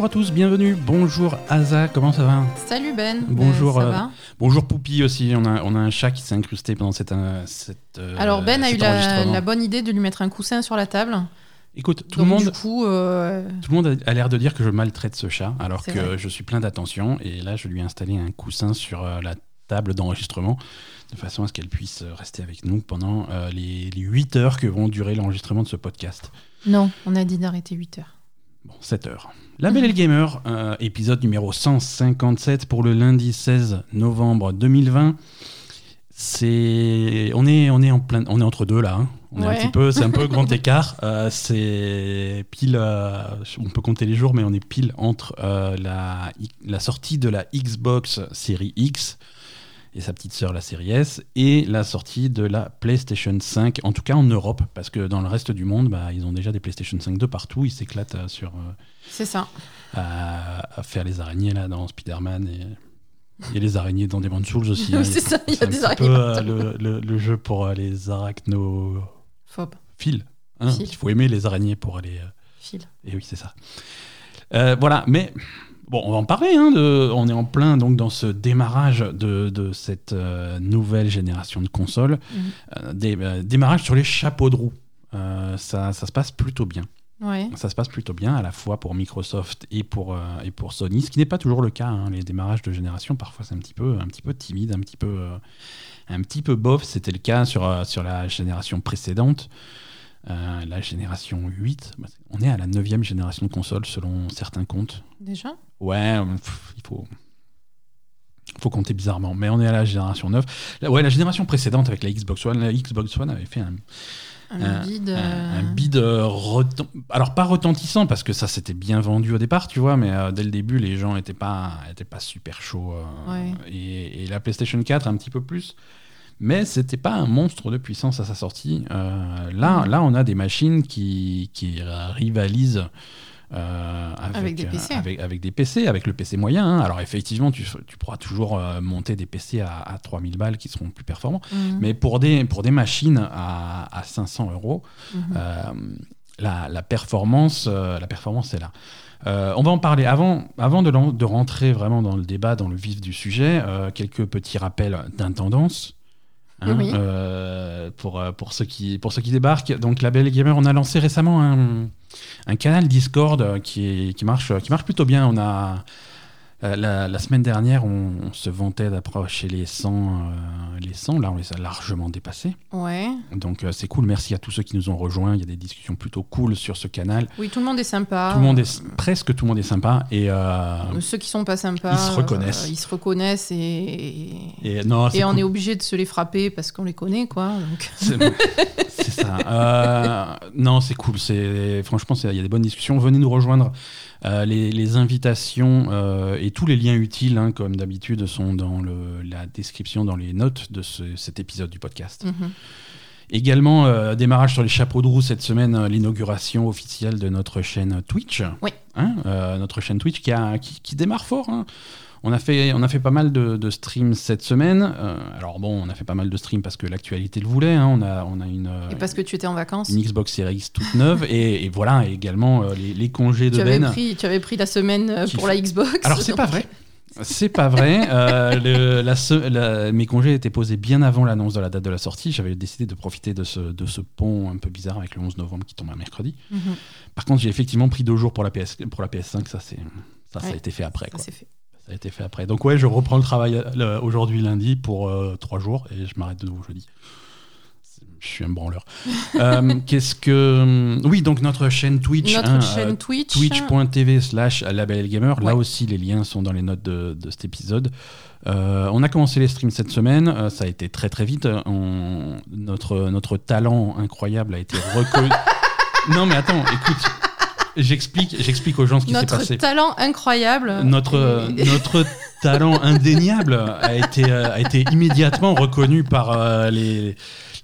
Bonjour à tous, bienvenue. Bonjour Aza, comment ça va Salut Ben. Bonjour, Ben, ça euh, va Bonjour Poupie aussi, on a, on a un chat qui s'est incrusté pendant cette... euh, cette euh, Alors Ben a eu la, bonne idée de lui mettre un coussin sur la table. Écoute, tout Donc, le monde... Du coup, euh, Tout le monde a l'air de dire que je maltraite ce chat, alors que vrai. je suis plein d'attention. Et là, je lui ai installé un coussin sur euh, la table d'enregistrement, de façon à ce qu'elle puisse euh, rester avec nous pendant euh, les, les 8 heures que vont durer l'enregistrement de ce podcast. non, on a dit d'arrêter 8 heures. Bon, 7 heures. La Belle et le Gamer, euh, épisode numéro 157 pour le lundi 16 novembre 2020. C'est, on est, on est en plein, on est entre deux là. hein. On est un petit peu, c'est un peu grand écart. Euh, c'est pile, euh, on peut compter les jours, mais on est pile entre la, la sortie de la Xbox Série X et sa petite sœur la Série S et la sortie de la PlayStation 5, en tout cas en Europe, parce que dans le reste du monde, bah, ils ont déjà des PlayStation 5 de partout. Ils s'éclatent euh, sur euh, C'est ça. à, à faire les araignées là dans Spider-Man et il y a les araignées dans Demon's Souls aussi. hein. C'est ça, il y a des araignées peu, euh, le, le- le jeu pour euh, les arachnophiles. Phobe. hein. Fil. Il faut aimer les araignées pour aller. euh, et oui, c'est ça. Voilà, mais bon, on va en parler. hein, de, on est en plein donc dans ce démarrage de, de cette euh, nouvelle génération de consoles. Mhm. Euh, euh, démarrage sur les chapeaux de roue. Ça, ça se passe plutôt bien. Ouais. Ça se passe plutôt bien, à la fois pour Microsoft et pour, et pour Sony, ce qui n'est pas toujours le cas. hein. Les démarrages de génération, parfois, c'est un petit peu, un petit peu timide, un petit peu, un petit peu bof. C'était le cas sur, sur la génération précédente. Euh, la génération 8, bah, on est à la 9 génération de consoles selon certains comptes. Déjà? Ouais, euh, pff, il faut, faut compter bizarrement, mais on est à la génération 9. La- ouais, la génération précédente avec la Xbox One, la Xbox One avait fait un, Un un, bide. un- euh, un bid retent- alors pas retentissant parce que ça c'était bien vendu au départ tu vois mais euh, dès le début les gens étaient pas étaient pas super chauds euh, Ouais. et, et la PlayStation 4 un petit peu plus mais c'était pas un monstre de puissance à sa sortie Euh, là là on a des machines qui qui rivalisent euh, avec, Avec des PC. euh, avec, avec des PC, avec le PC moyen. hein. Alors effectivement, tu, tu pourras toujours monter des PC à, à 3000 balles qui seront plus performants. mhm, Mais pour des, pour des machines à, à 500 euros, mhm. euh, la, la performance, la performance est là. Euh, on va en parler. Avant, avant de, de rentrer vraiment dans le débat, dans le vif du sujet, quelques petits rappels d'intendance. Euh, pour, euh, pour, ceux qui, pour ceux qui débarquent. Donc, la Belle Gamer, on a lancé récemment un, un canal Discord euh, qui, qui, marche, qui marche plutôt bien. On a, euh, la, la semaine dernière, on, on se vantait d'approcher les 100, euh, les 100. Là, on les a largement dépassés. Ouais. Donc euh, c'est cool, merci à tous ceux qui nous ont rejoints. Il y a des discussions plutôt cool sur ce canal. Oui, tout le monde est sympa. Tout le monde est presque tout le monde est sympa et, Ceux qui sont pas sympas, Ils se reconnaissent. ils se reconnaissent et, et non, et c'est on cool. est obligé de se les frapper parce qu'on les connaît, quoi. C'est ça. Non, c'est cool. C'est franchement, il y a des bonnes discussions. Venez nous rejoindre. Euh, les, les invitations euh, et tous les liens utiles, hein, comme d'habitude, sont dans le, la description, dans les notes de ce- cet épisode du podcast. Mhm. Également, euh, démarrage sur les chapeaux de roue cette semaine, euh, l'inauguration officielle de notre chaîne Twitch. Oui. Hein, euh, notre chaîne Twitch qui, a, qui, qui démarre fort. hein. On, a fait, on a fait pas mal de, de streams cette semaine. Euh, alors bon, on a fait pas mal de streams parce que l'actualité le voulait. hein. On, a, on a une, Et parce que tu étais en vacances. une Xbox Series X toute neuve. et, et voilà, également euh, les, les congés de Tu avais, Ben. pris, tu avais pris la semaine euh, pour fait- la Xbox. Alors c'est pas vrai. C'est pas vrai. Euh, le- la se- la- mes congés étaient posés bien avant l'annonce de la date de la sortie. J'avais décidé de profiter de ce, de ce pont un peu bizarre avec le 11 novembre qui tombe un mercredi. Mhm. Par contre, j'ai effectivement pris deux jours pour la, PS, pour la PS5. Ça, ça, ça a été fait après. Ça quoi. fait. Ça a été fait après. Donc ouais, je reprends le travail aujourd'hui lundi pour euh, trois jours et je m'arrête de nouveau jeudi. Je suis un branleur. Euh, qu'est-ce que... Oui, donc notre chaîne Twitch. Notre hein, chaîne euh, Twitch. twitch.tv slash label gamer. Là Ouais. aussi, les liens sont dans les notes de, de cet épisode. Euh, on a commencé les streams cette semaine. euh, ça a été très très vite. On- notre, notre talent incroyable a été reconnu. non mais attends, écoute. J'explique, j'explique aux gens ce qui s'est Notre passé. talent incroyable. Notre, euh, notre talent indéniable a été, euh, a été immédiatement reconnu par euh, les,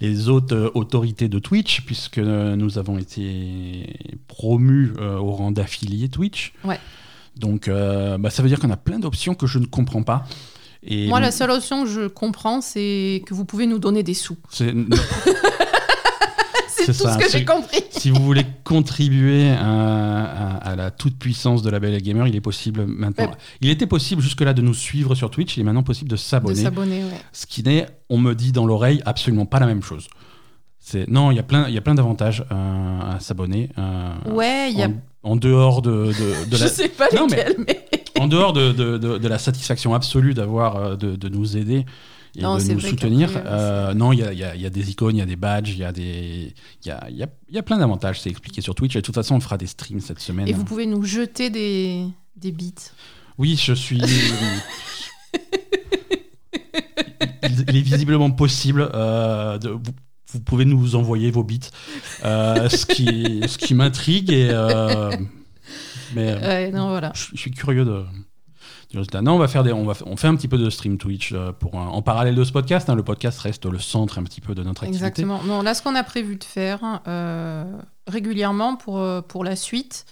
les autres autorités de Twitch, puisque nous avons été promus euh, au rang d'affilié Twitch. Ouais. Donc bah, ça veut dire qu'on a plein d'options que je ne comprends pas. Et Moi, la seule option que je comprends, c'est que vous pouvez nous donner des sous. c'est- tout ça. ce que C'est- j'ai compris. Si vous voulez contribuer à, à- à la toute puissance de la Belle et Gamer, il est possible maintenant. Ouais. Il était possible jusque-là de nous suivre sur Twitch, il est maintenant possible de De s'abonner. s'abonner, ouais. Ce qui n'est, on me dit dans l'oreille, absolument pas la même chose. C'est non, il y a plein, il y a plein d'avantages euh, à s'abonner. euh, Ouais, il y a. en, dehors de, de, de Je la, sais pas Non, mais- lesquels, mais. en dehors de, de, de- de la satisfaction absolue d'avoir euh, de, de nous aider et Non, de nous soutenir. euh, non, il y a, y a- y a des icônes, il y a des badges, il y a des, il y a, y a- il y a plein d'avantages. C'est expliqué sur Twitch. Et de toute façon, on fera des streams cette semaine. Et vous pouvez nous jeter des, des bits. Oui, je suis. il, il est visiblement possible euh, de. Vous, vous pouvez nous envoyer vos bits, euh, ce qui, ce qui m'intrigue et. mais Ouais, non, voilà. je, je suis curieux de. Non, on va faire des, on va, on fait un petit peu de stream Twitch euh, pour un- en parallèle de ce podcast. hein. le podcast reste le centre un petit peu de notre activité. Exactement. Non, là, ce qu'on a prévu de faire euh, régulièrement pour, euh, pour la suite,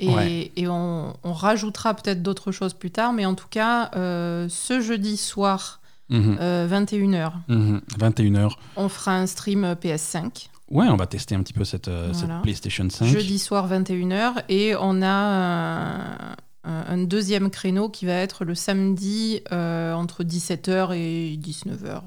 et, Ouais. et on, on rajoutera peut-être d'autres choses plus tard, mais en tout cas, euh, ce jeudi soir, Mhm, euh, 21h, mhm. 21h. on fera un stream euh, PS5. Ouais, on va tester un petit peu cette, cette. PlayStation 5. Jeudi soir, 21h, et on a un, deuxième créneau qui va être le samedi euh, entre 17h et 19h, euh,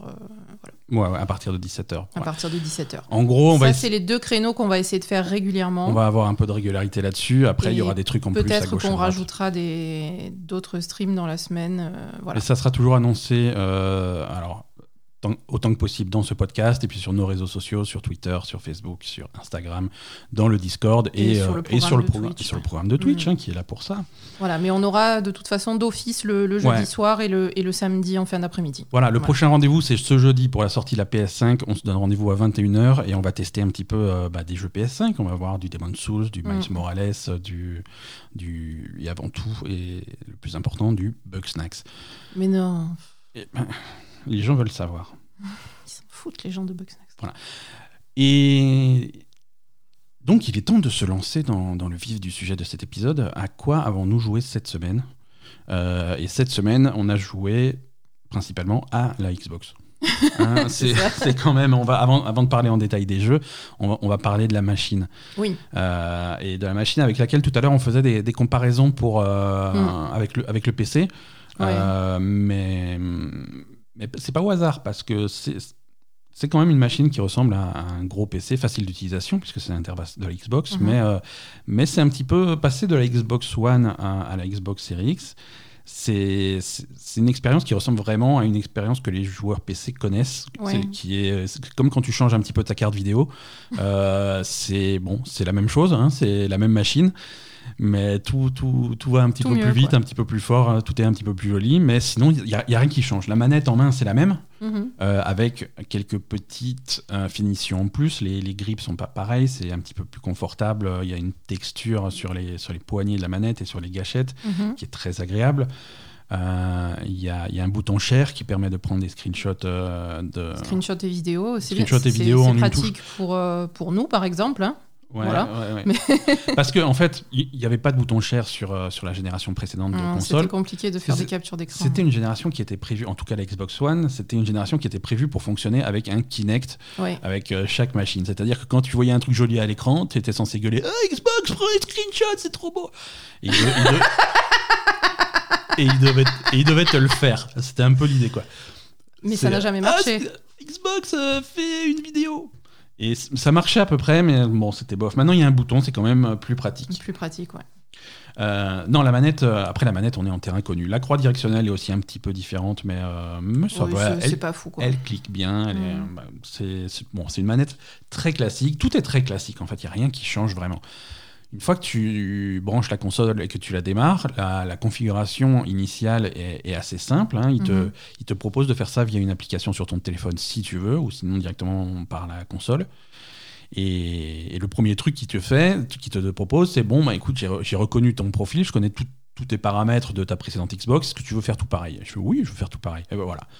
Ouais, ouais, à partir de 17h. à partir de 17h. En gros, on va, Ça, essayer- c'est les deux créneaux qu'on va essayer de faire régulièrement. on va avoir un peu de régularité là-dessus. Après, il y aura des trucs en plus à Peut-être qu'on rajoutera des d'autres streams dans la semaine. euh, voilà. Et ça sera toujours annoncé, euh, alors tant- autant que possible dans ce podcast et puis sur nos réseaux sociaux, sur Twitter, sur Facebook, sur Instagram, dans le Discord et, Et sur euh, le et sur le, programme de programme- Twitch, sur le programme de Twitch Mhm. hein, qui est là pour ça. Voilà, mais on aura de toute façon d'office le, le jeudi Ouais. soir et le, et le samedi en fin d'après-midi. Voilà, le Ouais. prochain rendez-vous c'est ce jeudi pour la sortie de la PS5. On se donne rendez-vous à 21h et on va tester un petit peu euh, bah, des jeux PS5. On va voir du Demon's Souls, du Miles Mhm. Morales, euh, du, du et avant tout et le plus important du Bugsnax. Mais non, Et, ben, les gens veulent savoir. ils s'en foutent les gens de Bugsnax. Et donc, il est temps de se lancer dans, dans le vif du sujet de cet épisode. À quoi avons-nous joué cette semaine? Euh, Et cette semaine, on a joué principalement à la Xbox. Hein, c'est quand même, on va, avant, avant de parler en détail des jeux, on va, on va parler de la machine. Oui, Euh, et de la machine avec laquelle tout à l'heure on faisait des, des comparaisons pour, euh, Mm. avec, le, avec le PC. Ouais. Euh, mais mais c'est pas au hasard parce que c'est quand même une machine qui ressemble à un gros PC facile d'utilisation puisque c'est l'interface de la Xbox, Mhm. mais, euh, mais c'est un petit peu passé de la Xbox One à, à la Xbox Series X. C'est une expérience qui ressemble vraiment à une expérience que les joueurs PC connaissent, Ouais. Qui est c'est comme quand tu changes un petit peu ta carte vidéo. Euh, c'est bon, c'est la même chose, hein, c'est la même machine, mais tout, tout, tout va un petit Tout peu mieux, plus vite, quoi. un petit peu plus fort, hein, tout est un petit peu plus joli, mais sinon il n'y a, y rien qui change. La manette en main c'est la même, Mhm. euh, avec quelques petites euh, finitions en plus. Les, les grips sont pas pareils, c'est un petit peu plus confortable. Il y a une texture sur les, sur les poignées de la manette et sur les gâchettes Mhm. qui est très agréable. Euh, Il y, a, il y a un bouton share qui permet de prendre des screenshots euh, de. Screenshot et vidéo, c'est Screenshot et c'est- vidéo c'est en une pratique pour, euh, pour nous, par exemple. hein. Ouais, Voilà. ouais, ouais. Parce qu'en en fait, il n'y avait pas de bouton share sur, euh, sur la génération précédente de Hum, consoles. C'était compliqué de faire des captures d'écran. C'était une génération qui était prévue, en tout cas la Xbox One, c'était une génération qui était prévue pour fonctionner avec un Kinect Ouais. avec euh, chaque machine. C'est-à-dire que quand tu voyais un truc joli à l'écran, tu étais censé gueuler Ah, Xbox, prends un screenshot, c'est trop beau Et il, de- il de- et il devait, et il devait te le faire. C'était un peu l'idée, quoi. Mais ça n'a jamais Ah, marché. c'est- Xbox euh, fait une vidéo. Et ça marchait à peu près, mais bon, c'était bof. Maintenant, il y a un bouton, c'est quand même euh, plus pratique. Plus pratique, ouais. Euh, non, la manette, euh, après la manette, on est en terrain connu. La croix directionnelle est aussi un petit peu différente, mais, euh, mais ça Oui, va. c'est- Elle- pas fou, quoi. elle clique bien. elle est- Mm. bah, c'est c'est- bon, c'est une manette très classique. Tout est très classique en fait. Il n'y a rien qui change vraiment. Une fois que tu branches la console et que tu la démarres, la, la configuration initiale est, est assez simple. hein. Il, te, Mhm. il te propose de faire ça via une application sur ton téléphone si tu veux, ou sinon directement par la console. Et, et le premier truc qu'il te fait, qui te propose, c'est bon, bah écoute, j'ai reconnu ton profil, je connais tout- tous tes paramètres de ta précédente Xbox, est-ce que tu veux faire tout pareil? Je fais oui, je veux faire tout pareil. Et ben voilà.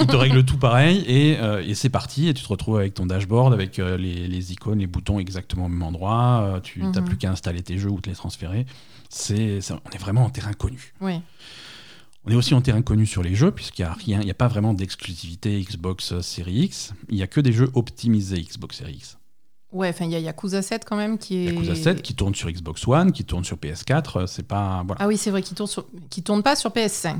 Il te règle tout pareil et, euh, et c'est parti. Et tu te retrouves avec ton dashboard, avec euh, les, les icônes, les boutons exactement au même endroit. Euh, tu n'as Mhm. plus qu'à installer tes jeux ou te les transférer. C'est, on est vraiment en terrain connu. On est aussi en terrain connu sur les jeux, puisqu'il n'y a rien, il n'y a pas vraiment d'exclusivité Xbox Series X. Il n'y a que des jeux optimisés Xbox Series X. Ouais, enfin, il y a Yakuza 7 quand même qui est. Yakuza 7 qui tourne sur Xbox One, qui tourne sur PS4, c'est pas. Voilà. Ah oui, c'est vrai, qui tourne, sur... qui tourne pas sur PS5.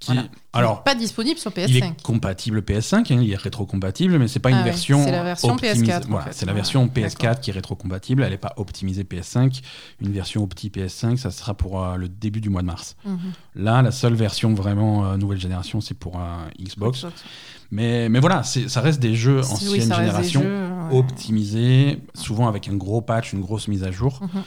Qui- Voilà. Alors, Pas disponible sur il PS5. est compatible PS5, hein, il est rétro-compatible, mais c'est pas Ah une ouais, version. c'est la version optimisée. PS4, en Voilà, fait. c'est la version d'accord. PS4 qui est rétro-compatible, elle n'est pas optimisée PS5. Une version opti PS5, ça sera pour euh, le début du mois de mars. Mhm. Là, la seule version vraiment euh, nouvelle génération, c'est pour euh, Xbox. Mais, mais voilà, ça reste des jeux ancienne oui, génération, jeux, ouais. optimisés, souvent avec un gros patch, une grosse mise à jour. Mhm.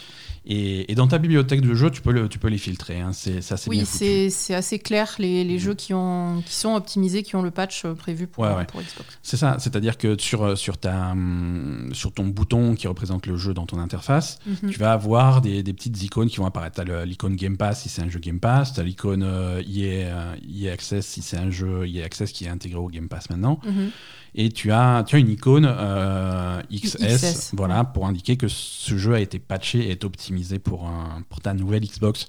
Et, et dans ta bibliothèque de jeux, tu peux, le, tu peux les filtrer. hein. C'est c'est Oui, c'est assez clair les, les Mhm. jeux qui, ont, qui sont optimisés, qui ont le patch euh, prévu pour, Ouais, ouais. pour Xbox. C'est ça, c'est-à-dire que sur, euh, sur, ta, hum, sur ton bouton qui représente le jeu dans ton interface, Mhm. tu vas avoir des, des petites icônes qui vont apparaître. Tu as l'icône Game Pass si c'est un jeu Game Pass, tu as l'icône EA, euh, EA Access si c'est un jeu EA Access qui est intégré au Game Pass maintenant. Mhm. Et tu as, tu as une icône euh, XS, XS, voilà, pour indiquer que ce jeu a été patché et est optimisé pour, un- pour ta nouvelle Xbox.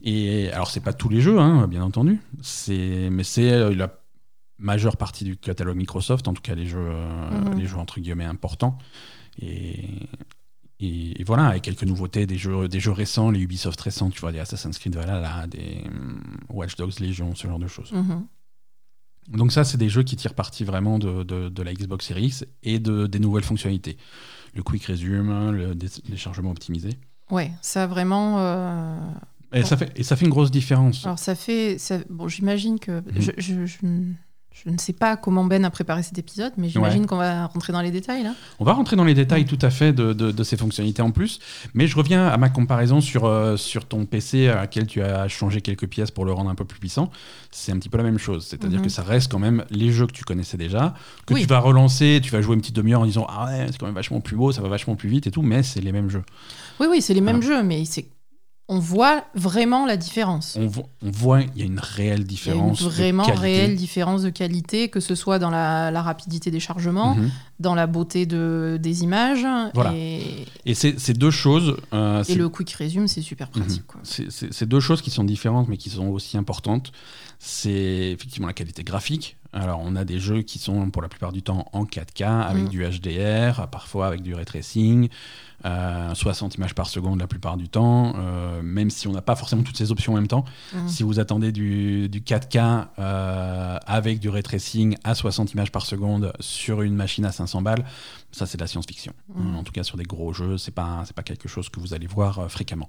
Et alors, c'est pas tous les jeux, hein, bien entendu, mais c'est euh, la majeure partie du catalogue Microsoft, en tout cas les jeux, euh, Mhm. les jeux entre guillemets importants. Et, et, et voilà, avec quelques nouveautés, des jeux, des jeux récents, les Ubisoft récents, tu vois, des Assassin's Creed Valhalla, des Watch Dogs Legion, ce genre de choses. Mhm. Donc ça, c'est des jeux qui tirent parti vraiment de, de- de la Xbox Series X et de, des nouvelles fonctionnalités. Le quick resume, le dé- déchargement optimisé. Ouais, ça vraiment. euh, Et, ça fait, et ça fait une grosse différence. Alors ça fait. ça- Bon, j'imagine que. Mhm. Je, je- je ne- je ne sais pas comment Ben a préparé cet épisode, mais j'imagine qu'on va rentrer dans les détails là. On va rentrer dans les détails tout à fait de, de- de ces fonctionnalités en plus, mais je reviens à ma comparaison sur, euh, sur ton PC à laquelle tu as changé quelques pièces pour le rendre un peu plus puissant. C'est un petit peu la même chose, c'est-à-dire Mhm. que ça reste quand même les jeux que tu connaissais déjà, que Oui. tu vas relancer, tu vas jouer une petite demi-heure en disant ah ouais c'est quand même vachement plus beau, ça va vachement plus vite et tout, mais c'est les mêmes jeux. Oui, oui, c'est les mêmes Voilà. jeux, mais c'est. On voit vraiment la différence. On, vo- on voit il y a une réelle Il y a une différence. de vraiment réelle différence de qualité, que ce soit dans la, la rapidité des chargements, Mhm. dans la beauté de, des images, Voilà. et, Et c'est c'est deux choses. euh, et c'est- le quick resume, c'est super pratique. Mhm. C'est- C'est c'est deux choses qui sont différentes, mais qui sont aussi importantes. C'est effectivement la qualité graphique. Alors, on a des jeux qui sont pour la plupart du temps en 4K, avec Mhm. du HDR, parfois avec du ray tracing, euh, 60 images par seconde la plupart du temps, euh, même si on n'a pas forcément toutes ces options en même temps. Mhm. Si vous attendez du, du 4K euh, avec du ray tracing à 60 images par seconde sur une machine à 500 balles, ça c'est de la science-fiction. Mhm. En tout cas sur des gros jeux, c'est pas c'est pas quelque chose que vous allez voir euh, fréquemment.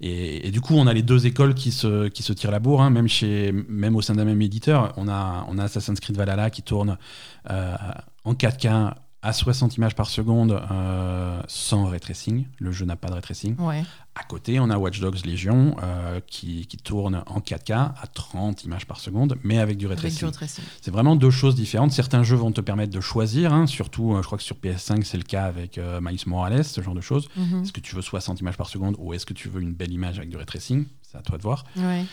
Et, et du coup, on a les deux écoles qui se, qui se tirent la bourre, hein, même, chez, même au sein d'un même éditeur. On a, on a Assassin's Creed Valhalla qui tourne euh, en 4K à 60 images par seconde euh, sans ray tracing. Le jeu n'a pas de ray tracing. Ouais. À côté, on a Watch Dogs Legion euh, qui, qui tourne en 4K à 30 images par seconde, mais avec du ray tracing. C'est vraiment deux choses différentes. Certains jeux vont te permettre de choisir, hein, surtout, euh, je crois que sur PS5, c'est le cas avec Miles Morales, ce genre de choses. Mhm. Est-ce que tu veux 60 images par seconde ou est-ce que tu veux une belle image avec du ray tracing? C'est à toi de voir. Ouais.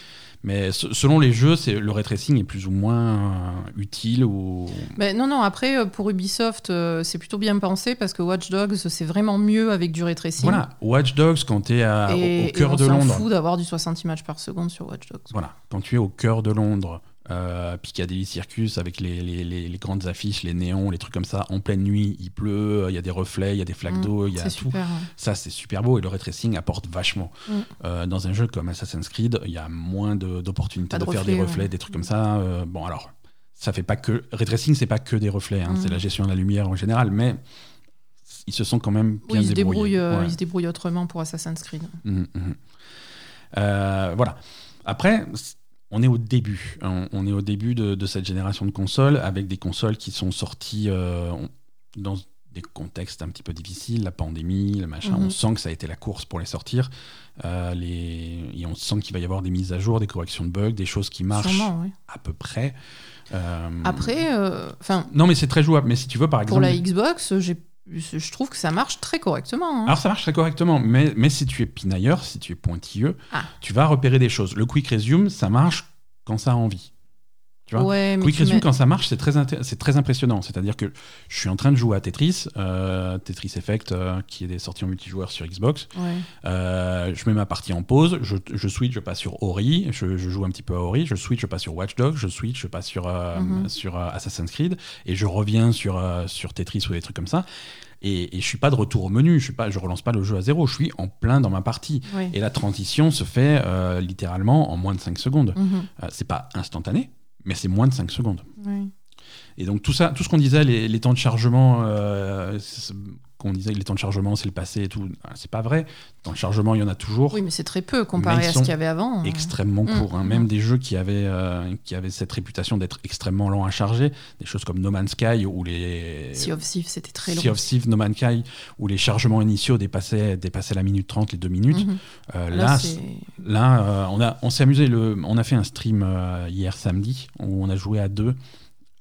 Mais se- selon les jeux, c'est le ray tracing est plus ou moins utile ou Ben, non, non, après, euh, pour Ubisoft, euh, c'est plutôt bien pensé parce que Watch Dogs, c'est vraiment mieux avec du ray tracing. voilà. Watch Dogs quand tu es à- au- Et, au, cœur et on de s'en Londres. fout d'avoir du 60 images par seconde sur Watch Dogs. Voilà, quand tu es au cœur de Londres, euh, Piccadilly Circus avec les, les- les- les grandes affiches, les néons, les trucs comme ça, en pleine nuit, il pleut, il y a des reflets, il y a des flaques Mm, d'eau, il y a tout. super. ouais. Ça, c'est super beau et le ray tracing apporte vachement. Mm. Euh, dans un jeu comme Assassin's Creed, il y a moins d'opportunités de, de faire des reflets, ouais. des trucs comme ça. Euh, bon, alors, ça fait pas que. Ray tracing, c'est pas que des reflets, hein, Mm. c'est la gestion de la lumière en général, mais ils se sont quand même bien Oui, ils se, débrouillés. débrouillent, euh, Ouais. ils se débrouillent autrement pour Assassin's Creed. Voilà. Après, on est au début. On, on est au début de, de cette génération de consoles, avec des consoles qui sont sorties euh, dans des contextes un petit peu difficiles, la pandémie, le machin. Mhm. On sent que ça a été la course pour les sortir. Euh, les... Et on sent qu'il va y avoir des mises à jour, des corrections de bugs, des choses qui marchent Sûrement, oui. à peu près. Euh, Après, enfin, Non, mais c'est très jouable. Mais si tu veux, par pour exemple. la Xbox, j'ai- je trouve que ça marche très correctement. hein. Alors ça marche très correctement, mais, mais si tu es pinailleur, si tu es pointilleux, Ah. tu vas repérer des choses. Le quick resume, ça marche quand ça a envie. Tu vois ouais, Quick mets- quand ça marche, c'est très, c'est très impressionnant. C'est-à-dire que je suis en train de jouer à Tetris, euh, Tetris Effect, euh, qui est sorti en multijoueur sur Xbox. Ouais. Euh, je mets ma partie en pause, je, je switch, je passe sur Ori, je, je joue un petit peu à Ori, je switch, je passe sur Watch Dogs, je switch, je passe sur, euh, Mhm. sur euh, Assassin's Creed, et je reviens sur, euh, sur Tetris ou des trucs comme ça. Et, et je suis pas de retour au menu, je suis pas, je relance pas le jeu à zéro, je suis en plein dans ma partie. Oui. Et la transition se fait littéralement en moins de 5 secondes. Mhm. Euh, c'est pas instantané, mais c'est moins de 5 secondes. Oui. Et donc tout ça, tout ce qu'on disait, les, les temps de chargement, euh, qu'on disait que les temps de chargement c'est le passé et tout, ah, c'est pas vrai. Temps de chargement, il y en a toujours. Oui, mais c'est très peu comparé à ce qu'il y avait avant. hein. extrêmement Mm, court. hein. mm. Même des jeux qui avaient, euh, qui avaient cette réputation d'être extrêmement lents à charger, des choses comme No Man's Sky ou les Sea of Thieves, c'était très long. Sea of Thieves, No Man's Sky, où les chargements initiaux dépassaient, dépassaient la minute 30, les 2 minutes. Mhm. Euh, Là, là, euh, on, a, on s'est amusé. Le, on a fait un stream hier samedi où on a joué à deux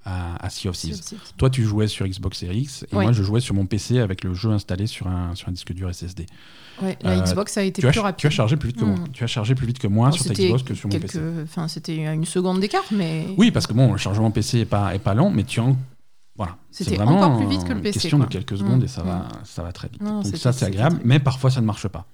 à, à Sea of Sea Thieves. of Thieves. Toi, tu jouais sur Xbox Series X et Oui. moi, je jouais sur mon PC avec le jeu installé sur un, sur un disque dur SSD. Ouais, la Euh, Xbox a été plus rapide. tu as chargé plus vite que moi. Tu as chargé plus vite que moi sur ta Xbox que sur mon PC. Enfin, c'était une seconde d'écart, mais Oui, parce que bon, le chargement PC est pas, est pas lent, mais tu en. Voilà. C'était vraiment encore plus vite que le une PC, question quoi. de quelques secondes Mm, et ça, va, ça va très vite. Non, Donc ça, c'est agréable, mais parfois ça ne marche pas.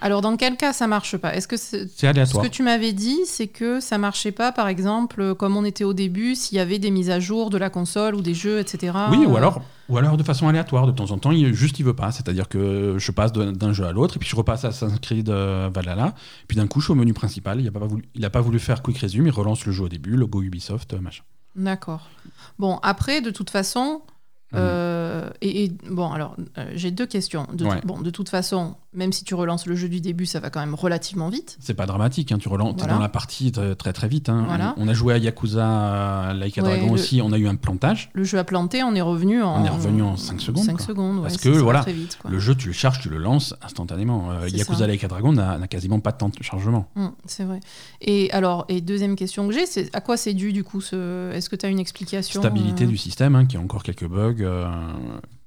Alors, dans quel cas ça marche pas? Est-ce que c'est- C'est ce aléatoire. que tu m'avais dit, c'est que ça marchait pas, par exemple, comme on était au début, s'il y avait des mises à jour de la console ou des jeux, etc. Oui, ou euh, alors, ou alors de façon aléatoire, de temps en temps, il, juste il veut pas. C'est-à-dire que je passe d'un jeu à l'autre, et puis je repasse à Assassin's Creed euh, Valhalla, puis d'un coup je suis au menu principal, il n'a pas, voulu- il a pas voulu faire quick resume, il relance le jeu au début, logo Ubisoft, euh, machin. D'accord. Bon, après, de toute façon, Euh, et, et- bon, alors, euh, j'ai deux questions. De, Ouais. bon, de toute façon, même si tu relances le jeu du début, ça va quand même relativement vite. C'est pas dramatique, hein, tu relances, Voilà. dans la partie très très, très vite. hein. Voilà. On, on a joué à Yakuza euh, Like a Ouais, Dragon le- aussi, on a eu un plantage. Le jeu a planté, on est revenu en. On est revenu en cinq secondes, 5 quoi. secondes, ouais, Parce que, voilà, vite. Le jeu, tu le charges, tu le lances instantanément. Euh, Yakuza ça. Like a Dragon n'a quasiment pas de temps de chargement. Hum, c'est vrai. Et alors, et deuxième question que j'ai, c'est à quoi c'est dû du coup ce... Est-ce que tu as une explication Stabilité du système, hein, qui a encore quelques bugs. Euh,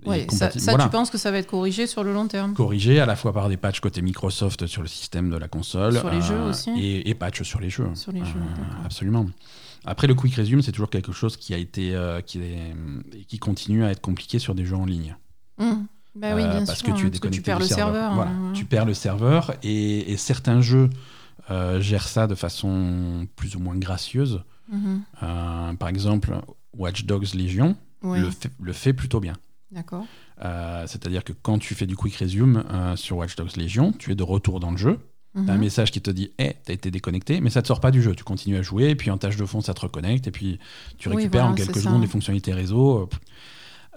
Ouais, ça, compati- ça, voilà. tu penses que ça va être corrigé sur le long terme corrigé à la fois par des patchs côté Microsoft sur le système de la console. Sur les jeux aussi Et, et patchs sur les jeux. Sur les Euh, jeux, absolument. Après, le quick resume, c'est toujours quelque chose qui a été, euh, qui, est, et qui continue à être compliqué sur des jeux en ligne. Bah oui, Euh, bien parce sûr, que tu es parce que déconnecté tu perds le serveur. Voilà, hein, tu perds le serveur et, et certains jeux euh, gèrent ça de façon plus ou moins gracieuse. Euh, par exemple, Watch Dogs Legion Oui, le, fait, le fait plutôt bien. d'accord. Euh, C'est-à-dire que quand tu fais du quick resume euh, sur Watch Dogs Legion, tu es de retour dans le jeu. Mhm. T'as un message qui te dit Eh, t'as été déconnecté, mais ça te sort pas du jeu. Tu continues à jouer, et puis en tâche de fond, ça te reconnecte, et puis tu Oui, récupères en quelques ça. secondes les fonctionnalités réseau.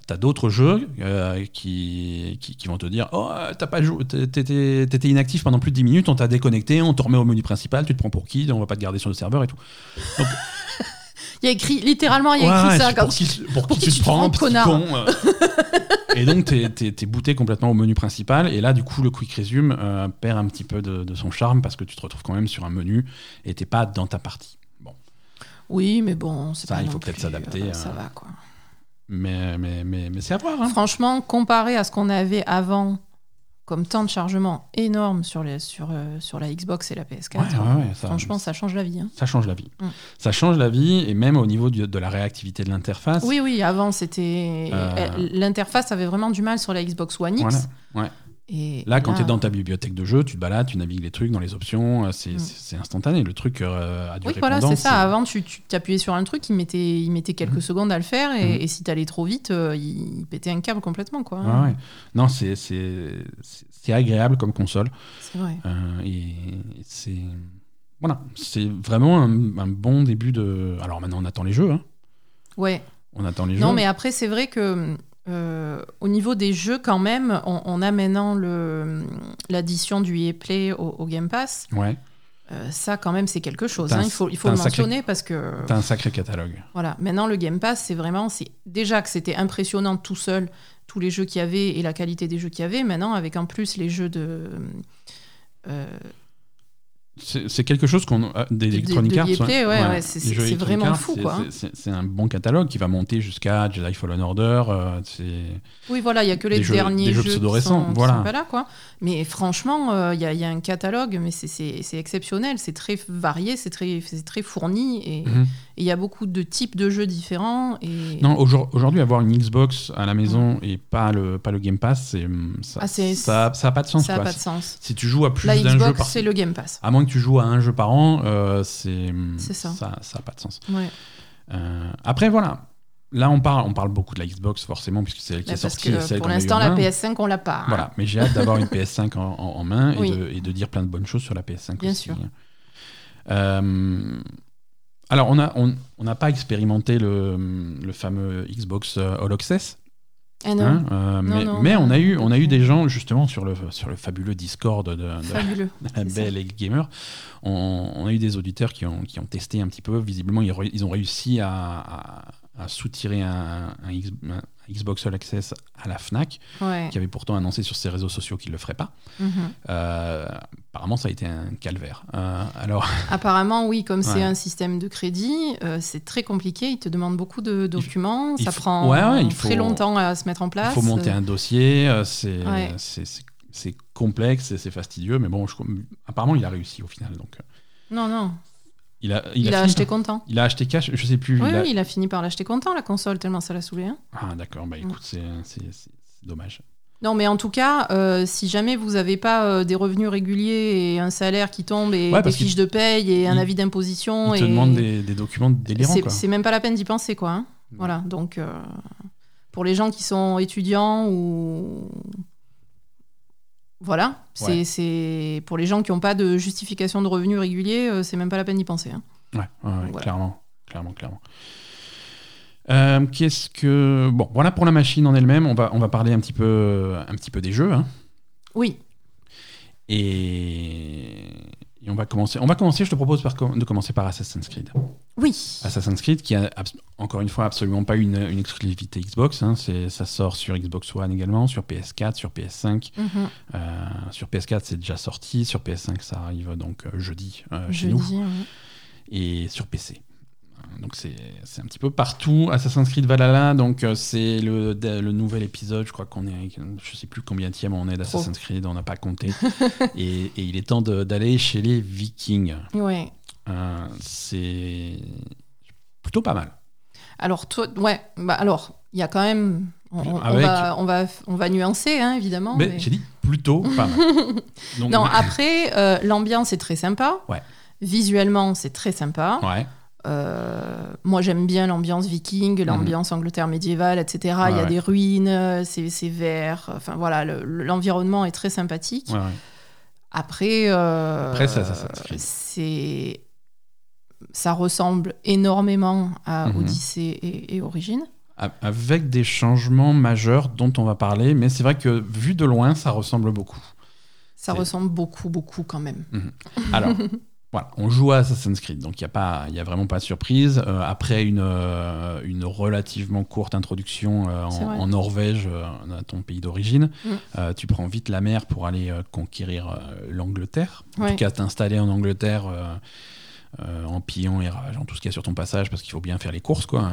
T'as d'autres jeux euh, qui, qui, qui vont te dire Oh, t'as pas joué, t'é- t'étais inactif pendant plus de 10 minutes, on t'a déconnecté, on te remet au menu principal, tu te prends pour qui, on va pas te garder sur le serveur et tout. Il y a écrit, littéralement, il y a Ouais, écrit ça. pour qui, pour pour qui qui tu te prends, petit connard. con. euh. et donc, t'es t'es booté complètement au menu principal. Et là, du coup, le quick resume euh, perd un petit peu de, de son charme parce que tu te retrouves quand même sur un menu et t'es pas dans ta partie. Bon. Oui, mais bon, c'est Ça, pas il faut peut-être s'adapter, euh, euh, Ça va, quoi. Mais, mais, mais, mais c'est à voir. Hein. Franchement, comparé à ce qu'on avait avant comme temps de chargement énorme sur, les, sur, euh, sur la Xbox et la PS4, Ouais, ouais, ouais, ça- franchement, ça change la vie. hein. Ça change la vie. Mm. Ça change la vie et même au niveau du- de la réactivité de l'interface. Oui, oui, avant, c'était. Euh. L'interface avait vraiment du mal sur la Xbox One X. Voilà, ouais. Et Là, quand tu es dans ta bibliothèque de jeux, tu te balades, tu navigues les trucs dans les options, euh, c'est Mm. c'est- instantané. Le truc euh, a du Oui, voilà, c'est ça. Avant, tu t'appuyais sur un truc, il mettait, il mettait quelques Mhm. secondes à le faire, et, Mhm. et si t'allais trop vite, euh, il, il pétait un câble complètement, quoi. Ouais. Non, c'est agréable comme console. C'est vrai. Euh, et c'est. Voilà, c'est vraiment un, un bon début de. Alors maintenant, on attend les jeux. hein. Ouais. On attend les Non, jeux. mais après, c'est vrai que euh, au niveau des jeux, quand même, on, on a maintenant le- l'addition du EA Play au, au Game Pass. Ouais, Euh, ça, quand même, c'est quelque chose. Hein. un- Il faut, il faut le sacré- mentionner parce que t'as un sacré catalogue. voilà. Maintenant, le Game Pass, c'est vraiment, déjà que c'était impressionnant tout seul tous les jeux qu'il y avait et la qualité des jeux qu'il y avait. Maintenant, avec en plus les jeux de euh, C'est quelque chose qu'on. euh, Des De- de- Electronic de Arts. Ouais, ouais, c'est- Electronic vraiment Arts, fou, c'est- quoi. c'est- C'est un bon catalogue qui va monter jusqu'à Jedi Fallen Order. euh. Oui, voilà, il y a que les jeux- derniers des jeux sont, qui voilà. sont pas là, quoi. Mais franchement, euh, il y, a- il y a un catalogue, mais c'est- exceptionnel, c'est très varié, c'est très, très fourni, et et Mhm. il y a beaucoup de types de jeux différents. Et... Non, aujourd- aujourd'hui, avoir une Xbox à la maison et pas le, pas le Game Pass, c'est, ça, Ah, ça, ça a pas de sens. ça n'a quoi. pas de sens. Si tu joues à plus d'un jeu par c'est le Game Pass. À moins que tu joues à un jeu par an, euh, c'est ça. Ça, ça a pas de sens. Ouais. Euh, après, voilà. là, on parle, on parle beaucoup de la Xbox, forcément, puisque c'est elle qui Bah, est parce sortie. pour l'instant, la main. PS5, on l'a pas. hein. Voilà, mais j'ai hâte d'avoir une PS5 en, en- en main et, de, et de dire plein de bonnes choses sur la PS5 Bien aussi. sûr. Euh, alors, on n'a on, on n'a pas expérimenté le, le fameux Xbox All Access, Ah non, hein, euh, mais, non, mais on a eu on a eu des gens justement sur le sur le fabuleux Discord de, de- fabuleux. de la belle gamer. On, on a eu des auditeurs qui ont, qui ont testé un petit peu. Visiblement, ils, ont réussi à, à, à soutirer un, un X- un Xbox All Access à la Fnac, Ouais. qui avait pourtant annoncé sur ses réseaux sociaux qu'il le ferait pas. Mhm. Euh, apparemment, ça a été un calvaire. Euh, alors, Apparemment, oui, comme c'est un système de crédit, euh, c'est très compliqué. Il te demande beaucoup de documents. il ça faut- prend ouais, ouais, il faut- très longtemps à se mettre en place. il faut monter un dossier. C'est complexe et c'est fastidieux, mais bon, je- apparemment, il a réussi au final. Donc, Non, non. Il a, Il, a acheté par- content. Il a acheté cash, je sais plus. Oui, il a- oui, il a fini par l'acheter content, la console, tellement ça l'a saoulé. hein. Ah, d'accord. Bah écoute, c'est c'est- dommage. Non, mais en tout cas, euh, si jamais vous n'avez pas euh, des revenus réguliers et un salaire qui tombe et Ouais, des fiches de paye et un avis d'imposition, Il te et demande des, des documents délirants. c'est quoi. c'est même pas la peine d'y penser, quoi. hein. Voilà, donc euh, pour les gens qui sont étudiants ou. Voilà, c'est Ouais. c'est- pour les gens qui n'ont pas de justification de revenus réguliers, euh, c'est même pas la peine d'y penser. hein. Ouais, ouais, ouais, Voilà. clairement, clairement, clairement. Euh, Qu'est-ce que bon, voilà pour la machine en elle-même. On va on va parler un petit peu un petit peu des jeux. hein. Oui, Et... et on va commencer. On va commencer. Je te propose par de commencer par Assassin's Creed. Oui, Assassin's Creed qui a encore une fois absolument pas une, une exclusivité Xbox. hein. Ça sort sur Xbox One également, sur PS4, sur PS5. Mhm. Euh, sur PS4 c'est déjà sorti. Sur PS5 ça arrive donc euh, jeudi euh, chez nous. ouais. et sur PC. Donc c'est un petit peu partout. Assassin's Creed Valhalla, donc euh, c'est le, de- le nouvel épisode. Je crois qu'on est, je sais plus combien tième on est d'Assassin's Creed, on n'a pas compté. et, et il est temps de- d'aller chez les Vikings. Ouais. Euh, c'est plutôt pas mal. Alors, toi, ouais, bah alors, il y a quand même. On, on- on Avec- va, on, va, on va nuancer, hein, évidemment. Mais mais- j'ai dit plutôt pas mal. Donc, Non, après, euh, l'ambiance est très sympa. Ouais. Visuellement, c'est très sympa. ouais, Euh, moi, j'aime bien l'ambiance viking, l'ambiance Angleterre médiévale, etc. Il y Mhm. A des ruines, c'est c'est vert. Enfin, voilà, le- l'environnement est très sympathique. Après, euh, Après, c'est- ça ressemble énormément à Mhm. Odyssée et, et Origine. Avec des changements majeurs dont on va parler, mais c'est vrai que vu de loin, ça ressemble beaucoup. Ça ressemble beaucoup, beaucoup quand même. Alors, voilà, on joue à Assassin's Creed, donc il n'y a, pas- y a vraiment pas de surprise. Euh, après une, euh, une relativement courte introduction euh, en, Norvège, à ton pays d'origine, Mm. tu prends vite la mer pour aller conquérir l'Angleterre. En Ouais. tout cas, t'installer en Angleterre euh, en pillant et rageant tout ce qu'il y a sur ton passage, parce qu'il faut bien faire les courses, quoi.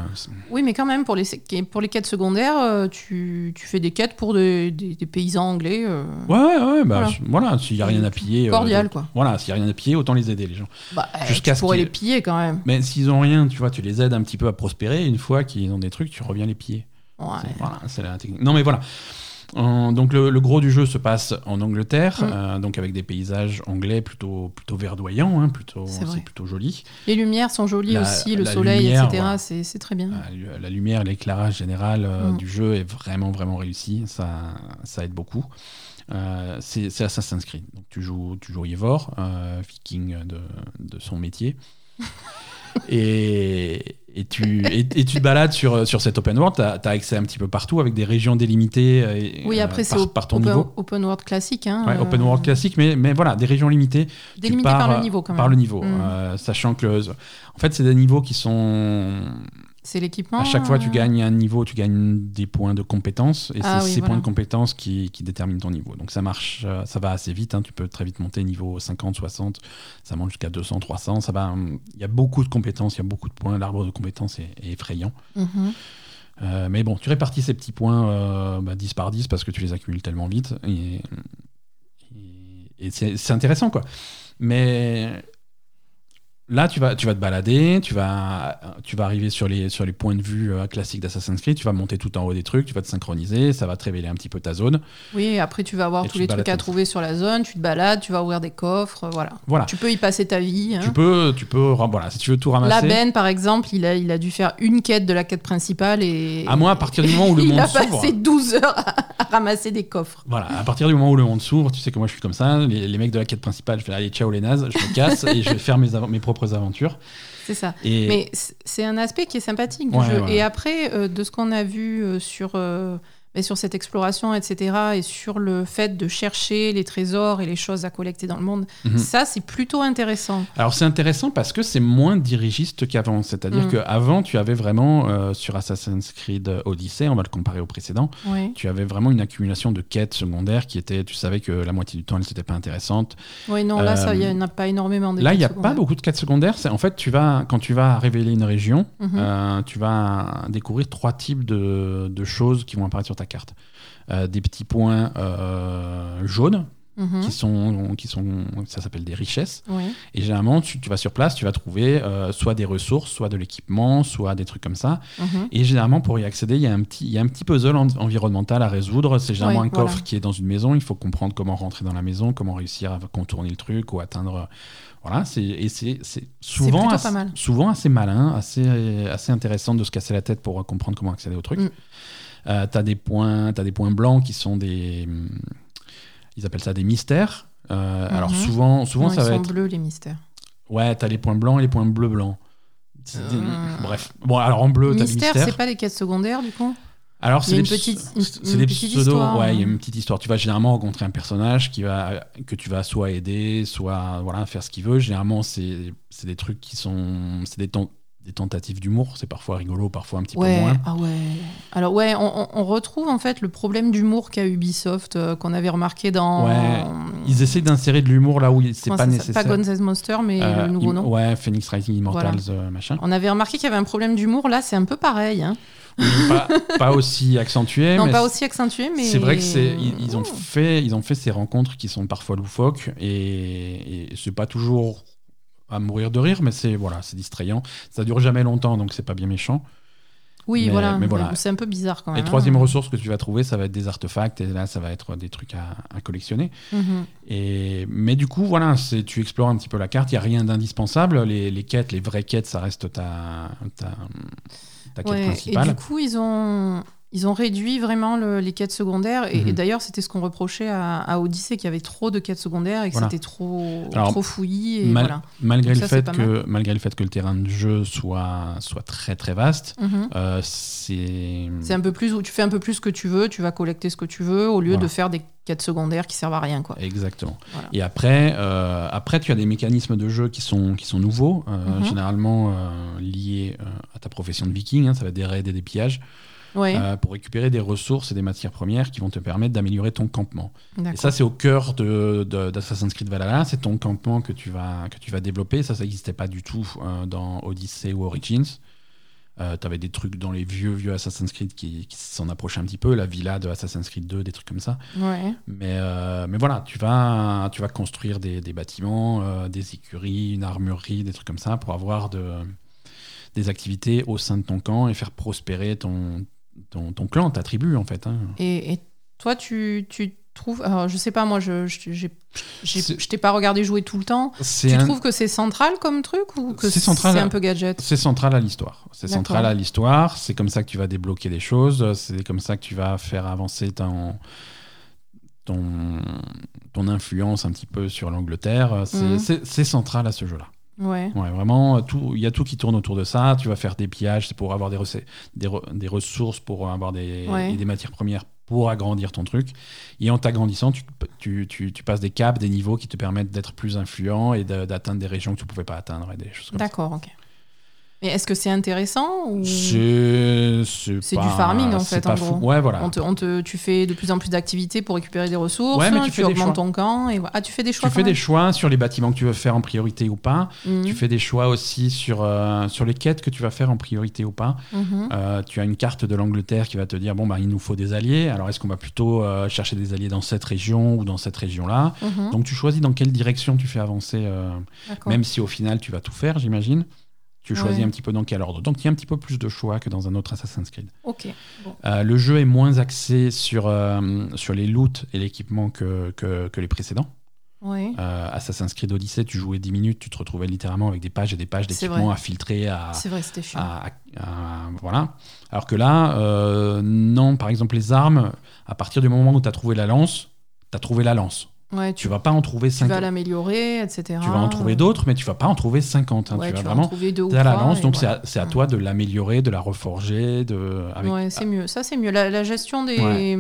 Oui, mais quand même, pour les, pour les quêtes secondaires, euh, tu, tu fais des quêtes pour des, des- des paysans anglais. euh, Ouais, ouais, ouais, bah, Voilà. s'il n'y a rien à piller. euh, cordial, quoi. Voilà, s'il n'y a rien à piller, autant les aider, les gens. Bah, eh, Jusqu'à pourrais les piller quand même. Mais s'ils ont rien, tu vois, tu les aides un petit peu à prospérer. Une fois qu'ils ont des trucs, tu reviens les piller. Ouais. Voilà, c'est la technique. Non, mais voilà. Donc le, le gros du jeu se passe en Angleterre, Mm. euh, donc avec des paysages anglais plutôt plutôt verdoyants, hein, plutôt C'est plutôt joli. Les lumières sont jolies La- aussi, le soleil, lumière, etc. C'est très bien. Euh, la lumière, l'éclairage général euh, Mm. du jeu est vraiment vraiment réussi. Ça ça aide beaucoup. Euh, c'est Assassin's Creed. Donc tu joues tu joues euh, viking de, de son métier. Et, et, tu, et, et tu te balades sur, sur cet open world, tu as, accès un petit peu partout avec des régions délimitées euh, et, Oui, euh, après, c'est par, ton open, niveau. open world classique. Hein, Ouais, euh, open world classique, mais, mais voilà, des régions limitées. Tu Délimité pars, par euh, le niveau quand même. Par le niveau, euh, sachant que en fait, c'est des niveaux qui sont. C'est l'équipement. À chaque fois, tu euh, gagnes un niveau, tu gagnes des points de compétence, et Ah c'est oui, ces voilà. points de compétence qui, qui déterminent ton niveau. Donc ça marche, euh, ça va assez vite, hein, tu peux très vite monter niveau 50, 60, ça monte jusqu'à 200, 300. Ça va, hum, il y a beaucoup de compétences, il y a beaucoup de points, l'arbre de compétences est, est effrayant. mhm. Euh, mais bon, tu répartis ces petits points euh, bah, 10 par 10 parce que tu les accumules tellement vite. Et, et- et c'est c'est intéressant, quoi. Mais Là, tu vas, tu vas te balader, tu vas, tu vas arriver sur les, sur les points de vue euh, classiques d'Assassin's Creed, tu vas monter tout en haut des trucs, tu vas te synchroniser, ça va te révéler un petit peu ta zone. Oui, après tu vas avoir Et tous les trucs à trouver sur la zone, tu te balades, tu vas ouvrir des coffres, voilà. Voilà. Tu peux y passer ta vie. hein. Tu peux, tu peux, voilà, si tu veux tout ramasser. Ben, par exemple, il a, il a dû faire une quête de la quête principale et. À moi, à partir du moment où le il monde a s'ouvre. passé 12 heures à, à ramasser des coffres. Voilà, à partir du moment où le monde s'ouvre, tu sais que moi je suis comme ça, les, les mecs de la quête principale, je fais allez, ciao les nazes, je me casse et je vais faire mes, mes propres aventures. C'est ça. Et Mais c'est un aspect qui est sympathique du Ouais, jeu. ouais. Et après, euh, de ce qu'on a vu euh, sur, euh, mais sur cette exploration, etc., et sur le fait de chercher les trésors et les choses à collecter dans le monde, Mhm. ça, c'est plutôt intéressant. Alors c'est intéressant parce que c'est moins dirigiste qu'avant. C'est-à-dire Mm. qu'avant, tu avais vraiment, euh, sur Assassin's Creed Odyssey, on va le comparer au précédent, Oui, tu avais vraiment une accumulation de quêtes secondaires qui étaient, tu savais que la moitié du temps, elles n'étaient pas intéressantes. oui non, là, ça, il Euh, n'y en a pas énormément. de Là, il n'y a pas beaucoup de quêtes secondaires. C'est, en fait, tu vas, quand tu vas révéler une région, Mhm. euh, tu vas découvrir trois types de, de choses qui vont apparaître sur ta carte. Euh, des petits points euh, jaunes, Mhm. qui, sont, qui sont, ça s'appelle des richesses. Oui. Et généralement, tu, tu vas sur place, tu vas trouver euh, soit des ressources, soit de l'équipement, soit des trucs comme ça. Mhm. Et généralement, pour y accéder, il y a un petit, il y a un petit puzzle en- environnemental à résoudre. C'est généralement un coffre voilà. qui est dans une maison. Il faut comprendre comment rentrer dans la maison, comment réussir à contourner le truc ou atteindre. Voilà, c'est, et c'est, souvent, assez, souvent assez malin, assez, assez intéressant de se casser la tête pour comprendre comment accéder au truc. Mm. Euh, t'as des points, t'as des points blancs qui sont des, hum, ils appellent ça des mystères. Euh, Alors Mhm. souvent, souvent Non, ça ils va sont être bleus, les mystères. Ouais, t'as les points blancs et les points bleu blancs. Euh. Bref. Bon, alors en bleu, t'as les Mystère, mystères. c'est pas les quêtes secondaires, du coup? Alors, c'est des, petite- une- des petite pseudos. histoire, ouais, il y a hein. une petite histoire. Tu vas généralement rencontrer un personnage qui va, que tu vas soit aider, soit voilà, faire ce qu'il veut. Généralement, c'est des trucs qui sont. C'est des, ten- des tentatives d'humour. C'est parfois rigolo, parfois un petit peu moins. ah ouais. Alors ouais, on, retrouve en fait le problème d'humour qu'a Ubisoft euh, qu'on avait remarqué dans. Ouais, Ils essaient d'insérer de l'humour là où c'est pas nécessaire. Pas Guns Monster, mais Euh, le nouveau im- nom. Ouais, Phoenix Rising Immortals, euh, machin. On avait remarqué qu'il y avait un problème d'humour. Là, c'est un peu pareil. hein. pas, pas aussi accentué. Non, mais pas aussi accentué, mais. C'est vrai que c'est ils, ils ont Ouh. fait ils ont fait ces rencontres qui sont parfois loufoques et, et c'est pas toujours à mourir de rire mais c'est voilà c'est distrayant ça dure jamais longtemps donc c'est pas bien méchant Oui, mais- voilà. mais voilà. C'est un peu bizarre quand et même. troisième hein. ressource que tu vas trouver ça va être des artefacts et là ça va être des trucs à, à collectionner Mhm. et mais du coup voilà tu explores un petit peu la carte il y a rien d'indispensable les, les quêtes les vraies quêtes ça reste ta ta, ta quête Ouais, et principale du coup, ils ont, ils ont réduit vraiment le- les quêtes secondaires. Et, Mhm. et d'ailleurs, c'était ce qu'on reprochait à, à Odyssey, qu'il y avait trop de quêtes secondaires et que Voilà. c'était trop, Alors, trop fouillis. Et Mal- voilà. malgré Donc le ça, fait que malgré le fait que le terrain de jeu soit soit très très vaste Mhm. euh, c'est C'est un peu plus où tu fais un peu plus ce que tu veux, tu vas collecter ce que tu veux, au lieu Voilà. de faire des quêtes secondaires qui servent à rien. Quoi. Exactement. Voilà. Et après, euh, après, tu as des mécanismes de jeu qui sont, qui sont nouveaux, euh, Mhm. généralement euh, liés à ta profession de viking. hein, ça va être des raids et des pillages, Ouais, euh, pour récupérer des ressources et des matières premières qui vont te permettre d'améliorer ton campement. Et ça, c'est au cœur de, de- d'Assassin's Creed Valhalla. C'est ton campement que tu vas, que tu vas développer. Ça, ça n'existait pas du tout euh, dans Odyssey ou Origins. tu avais des trucs dans les vieux, vieux Assassin's Creed qui, qui s'en approchaient un petit peu, la villa de Assassin's Creed 2, des trucs comme ça. Ouais. Mais, euh, mais voilà, tu vas, tu vas construire des, des bâtiments, euh, des écuries, une armurerie, des trucs comme ça pour avoir de, des activités au sein de ton camp et faire prospérer ton, ton, ton clan, ta tribu en fait. hein. Et, et toi, tu, tu trouves. Alors, je sais pas, moi, je je, je t'ai pas regardé jouer tout le temps. Tu un- trouves que c'est central comme truc ou que C'est un peu gadget? C'est central à l'histoire. C'est central à l'histoire. C'est comme ça que tu vas débloquer des choses. C'est comme ça que tu vas faire avancer ton, ton, ton influence un petit peu sur l'Angleterre. C'est c'est central à ce jeu-là. Ouais. Ouais, vraiment, tout- il y a tout qui tourne autour de ça. Tu vas faire des pillages, c'est pour avoir des, des, re- des ressources, pour avoir des, Ouais. et des matières premières pour agrandir ton truc. Et en t'agrandissant, tu, tu, tu, tu passes des caps, des niveaux qui te permettent d'être plus influent et de- d'atteindre des régions que tu ne pouvais pas atteindre et des choses comme ça. D'accord, ok. Mais est-ce que c'est intéressant ou C'est c'est c'est pas- du farming en c'est fait en fou. gros Ouais, voilà. on te, on te- tu fais de plus en plus d'activités pour récupérer des ressources, Ouais, mais tu augmentes ton camp et. Ah, tu fais des choix. Tu fais des choix sur les bâtiments que tu veux faire en priorité ou pas. Mhm, Tu fais des choix aussi sur, euh, sur les quêtes que tu vas faire en priorité ou pas. mhm. Euh, tu as une carte de l'Angleterre qui va te dire bon bah il nous faut des alliés. Alors est-ce qu'on va plutôt euh, chercher des alliés dans cette région ou dans cette région-là? Mhm. Donc tu choisis dans quelle direction tu fais avancer, même si au final tu vas tout faire, j'imagine. Tu choisis Ouais. un petit peu dans quel ordre. Donc il y a un petit peu plus de choix que dans un autre Assassin's Creed. Ok. Bon. Euh, le jeu est moins axé sur, euh, sur les loots et l'équipement que, que, que les précédents. Ouais. Euh, Assassin's Creed Odyssey, tu jouais 10 minutes, tu te retrouvais littéralement avec des pages et des pages vrai. à filtrer, à, C'est vrai, c'était chiant. à- à- à- voilà. Alors que là, non, par exemple, les armes, à partir du moment où tu as trouvé la lance, tu as trouvé la lance. Ouais, Tu tu, vas pas en trouver tu 5 vas l'améliorer, etc. Tu vas en trouver d'autres, mais tu vas pas en trouver 50. hein. Ouais, tu vas tu vas en vraiment. trouver deux ou T'as la lance, donc c'est voilà. à, c'est à toi de l'améliorer, de la reforger, de. Avec... Ouais, c'est mieux. Ça, c'est mieux. La, la gestion des.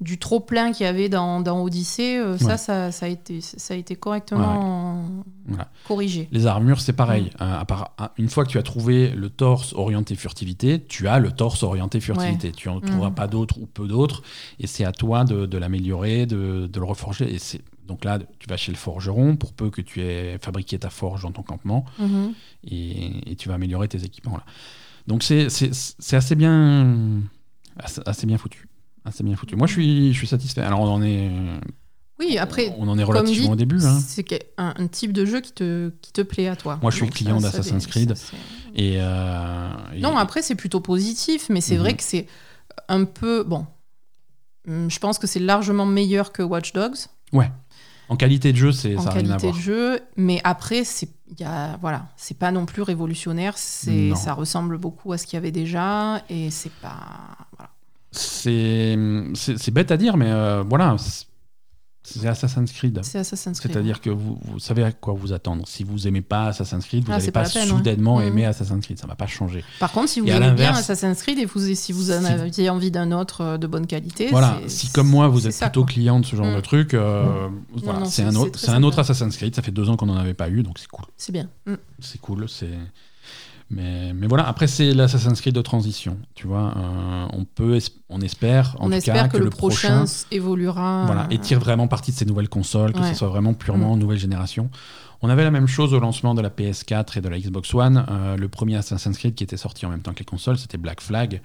Du trop plein qu'il y avait dans, dans Odyssée, euh, Ouais. ça, ça, a été, ça a été correctement Voilà. corrigé. Les armures, c'est pareil. Euh, à part- une fois que tu as trouvé le torse orienté furtivité, tu as le torse orienté furtivité. Tu en trouveras Mm. pas d'autres ou peu d'autres. Et c'est à toi de, de l'améliorer, de, de le reforger. Et c'est donc là, tu vas chez le forgeron pour peu que tu aies fabriqué ta forge dans ton campement Mhm. et, et tu vas améliorer tes équipements là. Donc c'est assez bien, assez bien foutu. Assez bien foutu. Moi, je suis, je suis satisfait. Alors, on en est, Oui, après, on en est relativement dit, au début. hein. c'est un, un type de jeu qui te, qui te plaît à toi. Moi, je suis Donc, client d'Assassin's Creed. ça, c'est- Et, euh, et- Non, après, c'est plutôt positif, mais c'est Mhm. vrai que c'est un peu. Bon. Hum, Je pense que c'est largement meilleur que Watch Dogs en qualité de jeu, c'est en rien à qualité voir. de jeu, mais après, c'est voilà, c'est pas non plus révolutionnaire. C'est ça ressemble beaucoup à ce qu'il y avait déjà, et c'est pas. Voilà. C'est bête à dire, mais euh, voilà, c'est- Assassin's Creed. C'est Assassin's Creed. C'est-à-dire que vous, vous savez à quoi vous attendre. Si vous aimez pas Assassin's Creed, vous Ah, n'allez c'est pas, pas la peine, soudainement ouais. aimer. Assassin's Creed. Ça va pas changer. Par contre, si vous Et aimez bien Assassin's Creed et vous, si vous en Si- aviez envie d'un autre euh, de bonne qualité, Voilà. Si comme moi, vous êtes ça, plutôt quoi. client de ce genre de truc, euh, voilà, non, c'est un autre, un autre. Assassin's Creed. Ça fait deux ans qu'on n'en avait pas eu, donc c'est cool. C'est bien. C'est cool. C'est mais, mais voilà. Après, c'est l'Assassin's Creed de transition. Tu vois, euh, on peut, on espère, en On tout espère cas, que, le prochain, évoluera. voilà, et tire vraiment parti de ces nouvelles consoles, que Ouais. ce soit vraiment purement nouvelle génération. On avait la même chose au lancement de la PS4 et de la Xbox One. Euh, le premier Assassin's Creed qui était sorti en même temps que les consoles, c'était Black Flag,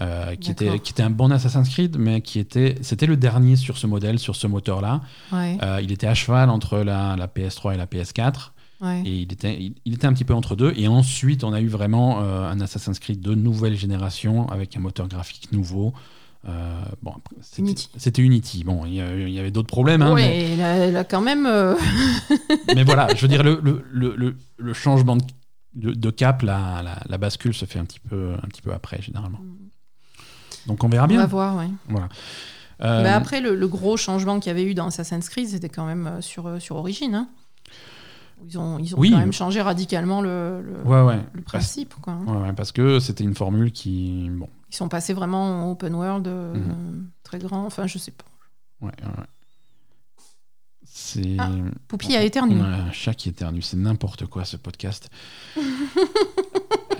euh, qui, était, D'accord. qui était un bon Assassin's Creed, mais qui était, c'était le dernier sur ce modèle, sur ce moteur-là. Ouais, Euh, il était à cheval entre la, la PS3 et la PS4, ouais. et il était, il, il était un petit peu entre deux. Et ensuite, on a eu vraiment euh, un Assassin's Creed de nouvelle génération avec un moteur graphique nouveau. Euh, bon, c'était- Unity. Bon, il y, avait d'autres problèmes, hein, mais- Ouais, là, là, quand même. euh, mais voilà, je veux dire, le, le, le, le- le changement de, cap, la, la, la bascule se fait un petit peu, un petit peu après, généralement. Donc on verra on va bien. voir, ouais. Voilà. Euh, Mais après, le, gros changement qu'il y avait eu dans Assassin's Creed, c'était quand même sur, sur Origin. hein. Ils ont, ils ont Oui. quand même changé radicalement le, le, ouais, ouais. le Parce, principe. Quoi. ouais, ouais, parce que c'était une formule qui. Bon, Ils sont passés vraiment en open world euh, Mhm. très grand. Enfin, je sais pas. ouais. C'est. Ah, Poupie a éternué. Un chat qui éternue, c'est n'importe quoi ce podcast.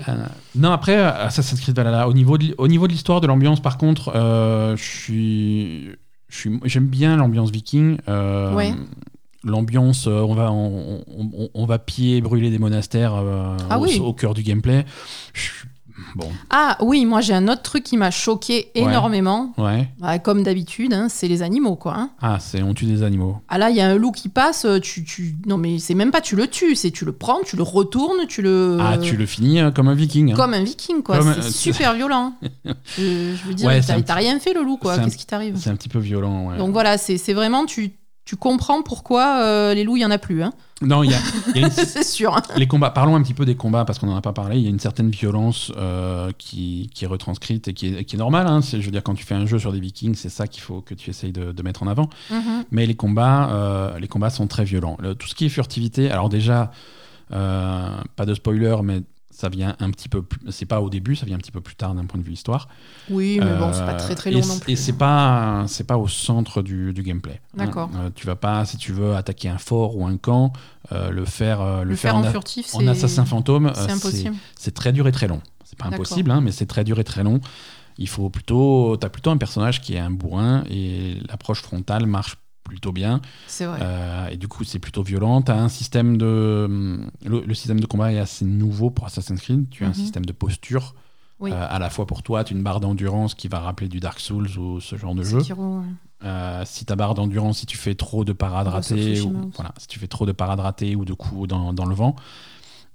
Euh, non, après, Assassin's Creed Valhalla, au niveau de, au niveau de l'histoire, de l'ambiance, par contre, euh, je suis- J'aime bien l'ambiance viking. euh, Ouais. L'ambiance, euh, on va, on, on- on va piller et brûler des monastères euh, Ah au, oui. au cœur du gameplay. Bon, Ah oui, moi j'ai un autre truc qui m'a choqué énormément. ouais. Bah, comme d'habitude, hein, c'est les animaux, quoi. hein. Ah, c'est on tue des animaux. Ah là, il y a un loup qui passe, euh, tu, tu... non mais c'est même pas tu le tues, c'est tu le prends, tu le retournes, tu le... Ah, tu le finis euh, comme un viking. hein. Comme un viking, quoi. C'est un- super violent. je, je veux dire, Ouais, t'as rien fait le loup, quoi. un- Qu'est-ce qui t'arrive? C'est un petit peu violent, ouais. Donc voilà, c'est c'est vraiment, tu, tu comprends pourquoi euh, les loups, il y en a plus. Hein. Non, il y a, a une, c'est sûr. hein. Les combats, parlons un petit peu des combats parce qu'on n'en a pas parlé. Il y a une certaine violence euh, qui, qui est retranscrite et qui est, qui est normale. hein. C'est- Je veux dire, quand tu fais un jeu sur des Vikings, c'est ça qu'il faut que tu essayes de, de mettre en avant. Mhm. Mais les combats, euh, les combats sont très violents. Le- tout ce qui est furtivité, alors déjà, pas de spoiler, mais Ça vient un petit peu plus. C'est pas au début, ça vient un petit peu plus tard d'un point de vue histoire. Oui, mais bon, c'est pas très très long et, non plus. Et c'est pas, c'est pas au centre du, du gameplay. hein. D'accord. Euh, tu vas pas, si tu veux attaquer un fort ou un camp, euh, le faire, euh, Le faire en, furtif, en assassin fantôme, euh, c'est impossible. c'est très dur et très long. C'est pas impossible, hein, mais c'est très dur et très long. Il faut plutôt, t'as plutôt un personnage qui est un bourrin et l'approche frontale marche plutôt bien. C'est vrai. Euh, et du coup, c'est plutôt violent. Un système de, le, le système de combat est assez nouveau pour Assassin's Creed. Tu as un Mhm. système de posture. Oui. Euh, à la fois pour toi, tu as une barre d'endurance qui va rappeler du Dark Souls ou ce genre de jeu. Ouais. Euh, si ta barre d'endurance, si tu fais trop de parades ratées, ou, voilà, si tu fais trop de parades ratées ou de coups dans, dans le vent,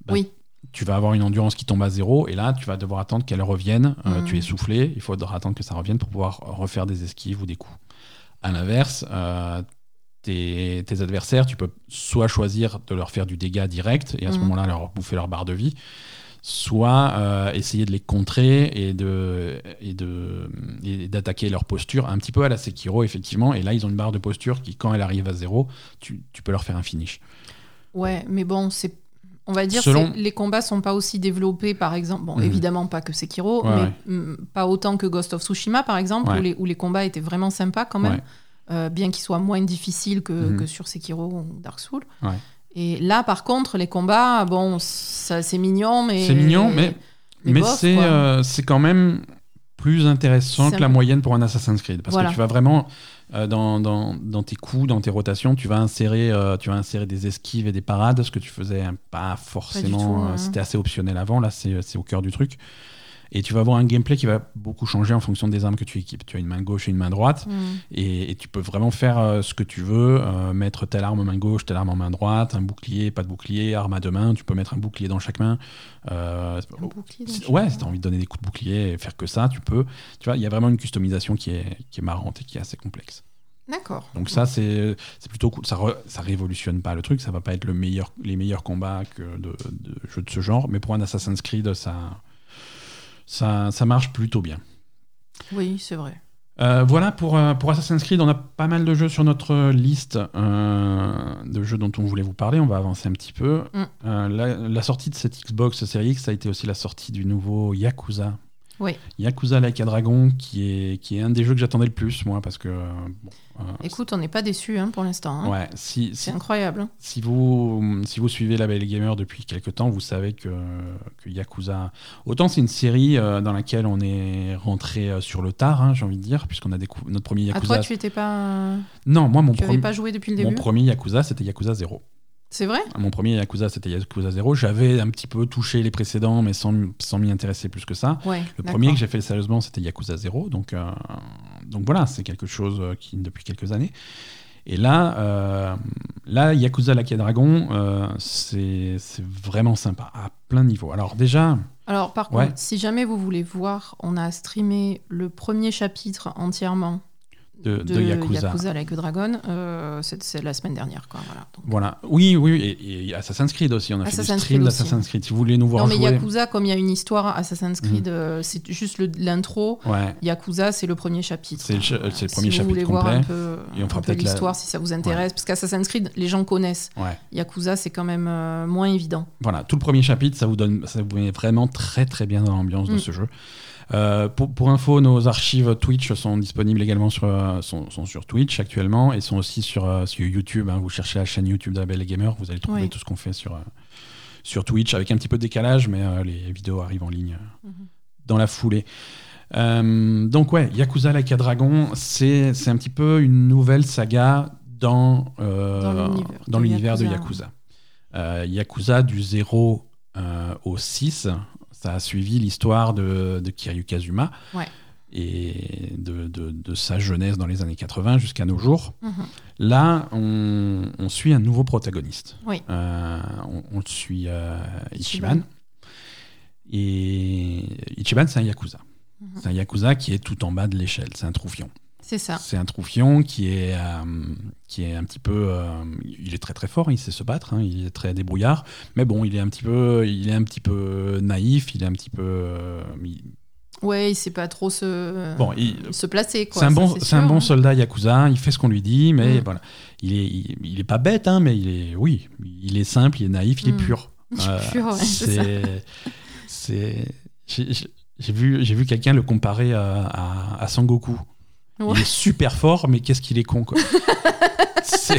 bah, Oui. tu vas avoir une endurance qui tombe à zéro et là, tu vas devoir attendre qu'elle revienne. Mhm. Tu es soufflé, il faudra attendre que ça revienne pour pouvoir refaire des esquives ou des coups. À l'inverse, euh, tes, tes adversaires, tu peux soit choisir de leur faire du dégât direct et à ce Mhm. moment-là leur bouffer leur barre de vie, soit euh, essayer de les contrer et de et de et d'attaquer leur posture un petit peu à la Sekiro effectivement et là ils ont une barre de posture qui quand elle arrive à zéro tu, tu peux leur faire un finish Ouais, mais bon, c'est. On va dire Selon- que les combats sont pas aussi développés, par exemple. Bon, Mhm. évidemment pas que Sekiro, Ouais, mais ouais. mm, pas autant que Ghost of Tsushima, par exemple, Ouais. où, les, où les combats étaient vraiment sympas quand même, euh, bien qu'ils soient moins difficiles que, Mhm. que sur Sekiro ou Dark Souls. Et là, par contre, les combats, bon, c'est mignon, mais. c'est mignon mais mais mais bof, c'est quoi. euh, c'est quand même plus intéressant que la moyenne pour un Assassin's Creed parce Voilà. que tu vas vraiment euh, dans, dans, dans tes coups, dans tes rotations, tu vas insérer, euh, tu vas insérer des esquives et des parades, ce que tu faisais hein, pas forcément. euh, ouais. C'était assez optionnel avant. Là, c'est c'est au cœur du truc. Et tu vas avoir un gameplay qui va beaucoup changer en fonction des armes que tu équipes. Tu as une main gauche et une main droite. Mm. Et, et tu peux vraiment faire euh, ce que tu veux, euh, mettre telle arme en main gauche, telle arme en main droite, un bouclier, pas de bouclier, arme à deux mains, tu peux mettre un bouclier dans chaque main. Euh, Un bouclier dans si- chaque ouais, main. si tu as envie de donner des coups de bouclier et faire que ça, tu peux. Tu vois, il y a vraiment une customisation qui est, qui est marrante et qui est assez complexe. D'accord. Donc ça, c'est c'est plutôt cool. Ça, re- ça révolutionne pas le truc, ça va pas être le meilleur, les meilleurs combats que de, de jeux de ce genre, mais pour un Assassin's Creed, ça, ça, ça marche plutôt bien. Oui, c'est vrai. Euh, voilà pour, euh, pour Assassin's Creed, on a pas mal de jeux sur notre liste euh, de jeux dont on voulait vous parler. On va avancer un petit peu. Mm. La, la sortie de cette Xbox Series X, ça a été aussi la sortie du nouveau Yakuza. Oui. Yakuza Like a Dragon, qui est, qui est un des jeux que j'attendais le plus, moi, parce que. bon, euh, Écoute, on n'est pas déçus hein, pour l'instant. hein. ouais, si, si, C'est incroyable. hein. si vous, si vous suivez la Belle Gamer depuis quelques temps, vous savez que, que Yakuza. Autant c'est une série euh, dans laquelle on est rentré euh, sur le tard, hein, j'ai envie de dire, puisqu'on a découvert notre premier À Yakuza. toi, tu étais pas. Non, moi, mon, Tu premier pas joué depuis le mon début premier Yakuza, c'était Yakuza 0. C'est vrai? Mon premier Yakuza, c'était Yakuza 0. J'avais un petit peu touché les précédents, mais sans, sans m'y intéresser plus que ça. Ouais. Le premier que j'ai fait sérieusement, c'était Yakuza 0. Donc, euh, donc voilà, c'est quelque chose euh, qui, depuis quelques années. Et là, euh, là Yakuza a Dragon, euh, c'est c'est vraiment sympa, à plein niveau. Alors déjà, Alors, par Ouais. contre, si jamais vous voulez voir, on a streamé le premier chapitre entièrement de, de, de Yakuza. Yakuza Like a Dragon. euh, c'est la semaine dernière, quoi. Voilà. Donc- Voilà. Oui, oui, et, et Assassin's Creed aussi. On a fait Assassin's du stream Creed aussi. d'Assassin's Creed. Si vous voulez nous voir Non, mais. Yakuza, comme il y a une histoire, Assassin's Creed, euh, c'est juste l'intro. Ouais. Yakuza, c'est le premier chapitre. C'est le Voilà. le premier si vous voulez chapitre voir un complet. peu, Et on un fera peu peut-être la- l'histoire, si ça vous intéresse. Parce qu'Assassin's Creed, les gens connaissent. Ouais. Yakuza, c'est quand même euh, moins évident. Voilà, tout le premier chapitre, ça vous donne, ça vous met vraiment très très bien dans l'ambiance de Mm. ce jeu. Euh, pour, pour info, nos archives Twitch sont disponibles également sur, euh, sont, sont sur Twitch actuellement et sont aussi sur, euh, sur YouTube. hein. Vous cherchez la chaîne YouTube et Gamer, vous allez trouver Oui. tout ce qu'on fait sur, sur Twitch avec un petit peu de décalage, mais les vidéos arrivent en ligne Mhm. dans la foulée. Euh, donc ouais, Yakuza Like a Dragon, c'est un petit peu une nouvelle saga dans, euh, Dans l'univers de Yakuza. Yakuza. Euh, Yakuza du 0 euh, au 6, ça a suivi l'histoire de, de Kiryu Kazuma Ouais. et de, de- de sa jeunesse dans les années 80 jusqu'à nos jours. Mhm. Là, on, on suit un nouveau protagoniste. Oui. Euh, on, on suit euh, Ichiban. Ichiban. Et Ichiban, c'est un Yakuza. Mhm. C'est un Yakuza qui est tout en bas de l'échelle. C'est un troufion. C'est ça. C'est un troufion qui est, euh, qui est un petit peu. euh, il est très très fort, il sait se battre, hein, il est très débrouillard. Mais bon, il est un petit peu, il est un petit peu naïf, il est un petit peu. euh, il- Ouais, il sait pas trop se, Bon, il- se placer. c'est un bon, c'est un bon hein. soldat yakuza. Il fait ce qu'on lui dit, mais Mm. voilà, il est, il, il est pas bête, hein, mais il est, oui, il est simple, il est naïf, il est Mm. pur. Est pur, ouais, c'est. J'ai vu, j'ai vu quelqu'un le comparer à, à, à Sangoku. Ouais. Il est super fort, mais qu'est-ce qu'il est con, quoi. c'est...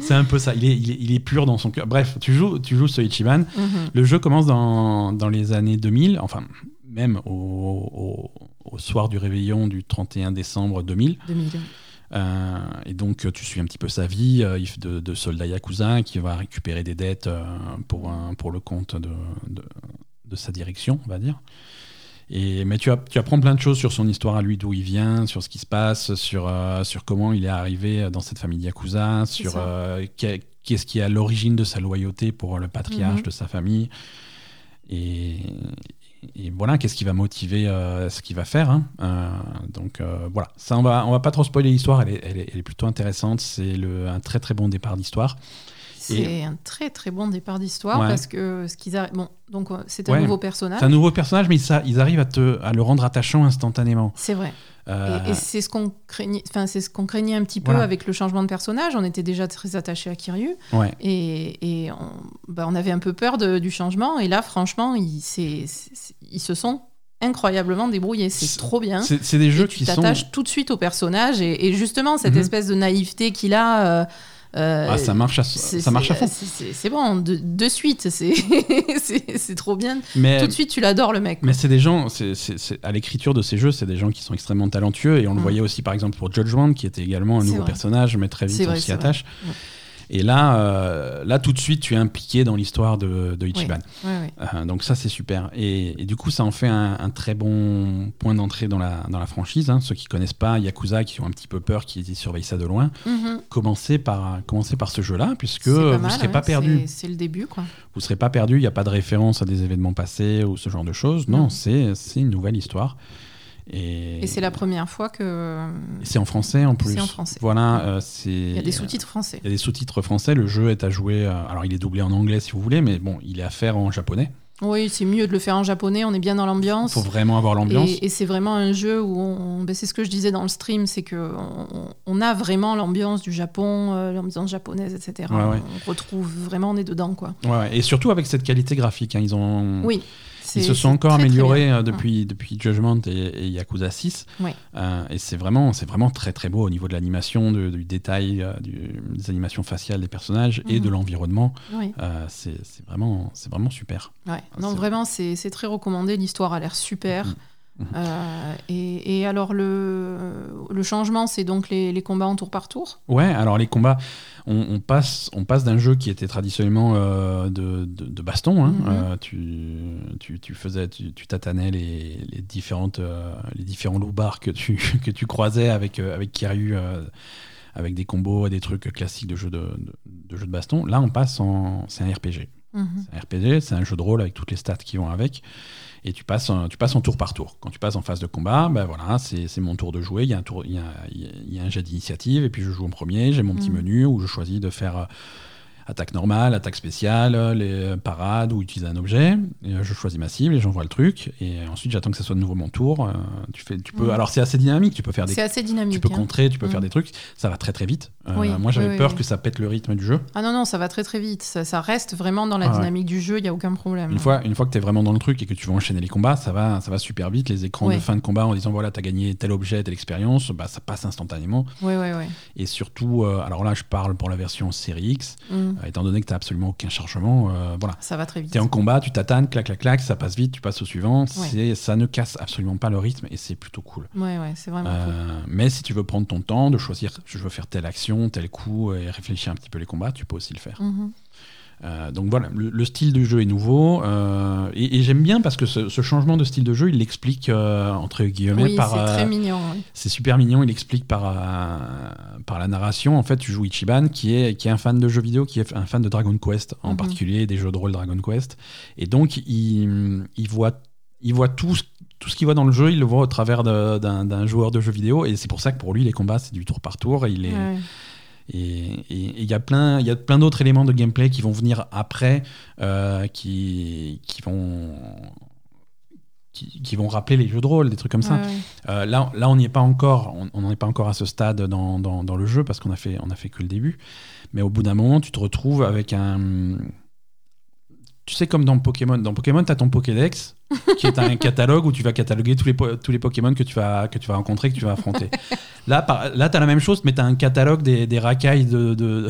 c'est un peu ça. Il est, il est, il est pur dans son cœur. Bref, tu joues, tu joues ce Ichiban. Mhm. Le jeu commence dans, dans les années 2000, enfin, même au, au, au soir du réveillon du 31 décembre 2000. 2000. Euh, et donc, tu suis un petit peu sa vie euh, de, de soldat yakuza qui va récupérer des dettes euh, pour, un- pour le compte de, de, de sa direction, on va dire. Et, mais tu, app- tu apprends plein de choses sur son histoire à lui, d'où il vient, sur ce qui se passe, sur, euh, sur comment il est arrivé dans cette famille yakuza, sur euh, qu'est- qu'est-ce qui est à l'origine de sa loyauté pour le patriarche Mhm. de sa famille. Et, et voilà, qu'est-ce qui va motiver euh, ce qu'il va faire. hein. Euh, donc euh, voilà, ça on va, on va pas trop spoiler l'histoire, elle est, elle, est, elle est plutôt intéressante. C'est un très très bon départ d'histoire. C'est un très très bon départ d'histoire Ouais. parce que ce qu'ils bon donc euh, c'est un Ouais. nouveau personnage. C'est un nouveau personnage, mais ça, ils arrivent à, te, à le rendre attachant instantanément. C'est vrai. Euh, Et, et c'est ce qu'on craignait, enfin c'est ce qu'on craignait un petit peu Voilà. avec le changement de personnage. On était déjà très attaché à Kiryu ouais. et, et on, bah, on avait un peu peur de- du changement. Et là, franchement, ils, se sont incroyablement débrouillés. C'est trop bien. C'est des jeux tu qui sont. t'attaches tout de suite au personnage et, et justement cette Mhm. espèce de naïveté qu'il a. euh, euh, Ah, ça marche à, ça marche à fond. c'est- bon, de, de suite, c'est trop bien. Mais, Tout de suite, tu l'adores, le mec. mais c'est des gens, c'est à l'écriture de ces jeux, c'est des gens qui sont extrêmement talentueux. Et on le Mm. voyait aussi par exemple pour Judgment, qui était également un nouveau vrai. personnage, mais très vite on s'y vrai. attache. Ouais. Et là, euh, là, tout de suite, tu es impliqué dans l'histoire de, de Ichiban. Euh, donc ça c'est super et, et du coup ça en fait un, un très bon point d'entrée dans la, dans la franchise hein. ceux qui connaissent pas Yakuza qui ont un petit peu peur qui surveillent ça de loin Mhm. commencez par, commencez par ce jeu là puisque vous ne serez ouais, pas perdu c'est- le début, quoi. vous serez pas perdu il n'y a pas de référence à des événements passés ou ce genre de choses non, Non. c'est c'est une nouvelle histoire et, Et c'est la première fois que. c'est en français en plus C'est en français. voilà euh, c'est Il y a des sous-titres français. il y a des sous-titres français le jeu est à jouer euh, alors il est doublé en anglais si vous voulez mais bon il est à faire en japonais Oui, c'est mieux de le faire en japonais, on est bien dans il l'ambiance. faut vraiment avoir l'ambiance Et, et c'est vraiment un jeu où on, ben c'est ce que je disais dans le stream, c'est que on, on a vraiment l'ambiance du Japon, euh, l'ambiance japonaise, etc. Ouais, ouais. On retrouve vraiment, on est dedans, quoi. Ouais, ouais. et surtout avec cette qualité graphique. hein, ils, ont, Oui. Ils se sont encore très, améliorés euh, depuis, depuis Judgment et, et Yakuza 6. Ouais. Euh, et c'est vraiment, vraiment très très beau au niveau de l'animation, du détail, euh, du- des animations faciales des personnages et Mhm. de l'environnement. Oui, Euh, c'est vraiment, super. ouais. Non, vraiment, c'est très recommandé. L'histoire a l'air super. Mhm. Mhm. Euh, et, et alors, le, le changement, c'est donc les, les combats en tour par tour? Ouais, alors les combats, on, on passe, on passe d'un jeu qui était traditionnellement euh, de, de, de baston. hein. Mhm. Euh, tu, tu, tu faisais, tu, tu tatanais les, les différentes, euh, les différents loupards que tu, que tu croisais avec, avec Kiryu, avec des combos et des trucs classiques de jeux de, de, de jeux de baston. Là, on passe en, c'est un RPG. Mhm. C'est un RPG, c'est un jeu de rôle avec toutes les stats qui vont avec. Et tu passes, en- tu passes en tour par tour. Quand tu passes en phase de combat, ben voilà, c'est c'est mon tour de jouer. Il y a un, tour, il y a, il y un jet d'initiative, et puis je joue en premier. J'ai mon petit Mhm. menu où je choisis de faire attaque normale, attaque spéciale, euh, les parades ou utiliser un objet. Et, euh, je choisis ma cible et j'envoie le truc. Et ensuite, j'attends que ça soit de nouveau mon tour. Euh, tu fais, tu peux, alors c'est assez dynamique. Tu peux faire des, C'est assez dynamique. tu peux hein. contrer, tu peux faire Mhm. des trucs. Ça va très très vite. Euh, Oui, moi, j'avais oui, peur oui. que ça pète le rythme du jeu. Ah non, non, ça va très très vite. Ça, ça reste vraiment dans la Ah ouais. dynamique du jeu, il n'y a aucun problème. Une fois, une fois que tu es vraiment dans le truc et que tu vas enchaîner les combats, ça va, ça va super vite. Les écrans de fin de combat en disant voilà, tu as gagné tel objet, telle expérience, bah, ça passe instantanément. Oui, oui, oui. Et surtout, euh, alors là, je parle pour la version série X, Mm. euh, étant donné que tu absolument aucun chargement. euh, voilà. Ça va très vite. Tu es en combat, tu t'attannes, clac, clac, clac, ça passe vite, tu passes au suivant. Ouais. Ça ne casse absolument pas le rythme et c'est plutôt cool. Ouais, ouais, c'est vraiment cool. Euh, mais si tu veux prendre ton temps, de choisir, je veux faire telle action, tel coup et réfléchir un petit peu les combats, tu peux aussi le faire. Mhm. Donc voilà, le, le style de jeu est nouveau euh, et, et j'aime bien parce que ce, ce changement de style de jeu, il l'explique euh, entre guillemets Oui, par. c'est euh, très mignon. oui. c'est super mignon, il explique par, euh, par la narration. En fait, tu joues Ichiban qui est, qui est un fan de jeux vidéo, qui est un fan de Dragon Quest, en Mhm. particulier des jeux de rôle Dragon Quest. Et donc, il, il voit, il voit tout, ce- tout ce qu'il voit dans le jeu, il le voit au travers d'un d'un joueur de jeux vidéo. Et c'est pour ça que pour lui, les combats, c'est du tour par tour. Et il est, Ouais. Et il y a plein, il y a plein d'autres éléments de gameplay qui vont venir après, euh, qui, qui vont qui, qui vont rappeler les jeux de rôle, des trucs comme ça. Ouais, ouais. Euh, là, là, on n'y est pas encore. On n'en est pas encore à ce stade dans, dans, dans le jeu parce qu'on a fait, on a fait que le début. Mais au bout d'un moment, tu te retrouves avec un. tu sais, comme dans Pokémon. Dans Pokémon, tu as ton Pokédex, qui est un catalogue où tu vas cataloguer tous les, tous les Pokémon que tu, vas, que tu vas rencontrer, que tu vas affronter. là, par- là tu as la même chose, mais tu as un catalogue des, des racailles de, de-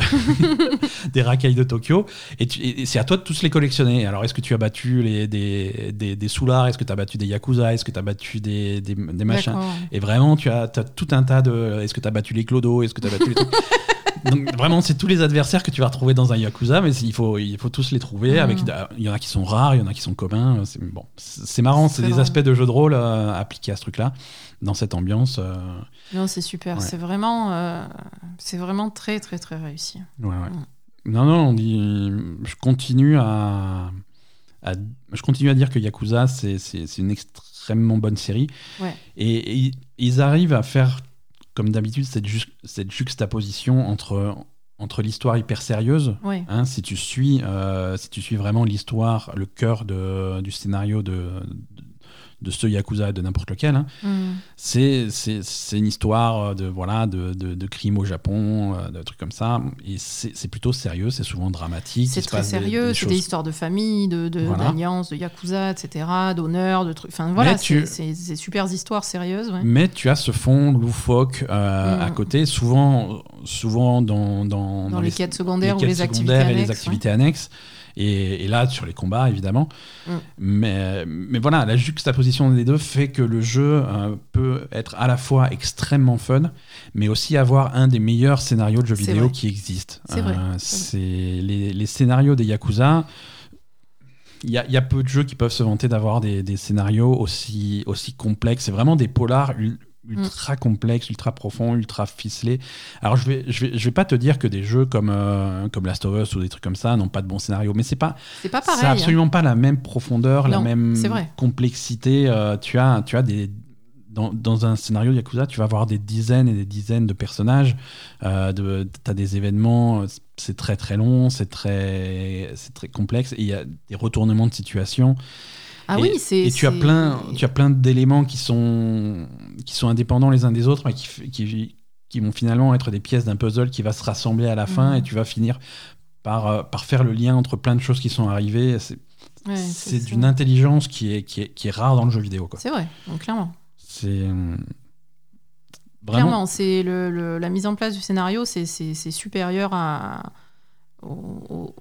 des racailles de Tokyo. Et, c'est à toi de tous les collectionner. Alors, est-ce que tu as battu les, des, des, des Soulards Est-ce que tu as battu des Yakuza? Est-ce que tu as battu des, des, des machins? Et vraiment, tu as, as tout un tas de. Est-ce que tu as battu les clodos? Est-ce que tu as battu les trucs? Donc vraiment, c'est tous les adversaires que tu vas retrouver dans un Yakuza, mais il faut, il faut tous les trouver. Avec, il y en a qui sont rares, il y en a qui sont communs. Bon, c'est marrant, c'est des aspects de jeu de rôle euh, appliqués à ce truc-là, dans cette ambiance. euh, Non, c'est super. Ouais. C'est vraiment, euh, c'est vraiment très, très, très réussi. ouais, ouais. Mhm. Non, non, on dit. Je continue à. à- je continue à dire que Yakuza, c'est une extrêmement bonne série. Ouais. Et, et ils arrivent à faire, comme d'habitude, cette, ju- cette juxtaposition entre, entre l'histoire hyper sérieuse. Ouais. hein, si, tu suis, euh, si tu suis vraiment l'histoire, le cœur de, du scénario de, de, de ce Yakuza, de n'importe lequel, hein, Mhm. c'est une histoire de, voilà, de, de, de crimes au Japon, euh, de trucs comme ça. Et c'est plutôt sérieux, c'est souvent dramatique. C'est très sérieux, c'est des histoires de famille, de de- Voilà. d'alliances, de, yakuza, etc., d'honneur, de trucs. Enfin voilà, tu- c'est c'est super histoires sérieuses. Ouais. Mais tu as ce fond loufoque euh, Mm. à côté, souvent, souvent dans, dans, Dans, les, quêtes secondaires quêtes les activités secondaires et annexes. les activités annexes. Et, et là, sur les combats, évidemment. Mm. Mais, mais voilà, la juxtaposition des deux fait que le jeu euh, peut être à la fois extrêmement fun, mais aussi avoir un des meilleurs scénarios de jeux vidéo vrai. qui existent. C'est vrai. c'est les, les scénarios des Yakuza. Il y, a, il y a peu de jeux qui peuvent se vanter d'avoir des, des scénarios aussi, aussi complexes. C'est vraiment des polars. Ultra complexes, ultra profonds, ultra ficelés. Alors je vais, je vais, je vais pas te dire que des jeux comme, euh, comme Last of Us ou des trucs comme ça n'ont pas de bons scénarios, mais c'est pas, C'est pas pareil. a hein. absolument pas la même profondeur, la même c'est complexité. Euh, tu as, tu as des dans, dans un scénario Yakuza, tu vas avoir des dizaines et des dizaines de personnages. Euh, de, des événements, c'est très très long, c'est très, c'est très complexe. Et il y a des retournements de situation. Ah et, oui, c'est. et tu as plein, tu as plein d'éléments qui sont, qui sont indépendants les uns des autres, mais qui, qui, qui vont finalement être des pièces d'un puzzle qui va se rassembler à la fin Mhm. et tu vas finir par, euh, par faire le lien entre plein de choses qui sont arrivées. C'est Ouais, c'est d'une intelligence qui est, qui, est, qui est rare dans le jeu vidéo. C'est vrai, donc clairement. C'est euh, vraiment. Clairement, c'est le, le- la mise en place du scénario, c'est supérieur à, au,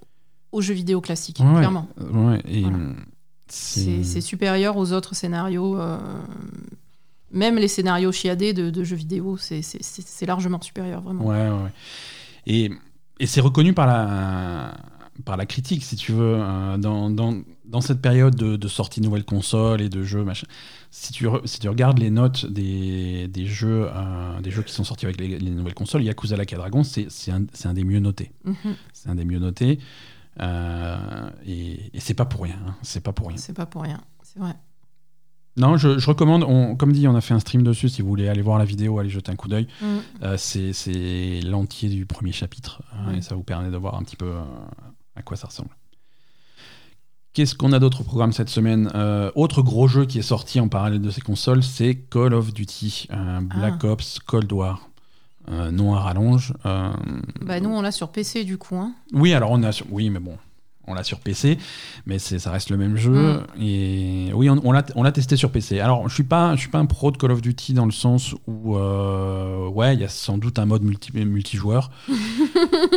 jeux vidéo classiques, Ouais, clairement. ouais, et, Voilà. Euh, C'est supérieur aux autres scénarios. euh, même les scénarios chiadés de, de jeux vidéo, c'est- largement supérieur, vraiment. Ouais. Et, et c'est reconnu par la, par la critique, si tu veux, euh, dans, dans, dans cette période de, de sortie de nouvelles consoles et de jeux, machin. Si tu, re- si tu regardes les notes des, des, jeux, euh, des jeux qui sont sortis avec les, les nouvelles consoles, Yakuza Like Dragon, c'est un, un des mieux notés. Mhm. C'est un des mieux notés. Euh, et et c'est pas pour rien. hein. C'est pas pour rien. C'est pas pour rien, c'est vrai. Non, je, je recommande, on- comme dit, on a fait un stream dessus. Si vous voulez aller voir la vidéo, allez jeter un coup d'œil. Mhm. Euh, c'est c'est l'entier du premier chapitre hein, Ouais. et ça vous permet de voir un petit peu euh, à quoi ça ressemble. Qu'est-ce qu'on a d'autre au programme cette semaine? Euh, Autre gros jeu qui est sorti en parallèle de ces consoles, c'est Call of Duty, euh, Black Ah. Ops Cold War. Euh, nom à rallonge. Euh, Bah, nous, on l'a sur PC, du coup. hein. oui, alors on a sur... oui, mais bon, on l'a sur PC, mais c'est ça reste le même jeu. Mm. Et oui, on, on l'a on l'a testé sur PC. Alors, je suis pas, je suis pas un pro de Call of Duty dans le sens où, euh, ouais, il y a sans doute un mode multi, multijoueur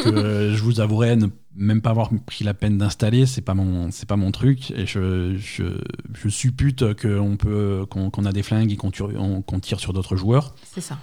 que je vous avouerai ne même pas avoir pris la peine d'installer. C'est pas mon, c'est pas mon truc. Et je, je, je suppute qu'on peut, qu'on a des flingues et qu'on qu'on tire sur d'autres joueurs. C'est ça.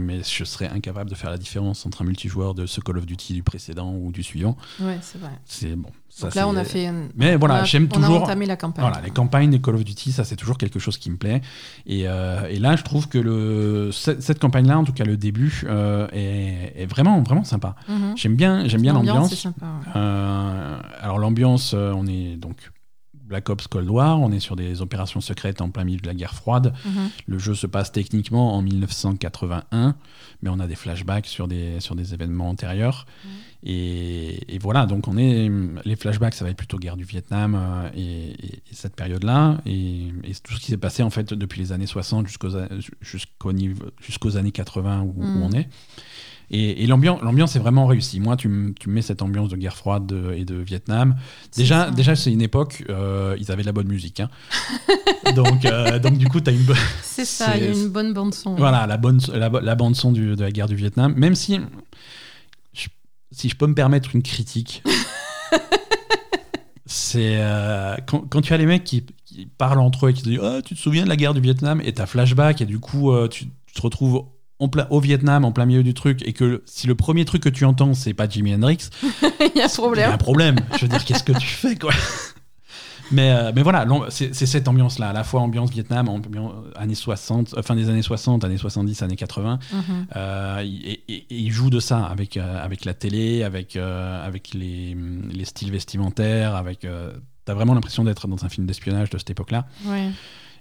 Mais je serais incapable de faire la différence entre un multijoueur de ce Call of Duty du précédent ou du suivant. Ouais, c'est vrai. C'est bon. Ça, Donc là, on a fait. un- Mais voilà, j'aime on a toujours. entamé la campagne. Voilà, les campagnes des Call of Duty, ça c'est toujours quelque chose qui me plaît. Et, euh, et là, je trouve que le, cette, cette campagne-là, en tout cas le début, euh, est, est vraiment, vraiment sympa. Mhm. J'aime bien, j'aime bien l'ambiance. c'est sympa. ouais. Euh, alors l'ambiance, euh, on est donc Black Ops Cold War, on est sur des opérations secrètes en plein milieu de la guerre froide. Mhm. Le jeu se passe techniquement en 1981, mais on a des flashbacks sur des, sur des événements antérieurs. Mhm. Et, et voilà, donc on est les flashbacks, ça va être plutôt guerre du Vietnam euh, et, et- et cette période-là, et, et tout ce qui s'est passé en fait depuis les années 60 jusqu'aux années 80 où, où Mm. on est. Et, et l'ambiance, l'ambiance est vraiment réussie. Moi, tu, me- tu me mets cette ambiance de guerre froide de- et de Vietnam. Déjà, déjà c'est une époque, euh, ils avaient de la bonne musique. hein. donc, euh, donc, du coup, tu as une bonne. C'est ça, il y a c'est- une bonne bande son. Voilà, la, bonne, la, la bande son du- de la guerre du Vietnam. Même si, je- si je peux me permettre une critique, c'est euh, quand, quand tu as les mecs qui, qui parlent entre eux et qui te disent Ah, Tu te souviens de la guerre du Vietnam? Et t'as flashback, et du coup, euh, tu, tu te retrouves en plein- au Vietnam, en plein milieu du truc, et que si le premier truc que tu entends, c'est pas Jimi Hendrix, il y a un il y a problème. un problème. Je veux dire, qu'est-ce que tu fais, quoi? Mais, euh, mais voilà, c'est cette ambiance-là, à la fois ambiance Vietnam, ambiance années 60, euh, fin des années 60, années 70, années 80. Mhm. Euh, et, et- et il joue de ça avec, euh, avec la télé, avec, avec les, les styles vestimentaires, avec. T'as vraiment l'impression d'être dans un film d'espionnage de cette époque-là. Ouais.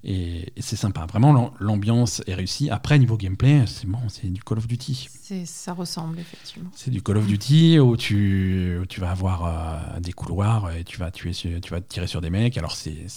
Et, c'est sympa. Vraiment, l'am- l'ambiance est réussie. Après, niveau gameplay, c'est bon, c'est du Call of Duty. Ça ressemble, effectivement. C'est du Call of Duty où tu, où tu vas avoir euh, des couloirs et tu vas, tuer sur- tu vas tirer sur des mecs. Alors, c'est-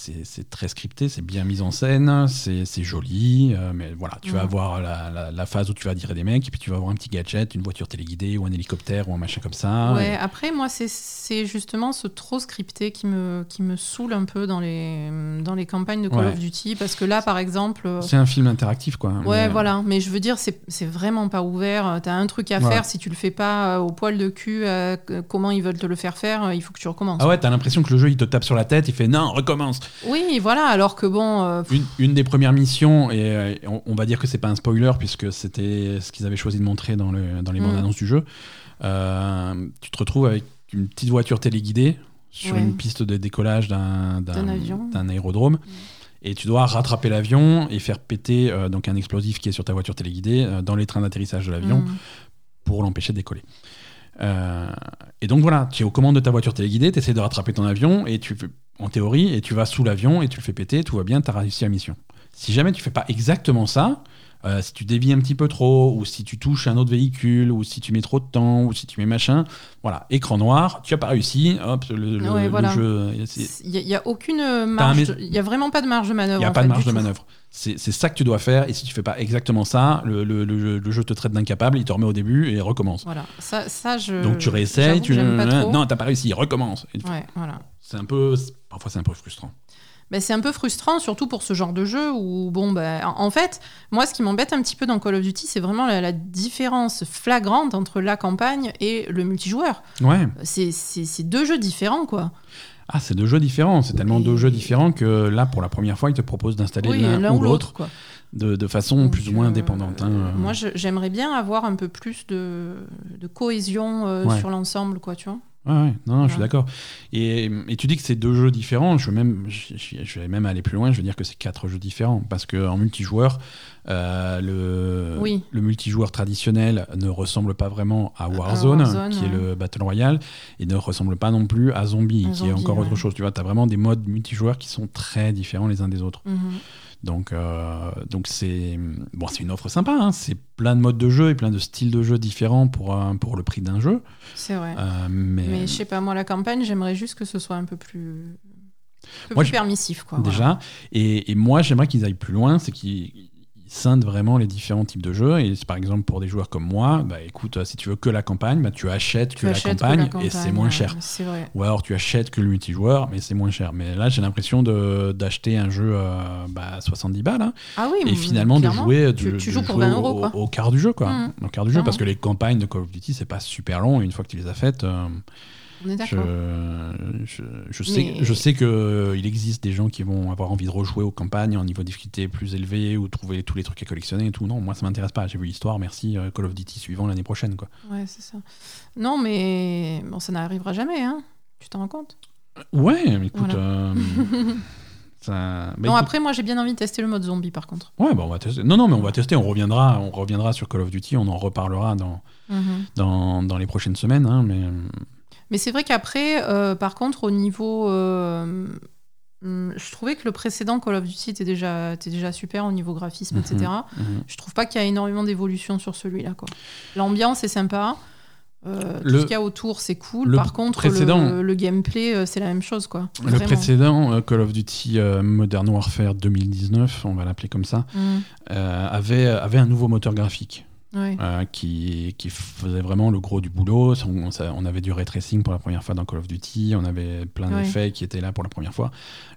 très scripté, c'est bien mis en scène, c'est joli. euh, mais voilà, tu vas avoir la, la- la phase où tu vas tirer des mecs et puis tu vas avoir un petit gadget, une voiture téléguidée ou un hélicoptère ou un machin comme ça. ouais, Et- après, moi, c'est- justement ce trop scripté qui me, qui me saoule un peu dans les, dans les campagnes de Call Ouais. of Duty. Parce que là, par exemple. euh, C'est un film interactif, quoi. Ouais, Mais- voilà. Mais je veux dire, c'est vraiment pas ouvert. T'as un truc à Ouais. faire. Si tu le fais pas euh, au poil de cul, euh, comment ils veulent te le faire faire, euh, il faut que tu recommences. Ah ouais, t'as l'impression que le jeu il te tape sur la tête, il fait non, recommence. Oui, voilà. Alors que bon. Une, une des premières missions, et on, on va dire que c'est pas un spoiler puisque c'était ce qu'ils avaient choisi de montrer dans, le, dans les Mm. bandes annonces du jeu, tu te retrouves avec une petite voiture téléguidée sur Ouais. une piste de décollage d'un aérodrome. Et tu dois rattraper l'avion et faire péter euh, donc un explosif qui est sur ta voiture téléguidée euh, dans les trains d'atterrissage de l'avion hmm. pour l'empêcher de décoller. Euh, et donc voilà, tu es aux commandes de ta voiture téléguidée, tu essaies de rattraper ton avion, et tu en théorie, et tu vas sous l'avion, et tu le fais péter, tout va bien, tu as réussi la mission. Si jamais tu fais pas exactement ça, euh, si tu dévies un petit peu trop, ou si tu touches un autre véhicule, ou si tu mets trop de temps, ou si tu mets machin, voilà, écran noir, tu as pas réussi, hop, le, le- Ouais, le voilà. jeu... Il n'y a, aucune marge. Il y a vraiment pas de marge de manœuvre. Il n'y a en pas fait, de marge de tout. manœuvre. C'est ça que tu dois faire, et si tu fais pas exactement ça, le, le- jeu, te traite d'incapable, il te remet au début et recommence. Voilà. Ça, ça je. Donc tu réessayes, tu pas trop. non, t'as pas réussi, recommence. Et Ouais, voilà. C'est un peu, parfois c'est un peu frustrant. Ben, c'est un peu frustrant, surtout pour ce genre de jeu où, bon, ben, en fait, moi, ce qui m'embête un petit peu dans Call of Duty, c'est vraiment la, la différence flagrante entre la campagne et le multijoueur. Ouais. C'est deux jeux différents, quoi. Ah, c'est deux jeux différents. C'est tellement Et- deux jeux différents que là, pour la première fois, ils te proposent d'installer Oui, l'un ou l'autre de, de façon Donc, plus ou moins euh, indépendante. hein. euh, Moi, j'aimerais bien avoir un peu plus de, de cohésion euh, Ouais. sur l'ensemble, quoi, tu vois. Ouais, ouais, non, non, je suis d'accord. Et, et tu dis que c'est deux jeux différents. Je, veux même, je, vais même aller plus loin. Je veux dire que c'est quatre jeux différents. Parce qu'en multijoueur, euh, le, Oui. le multijoueur traditionnel ne ressemble pas vraiment à Warzone, Warzone, qui est le Battle Royale, et ne ressemble pas non plus à Zombie, qui est encore autre chose. Tu vois, tu as vraiment des modes multijoueurs qui sont très différents les uns des autres. Mhm. Donc, euh, donc c'est bon, c'est une offre sympa. hein. C'est plein de modes de jeu et plein de styles de jeu différents pour, un- pour le prix d'un jeu. C'est vrai. Euh, mais Mais je sais pas, moi, la campagne, j'aimerais juste que ce soit un peu plus, un peu Moi, plus permissif, quoi. voilà. déjà, et, et moi j'aimerais qu'ils aillent plus loin, c'est qu'ils ils scindent vraiment les différents types de jeux. Et par exemple pour des joueurs comme moi, bah écoute, euh, si tu veux que la campagne, bah, tu achètes Tu que, la, que campagne, et c'est moins cher. Vrai. Ou alors tu achètes que le multijoueur, mais c'est moins cher. Mais là, j'ai l'impression d'acheter un jeu euh, bah, à 70 balles. hein. Ah oui, et finalement de jouer, tu- de- tu de joues pour jouer 20 euros, au, quoi. au quart du jeu quoi Mhm. au quart du jeu parce que les campagnes de Call of Duty c'est pas super long et une fois que tu les as faites euh, On est je, d'accord. je, je sais Mais- je sais que euh, il existe des gens qui vont avoir envie de rejouer aux campagnes en niveau de difficulté plus élevé ou trouver tous les trucs à collectionner et tout non moi ça m'intéresse pas j'ai vu l'histoire merci euh, Call of Duty suivant l'année prochaine quoi Ouais, c'est ça. Non, mais bon, ça n'arrivera jamais, hein. Tu t'en rends compte? Ouais mais écoute Voilà. euh, ça bah, Non, écoute, après, moi, j'ai bien envie de tester le mode zombie, par contre. ouais bah, on va tester non non mais on va tester on reviendra on reviendra sur Call of Duty on en reparlera dans Mhm. dans, dans les prochaines semaines hein, mais Mais c'est vrai qu'après, euh, par contre, au niveau. euh, hum, je trouvais que le précédent Call of Duty était déjà, était déjà super au niveau graphisme, etc. Mhm. Je trouve pas qu'il y a énormément d'évolution sur celui-là. L'ambiance est sympa. Euh, Le- Tout ce qu'il y a autour, c'est cool. Par contre, précédent- le, le gameplay, c'est la même chose, quoi. Le Vraiment. précédent, Call of Duty Modern Warfare 2019, on va l'appeler comme ça, euh, avait, avait un nouveau moteur graphique. Ouais. euh, qui, qui faisait vraiment le gros du boulot. On, ça- on avait du ray tracing pour la première fois dans Call of Duty, on avait plein Ouais. d'effets qui étaient là pour la première fois.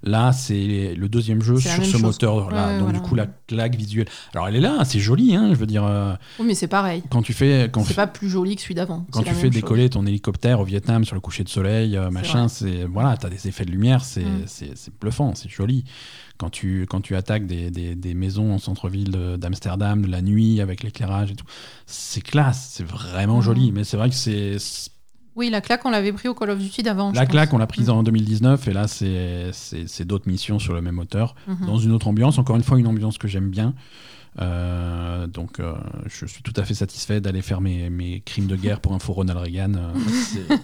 Là, c'est le deuxième jeu sur ce moteur-là. Ouais, Donc, voilà. du coup, la claque visuelle. Alors, elle est là, c'est joli, hein, je veux dire. euh, Oui, mais c'est pareil. quand tu fais. Quand, C'est pas plus joli que celui d'avant. quand tu fais chose. décoller ton hélicoptère au Vietnam sur le coucher de soleil, euh, machin, c'est voilà, t'as des effets de lumière, c'est Mm. c'est- c'est bluffant, c'est joli. Quand tu, quand tu attaques des, des- des maisons en centre-ville de- d'Amsterdam la nuit avec l'éclairage et tout, c'est classe, c'est vraiment Mm. joli. Mais c'est vrai que c'est Oui, la claque, on l'avait pris au Call of Duty d'avant. la claque, pense. on l'a prise Mm. en 2019 et là c'est d'autres missions sur le même moteur, Mhm. dans une autre ambiance. Encore une fois, une ambiance que j'aime bien. Euh, donc euh, je suis tout à fait satisfait d'aller faire mes, mes crimes de guerre pour un faux Ronald Reagan. euh,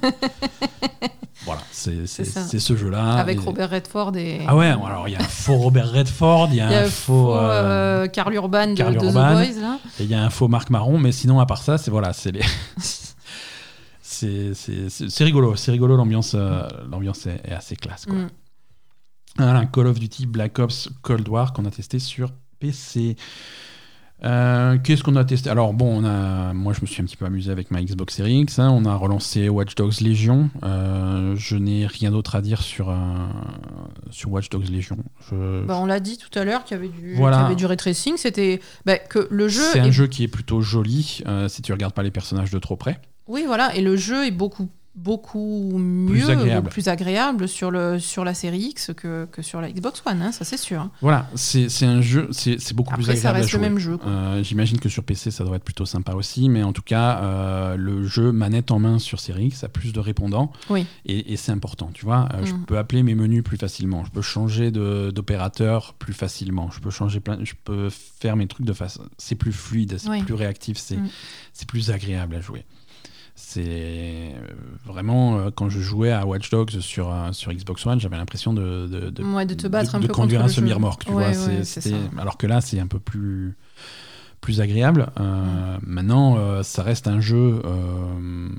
voilà, c'est ce jeu-là. Avec Et- Robert Redford et. Ah ouais, alors il y a un faux Robert Redford, il y a, Il y a un faux, faux euh, Karl Urban de, Karl de Urban. The Boys, là. et il y a un faux Marc Marron, mais sinon à part ça, c'est voilà, c'est les. C'est rigolo, c'est rigolo, l'ambiance euh, l'ambiance est, est assez classe. Quoi. Mm. Voilà, Call of Duty Black Ops Cold War qu'on a testé sur PC. Euh, Qu'est-ce qu'on a testé? Alors bon, on a, moi je me suis un petit peu amusé avec ma Xbox Series X. hein. on a relancé Watch Dogs Legion. Euh, je n'ai rien d'autre à dire sur, euh, sur Watch Dogs Legion. Je- Bah, on l'a dit tout à l'heure qu'il y avait du, Voilà. y avait du ray tracing. C'était bah, que le jeu. C'est un jeu qui est plutôt joli si tu regardes pas les personnages de trop près. Oui, voilà. Et le jeu est beaucoup beaucoup mieux, agréable. plus agréable sur, le, sur la série X que, que sur la Xbox One, hein, ça c'est sûr. hein. Voilà, c'est un jeu, c'est beaucoup plus ça agréable à reste le même jeu. Euh, J'imagine que sur PC, ça doit être plutôt sympa aussi, mais en tout cas, euh, le jeu manette en main sur Series X a plus de répondants, Oui. et, et c'est important, tu vois. Euh, Je Mm. peux appeler mes menus plus facilement, je peux changer d'opérateur plus facilement, je peux changer plein, je peux faire mes trucs de façon, c'est plus fluide, c'est Oui. plus réactif, c'est Mm. c'est plus agréable à jouer. C'est euh, vraiment euh, quand je jouais à Watch Dogs sur, euh, sur Xbox One, j'avais l'impression de, de, de Ouais, de te battre de, un de peu conduire un semi-remorque, tu Ouais, vois. ouais, c'est- c'est c'était- ça. alors que là, c'est un peu plus, plus agréable. Euh, Maintenant, euh, ça reste un jeu euh,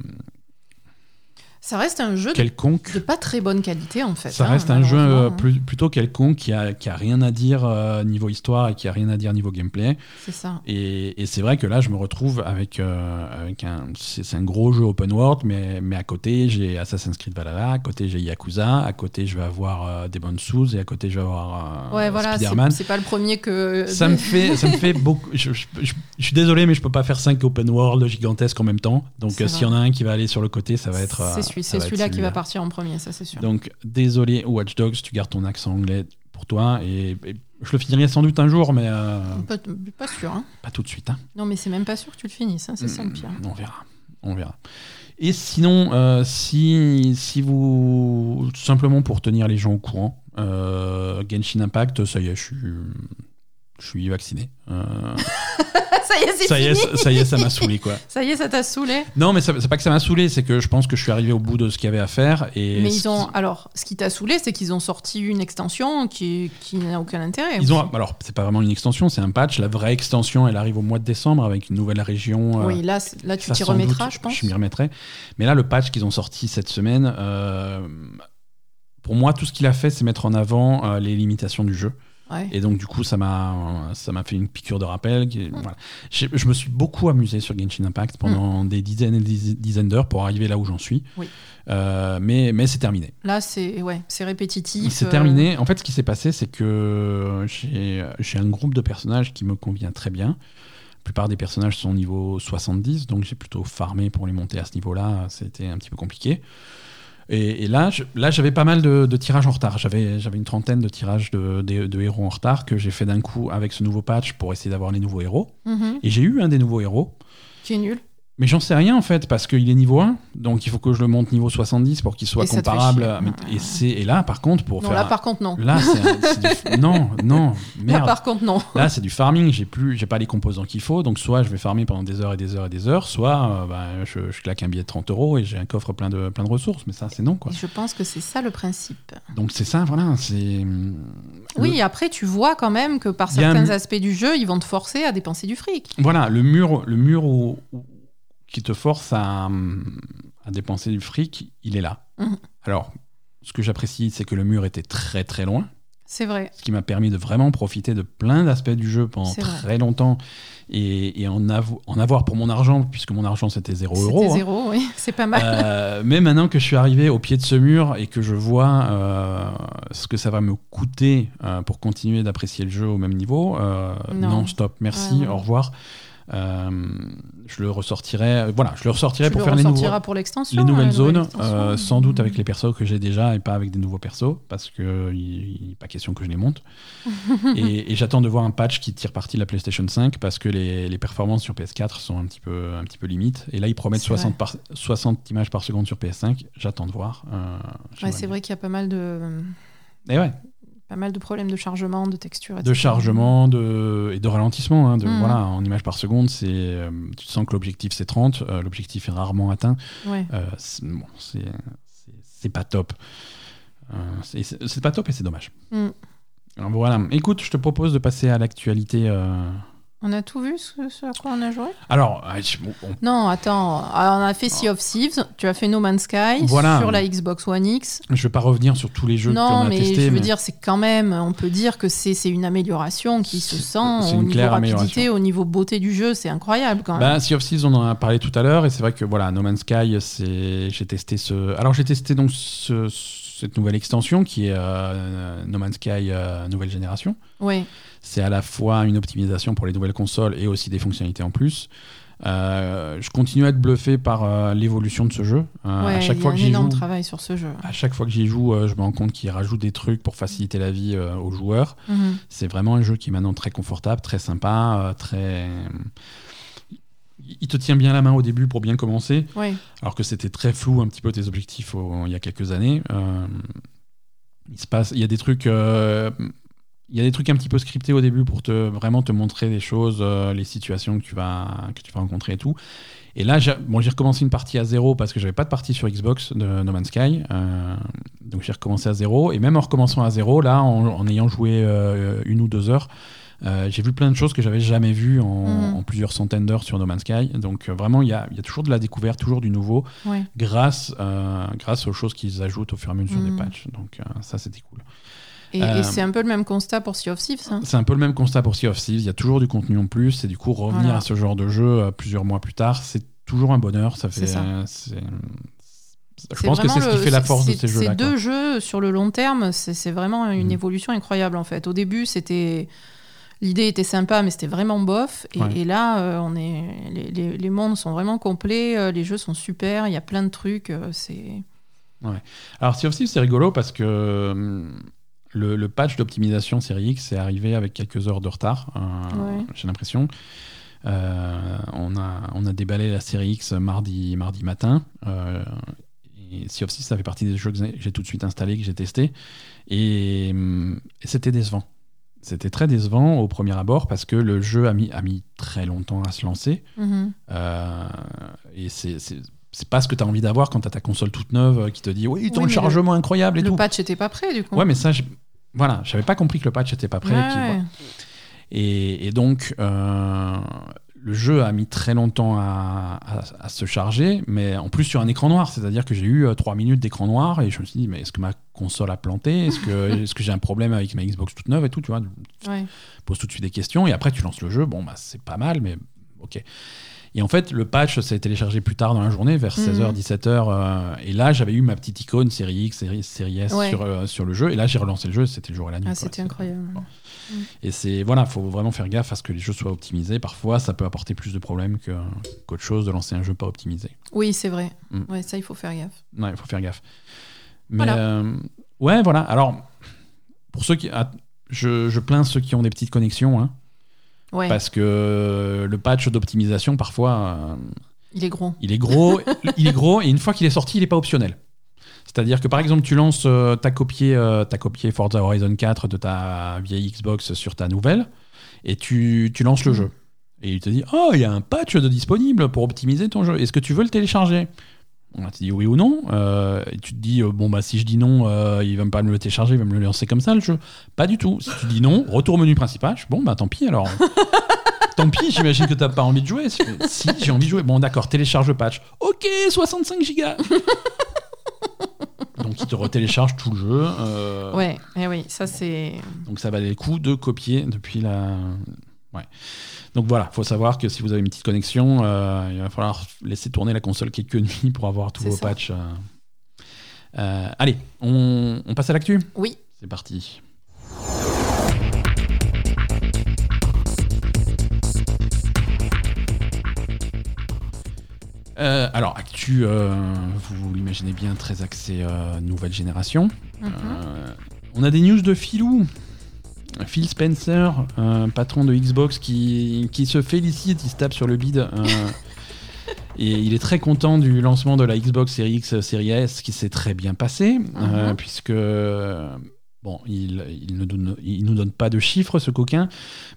Ça reste un jeu quelconque. de pas très bonne qualité en fait. Ça hein, reste un jeu euh, hein. plus- plutôt quelconque qui a, qui a rien à dire euh, niveau histoire et qui a rien à dire niveau gameplay. C'est ça. Et, et c'est vrai que là, je me retrouve avec, euh, avec un. C'est un gros jeu open world, mais, mais à côté, j'ai Assassin's Creed Valhalla, à côté, j'ai Yakuza, à côté, je vais avoir Demon's Souls et à côté, je vais avoir Ouais, voilà, Spider-Man. c'est pas le premier que. Ça me fait, ça me fait beaucoup. Je, je- je- je suis désolé, mais je peux pas faire 5 open world gigantesques en même temps. Donc, s'il y en a un qui va aller sur le côté, ça va être. C'est celui- celui-là qui va partir en premier, ça c'est sûr. Donc, désolé, Watch Dogs, tu gardes ton accent anglais pour toi. Et, et je le finirai sans doute un jour, mais euh, Pas, pas sûr. Hein. pas tout de suite. hein. Non, mais c'est même pas sûr que tu le finisses. hein, C'est ça le pire. On verra. On verra. Et sinon, euh, si, si vous. Tout simplement pour tenir les gens au courant, euh, Genshin Impact, ça y est, je suis. Je suis vacciné. Euh, ça y est, c'est ça y est, ça- y est, ça m'a saoulé quoi. Ça y est, ça t'a saoulé. Non, mais c'est pas que ça m'a saoulé, c'est que je pense que je suis arrivé au bout de ce qu'il y avait à faire. Et mais ce ils ont. qui- Alors, ce qui t'a saoulé, c'est qu'ils ont sorti une extension qui, qui n'a aucun intérêt. Ils ont, aussi. alors, c'est pas vraiment une extension, c'est un patch. La vraie extension, elle arrive au mois de décembre avec une nouvelle région. euh, Oui, là, là tu t'y remettras, doute, je pense. Je m'y remettrai. Mais là, le patch qu'ils ont sorti cette semaine, euh, pour moi, tout ce qu'il a fait, c'est mettre en avant euh, les limitations du jeu. Ouais. Et donc, du coup, ça m'a, ça m'a fait une piqûre de rappel. qui- voilà. J'ai- Je me suis beaucoup amusé sur Genshin Impact pendant des dizaines et des dizaines d'heures pour arriver là où j'en suis. Oui. Euh, mais, mais c'est terminé. Là, c'est ouais, c'est répétitif. C'est euh, terminé. En fait, ce qui s'est passé, c'est que j'ai j'ai un groupe de personnages qui me convient très bien. La plupart des personnages sont au niveau 70, donc j'ai plutôt farmé pour les monter à ce niveau-là. C'était un petit peu compliqué. Et, et là, je- là, j'avais pas mal de, de tirages en retard. J'avais j'avais une trentaine de tirages de, de- de héros en retard que j'ai fait d'un coup avec ce nouveau patch pour essayer d'avoir les nouveaux héros. mhm, Et j'ai eu un des nouveaux héros. qui est nul. Mais j'en sais rien en fait, parce qu'il est niveau 1, donc il faut que je le monte niveau 70 pour qu'il soit Et comparable. à- et, c'est- et là, par contre, pour Non, faire. là, par contre, non. Là, c'est du... Non, non, Là, merde. par contre, non. Là, c'est du farming. J'ai plus, j'ai pas les composants qu'il faut. Donc, soit je vais farmer pendant des heures et des heures et des heures, soit euh, bah, je, je claque un billet de 30 euros et j'ai un coffre plein de, plein de ressources. Mais ça, c'est non, quoi. Et je pense que c'est ça le principe. Donc, c'est ça, voilà. C'est. Oui, après, tu vois quand même que par un certains aspects du jeu, ils vont te forcer à dépenser du fric. Voilà, le mur, le mur où, où- qui te force à, à dépenser du fric, il est là. Mhm. Alors, ce que j'apprécie, c'est que le mur était très très loin, C'est vrai. ce qui m'a permis de vraiment profiter de plein d'aspects du jeu pendant très longtemps et, et en, avo- en avoir pour mon argent, puisque mon argent c'était 0 euros. C'était hein. zéro, oui. C'est pas mal. Euh, mais maintenant que je suis arrivé au pied de ce mur et que je vois euh, ce que ça va me coûter euh, pour continuer d'apprécier le jeu au même niveau, Non. non. stop, merci, au revoir. Euh, je le ressortirai, voilà, je le ressortirai tu pour le faire les, nouveaux, ressortiras pour l'extension. les nouvelles zones, euh, sans doute avec les persos que j'ai déjà et pas avec des nouveaux persos, parce que il n'est pas question que je les monte. et et j'attends de voir un patch qui tire parti de la PlayStation 5, parce que les, les performances sur PS4 sont un petit peu, un petit peu limites. Et là, ils promettent C'est vrai. 60, par- 60 images par seconde sur PS5. J'attends de voir. Euh, Ouais, c'est vrai qu'il y a pas mal de, Et ouais, pas mal de problèmes de chargement, de texture. de etc. chargement de, et de ralentissement. hein, de, Mhm. voilà, en images par seconde, c'est, euh, tu sens que l'objectif c'est 30, euh, l'objectif est rarement atteint. Ouais. Euh, c'est, bon, c'est, pas top. C'est, pas top et c'est dommage. Mm. Alors voilà, écoute, je te propose de passer à l'actualité. On a tout vu ce, ce à quoi on a joué? Alors, on- Non, attends. Ah, On a fait Sea of Thieves, tu as fait No Man's Sky Voilà. sur la Xbox One X. je vais pas revenir sur tous les jeux qu'on Non, a mais testés. je veux mais- dire, c'est quand même, on peut dire que c'est une amélioration qui se sent au une niveau rapidité, au niveau beauté du jeu, c'est incroyable quand même. Bah, sea of Thieves, on en a parlé tout à l'heure, et c'est vrai que voilà, No Man's Sky, j'ai testé ce. Alors j'ai testé donc ce- cette nouvelle extension qui est euh, No Man's Sky euh, nouvelle génération. Oui, C'est à la fois une optimisation pour les nouvelles consoles et aussi des fonctionnalités en plus. Euh, je continue à être bluffé par euh, l'évolution de ce jeu. Euh, ouais, à chaque y fois a que j'y joue, travail sur ce jeu. à chaque fois que j'y joue, je me rends compte qu'il rajoute des trucs pour faciliter la vie aux joueurs. Mhm. C'est vraiment un jeu qui est maintenant très confortable, très sympa, très. Il te tient bien la main au début pour bien commencer, Ouais. alors que c'était très flou un petit peu tes objectifs au- il y a quelques années. Il se passe, il y a des trucs, il y a des trucs un petit peu scriptés au début pour te vraiment te montrer des choses, euh, les situations que tu vas que tu vas rencontrer et tout. Et là, j'ai bon, recommencé une partie à zéro parce que j'avais pas de partie sur Xbox de No Man's Sky, euh, donc j'ai recommencé à zéro. Et même en recommençant à zéro, là, en, en ayant joué euh, une ou deux heures, j'ai vu plein de choses que j'avais jamais vues en, Mhm. en plusieurs centaines d'heures sur No Man's Sky. Donc vraiment, il y a, il y a toujours de la découverte, toujours du nouveau, Ouais. grâce, grâce aux choses qu'ils ajoutent au fur et à mesure Mhm. des patchs. Donc ça, c'était cool. Et, Euh, et c'est un peu le même constat pour Sea of Thieves. hein. C'est un peu le même constat pour Sea of Thieves. Il y a toujours du contenu en plus. Et du coup, revenir Voilà. à ce genre de jeu euh, plusieurs mois plus tard, c'est toujours un bonheur. Ça fait. Ça. c'est- Je pense que c'est ce qui le- fait la force de ces jeux-là. Ces quoi. deux jeux, sur le long terme, c'est vraiment une Mhm. évolution incroyable en fait. Au début, c'était. L'idée était sympa, mais c'était vraiment bof. Et, Ouais. et là, euh, on est... les, les- les mondes sont vraiment complets, euh, les jeux sont super, il y a plein de trucs. euh, c'est Alors, Sea of Thieves, c'est rigolo parce que hum, le, le patch d'optimisation série X est arrivé avec quelques heures de retard, euh, Ouais. j'ai l'impression. Euh, on, a, on a déballé la série X mardi, mardi matin. euh, et Sea of Thieves, ça fait partie des jeux que j'ai tout de suite installé, que j'ai testé. Et, hum, et c'était décevant. C'était très décevant au premier abord parce que le jeu a mis, a mis très longtemps à se lancer. Mhm. Euh, et c'est c'est- pas ce que tu as envie d'avoir quand tu as ta console toute neuve euh, qui te dit oui, ton Oui, chargement incroyable et Le tout. patch était pas prêt du coup. Ouais, mais ça, je- voilà, j'avais pas compris que le patch était pas prêt. Ouais. Et, et donc, euh, le jeu a mis très longtemps à, à- à se charger, mais en plus sur un écran noir. C'est-à-dire que j'ai eu 3 minutes d'écran noir et je me suis dit, mais est-ce que ma console a planté? Est-ce que, est que j'ai un problème avec ma Xbox toute neuve et tout Tu vois, Ouais. pose tout de suite des questions et après tu lances le jeu. Bon, bah, c'est pas mal, mais ok. Et en fait, le patch s'est téléchargé plus tard dans la journée, vers 16h, Mhm. 17h. euh, et là, j'avais eu ma petite icône série X, série, série S Ouais. sur, euh, sur le jeu. Et là, j'ai relancé le jeu, c'était le jour et la nuit. Ah, c'était incroyable. bon. Et c'est voilà, faut vraiment faire gaffe à ce que les jeux soient optimisés. Parfois, ça peut apporter plus de problèmes que- qu'autre chose de lancer un jeu pas optimisé. Oui, c'est vrai. Mm. Ouais, ça, il faut faire gaffe. Ouais, il faut faire gaffe. Mais Voilà. euh, ouais, voilà. Alors, pour ceux qui, ah, je, je plains ceux qui ont des petites connexions, hein, Ouais, parce que le patch d'optimisation parfois. euh, il est gros. Il est gros, il est gros et une fois qu'il est sorti, il n'est pas optionnel. C'est-à-dire que par exemple, tu lances, euh, t'as copié, euh, t'as copié Forza Horizon 4 de ta vieille Xbox sur ta nouvelle et tu, tu lances le jeu. Et il te dit Oh, il y a un patch de disponible pour optimiser ton jeu. Est-ce que tu veux le télécharger? On te dit oui ou non. euh, et tu te dis euh, Bon, bah si je dis non, euh, il va me pas me le télécharger, il va me le lancer comme ça le jeu. Pas du tout. Si tu dis non, retour au menu principal. je- Bon, bah tant pis alors. Tant pis, j'imagine que t'as pas envie de jouer. Si, si, j'ai envie de jouer. Bon, d'accord, télécharge le patch. Ok, 65 gigas. Donc il te retélécharge tout le jeu. euh, Ouais, eh oui, ça c'est. Donc ça valait le coup de copier depuis la. Ouais. Donc voilà, faut savoir que si vous avez une petite connexion, euh, il va falloir laisser tourner la console quelques nuits pour avoir tous vos ça. patchs. euh. Euh, allez, on, on passe à l'actu? Oui. C'est parti. Euh, alors, actu, vous l'imaginez bien, très axé nouvelle génération. Mhm. Euh, on a des news de Philou. Phil Spencer, euh, patron de Xbox, qui, qui se félicite, il se tape sur le bide. euh, et il est très content du lancement de la Xbox Series X, Series S, qui s'est très bien passé, euh, Mhm. puisque. Bon, il, il ne donne, il nous donne pas de chiffres, ce coquin,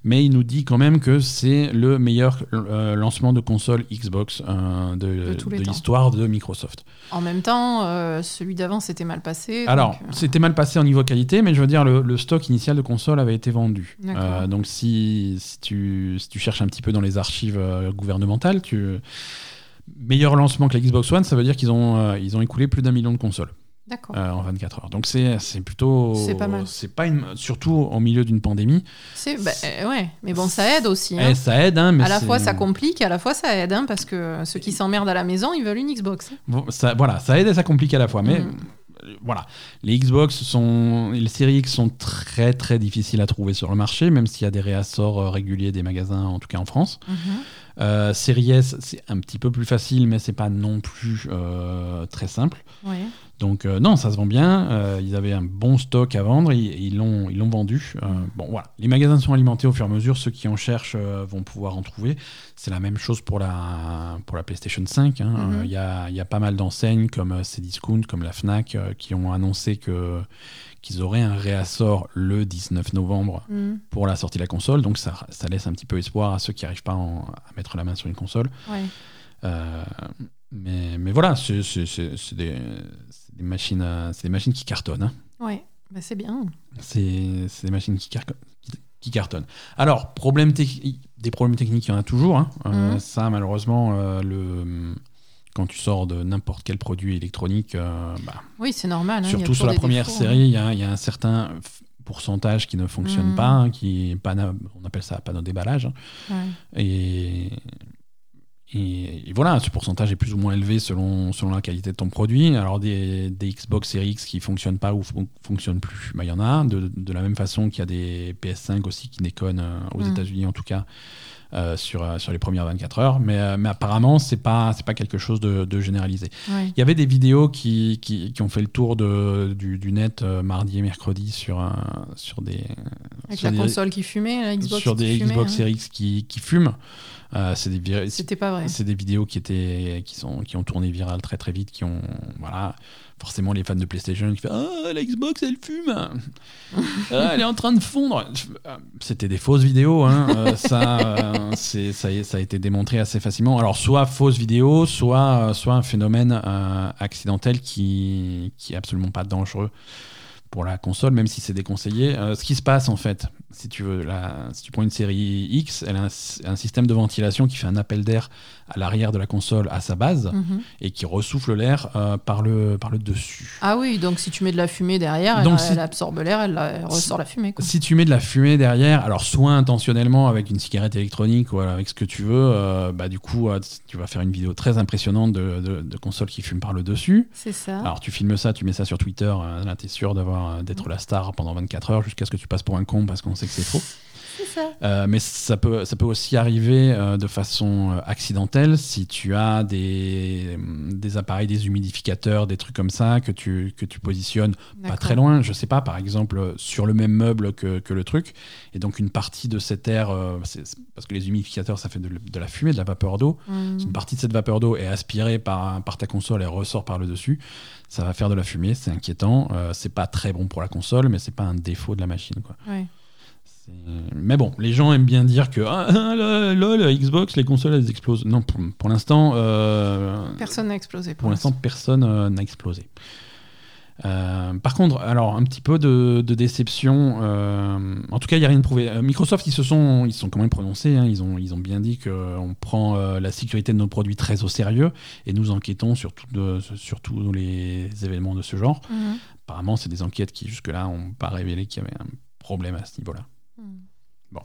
mais il nous dit quand même que c'est le meilleur euh, lancement de console Xbox euh, de, De l'histoire de Microsoft. En même temps, euh, celui d'avant s'était mal passé. Alors, c'était mal passé au niveau qualité, mais je veux dire, le, le stock initial de console avait été vendu. Donc, si, si, tu, si tu cherches un petit peu dans les archives gouvernementales, tu... meilleur lancement que la Xbox One, ça veut dire qu'ils ont, ils ont écoulé plus d'un million de consoles. Euh, en 24 heures. Donc, c'est plutôt. C'est pas mal. C'est pas une, surtout au milieu d'une pandémie. C'est, bah, euh, ouais, mais bon, ça aide aussi. hein. Eh, ça aide, hein, mais à la fois, ça complique, à la fois, ça aide, hein, parce que ceux qui s'emmerdent à la maison, ils veulent une Xbox. Bon, ça, voilà, ça aide et ça complique à la fois. Mais Mhm. euh, voilà, les Xbox sont, les séries X sont très très difficiles à trouver sur le marché, même s'il y a des réassorts euh, réguliers des magasins, en tout cas en France. Euh, série S, c'est un petit peu plus facile, mais c'est pas non plus très simple. Ouais. Donc euh, non, ça se vend bien. Euh, ils avaient un bon stock à vendre, ils l'ont ils l'ont vendu. Euh, bon voilà, les magasins sont alimentés au fur et à mesure. Ceux qui en cherchent vont pouvoir en trouver. C'est la même chose pour la pour la PlayStation 5. hein. Mhm. Il y, a, y a pas mal d'enseignes comme Cdiscount, comme la Fnac, qui ont annoncé que qu'ils auraient un réassort le 19 novembre Mhm. pour la sortie de la console. Donc ça, ça laisse un petit peu espoir à ceux qui n'arrivent pas en- à mettre la main sur une console. Ouais. Euh, mais, mais voilà, c'est des, des machines, à- c'est des machines qui cartonnent. hein. Ouais. Bah, c'est bien. C'est c'est des machines qui, qui, cartonnent. Alors, problème des problèmes techniques, il y en a toujours. hein. Euh, Mhm. Ça, malheureusement, euh, le, quand tu sors de n'importe quel produit électronique, euh, bah, Oui, c'est normal. hein, surtout sur la première défauts, hein. série, il y, a, il y a un certain pourcentage qui ne fonctionne Mhm. pas, qui est panneau- on appelle ça panneau déballage. Ouais. Et, et, et voilà, ce pourcentage est plus ou moins élevé selon, selon la qualité de ton produit. Alors des, des Xbox Series X qui fonctionnent pas ou fon- fonctionnent plus, bah, il y en a. De, de la même façon qu'il y a des PS5 aussi qui déconnent euh, aux Mm. États-Unis en tout cas. euh, sur, euh, sur les premières 24 heures, mais, euh, mais apparemment, c'est pas, c'est pas quelque chose de, de généralisé. Ouais. Il y avait des vidéos qui, qui, qui ont fait le tour de, du, du net euh, mardi et mercredi sur, sur des, Avec sur la des- console qui fumait, la Xbox sur qui des fumait, Xbox hein. Series X qui, qui fument. Euh, c'est des, C'était pas vrai. c'est des vidéos qui étaient qui sont qui ont tourné viral très très vite qui ont voilà forcément les fans de PlayStation qui font ah la Xbox elle fume Ah, elle est en train de fondre c'était des fausses vidéos hein. Euh, ça euh, c'est ça, a été démontré assez facilement alors soit fausses vidéos soit soit un phénomène euh, accidentel qui qui est absolument pas dangereux pour la console, même si c'est déconseillé. Euh, ce qui se passe en fait, si tu veux, la, si tu prends une série X, elle a un, un système de ventilation qui fait un appel d'air à l'arrière de la console à sa base Mhm. et qui ressouffle l'air euh, par, le, par le dessus. Ah oui, donc si tu mets de la fumée derrière, elle, Donc elle si- absorbe l'air, elle, elle ressort la fumée. Quoi. Si tu mets de la fumée derrière, alors soit intentionnellement avec une cigarette électronique ou avec ce que tu veux, euh, bah du coup euh, tu vas faire une vidéo très impressionnante de, de, de consoles qui fument par le dessus. C'est ça. Alors tu filmes ça, tu mets ça sur Twitter, là t'es sûr d'avoir d'être la star pendant 24 heures jusqu'à ce que tu passes pour un con parce qu'on sait que c'est faux. C'est ça. Euh, mais ça peut, ça peut aussi arriver euh, de façon euh, accidentelle si tu as des, des appareils, des humidificateurs, des trucs comme ça que tu, que tu positionnes pas très loin, je sais pas, par exemple sur le même meuble que, que le truc. Et donc une partie de cet air, euh, c'est- c'est- parce que les humidificateurs ça fait de, de la fumée, de la vapeur d'eau, si une partie de cette vapeur d'eau est aspirée par, par ta console et ressort par le dessus, ça va faire de la fumée, c'est inquiétant. C'est pas très bon pour la console, mais c'est pas un défaut de la machine. Quoi. Ouais. Mais bon, les gens aiment bien dire que ah, ah, la Xbox, les consoles, elles explosent. Non, pour, pour l'instant, euh, Personne n'a explosé. pour l'instant, personne euh, n'a explosé. Euh, par contre, alors un petit peu de, déception. en tout cas, il n'y a rien de prouvé. Microsoft, ils se sont, ils sont quand même prononcés. hein, ils ont, ils ont bien dit qu'on prend la sécurité de nos produits très au sérieux et nous enquêtons sur, tout de- sur tous les événements de ce genre. Mhm. Apparemment, c'est des enquêtes qui jusque-là n'ont pas révélé qu'il y avait un problème à ce niveau-là. Mhm.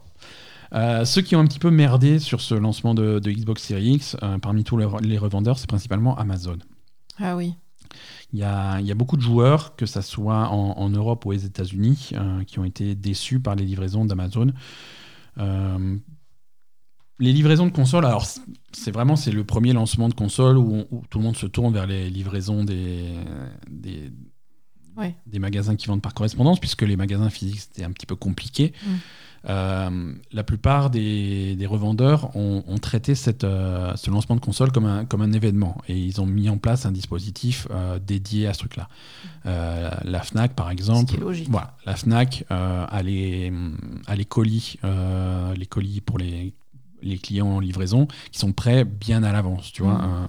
Euh, ceux qui ont un petit peu merdé sur ce lancement de, de Xbox Series X, euh, parmi tous les, re- les revendeurs, c'est principalement Amazon. Ah oui. Il y a, il y a beaucoup de joueurs, que ce soit en, en Europe ou aux États-Unis, euh, qui ont été déçus par les livraisons d'Amazon. Euh, les livraisons de consoles, alors c'est vraiment c'est le premier lancement de console où, on- où tout le monde se tourne vers les livraisons des, des, Ouais. des magasins qui vendent par correspondance, puisque les magasins physiques c'était un petit peu compliqué. Mm. Euh, la plupart des, des revendeurs ont, ont traité cette, euh, ce lancement de console comme un, comme un événement et ils ont mis en place un dispositif euh, dédié à ce truc-là. La Fnac, par exemple, Ce qui est logique. voilà, la Fnac a, les, a les colis, les colis pour les, les clients en livraison qui sont prêts bien à l'avance, tu vois. Mhm.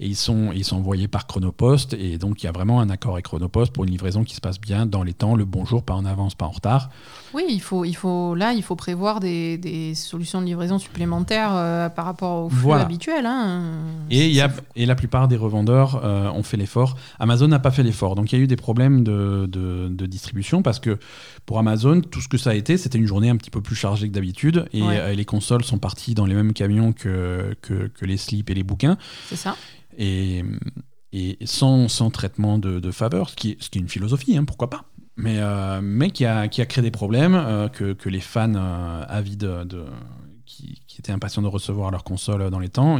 Et ils sont, ils sont envoyés par Chronopost et donc il y a vraiment un accord avec Chronopost pour une livraison qui se passe bien dans les temps, le bon jour, pas en avance, pas en retard. Oui, il faut, il faut, là, il faut prévoir des, des solutions de livraison supplémentaires euh, par rapport au flux Voilà. habituel. hein. Et, y a, et la plupart des revendeurs euh, ont fait l'effort. Amazon n'a pas fait l'effort. Donc il y a eu des problèmes de, de- de distribution parce que pour Amazon, tout ce que ça a été, c'était une journée un petit peu plus chargée que d'habitude. Et Ouais. euh, les consoles sont parties dans les mêmes camions que, que, que les slips et les bouquins. C'est ça. Et, sans, traitement de, faveur, ce qui, est, ce qui une philosophie, hein, pourquoi pas. Mais, euh, mais qui, a, qui créé des problèmes euh, que, les fans euh, avides de, qui, qui étaient impatients de recevoir leur console dans les temps,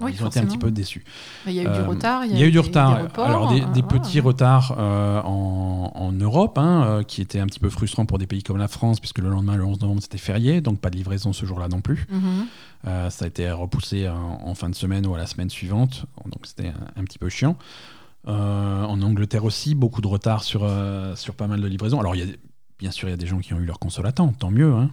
Oui, ils ont été un petit peu déçus. Il y a eu du Euh, retard. Il y a eu du des- retard. des reports, Alors des, des voilà. petits retards euh, en, en Europe, hein, euh, qui étaient un petit peu frustrants pour des pays comme la France, puisque le lendemain, le 11 novembre, c'était férié, donc pas de livraison ce jour-là non plus. Mhm. Euh, ça a été repoussé en, en fin de semaine ou à la semaine suivante, donc c'était un, un petit peu chiant. Euh, en Angleterre aussi, beaucoup de retard sur, sur pas mal de livraisons. Alors, il y a, des- bien sûr, il y a des gens qui ont eu leur console à temps, tant mieux. hein.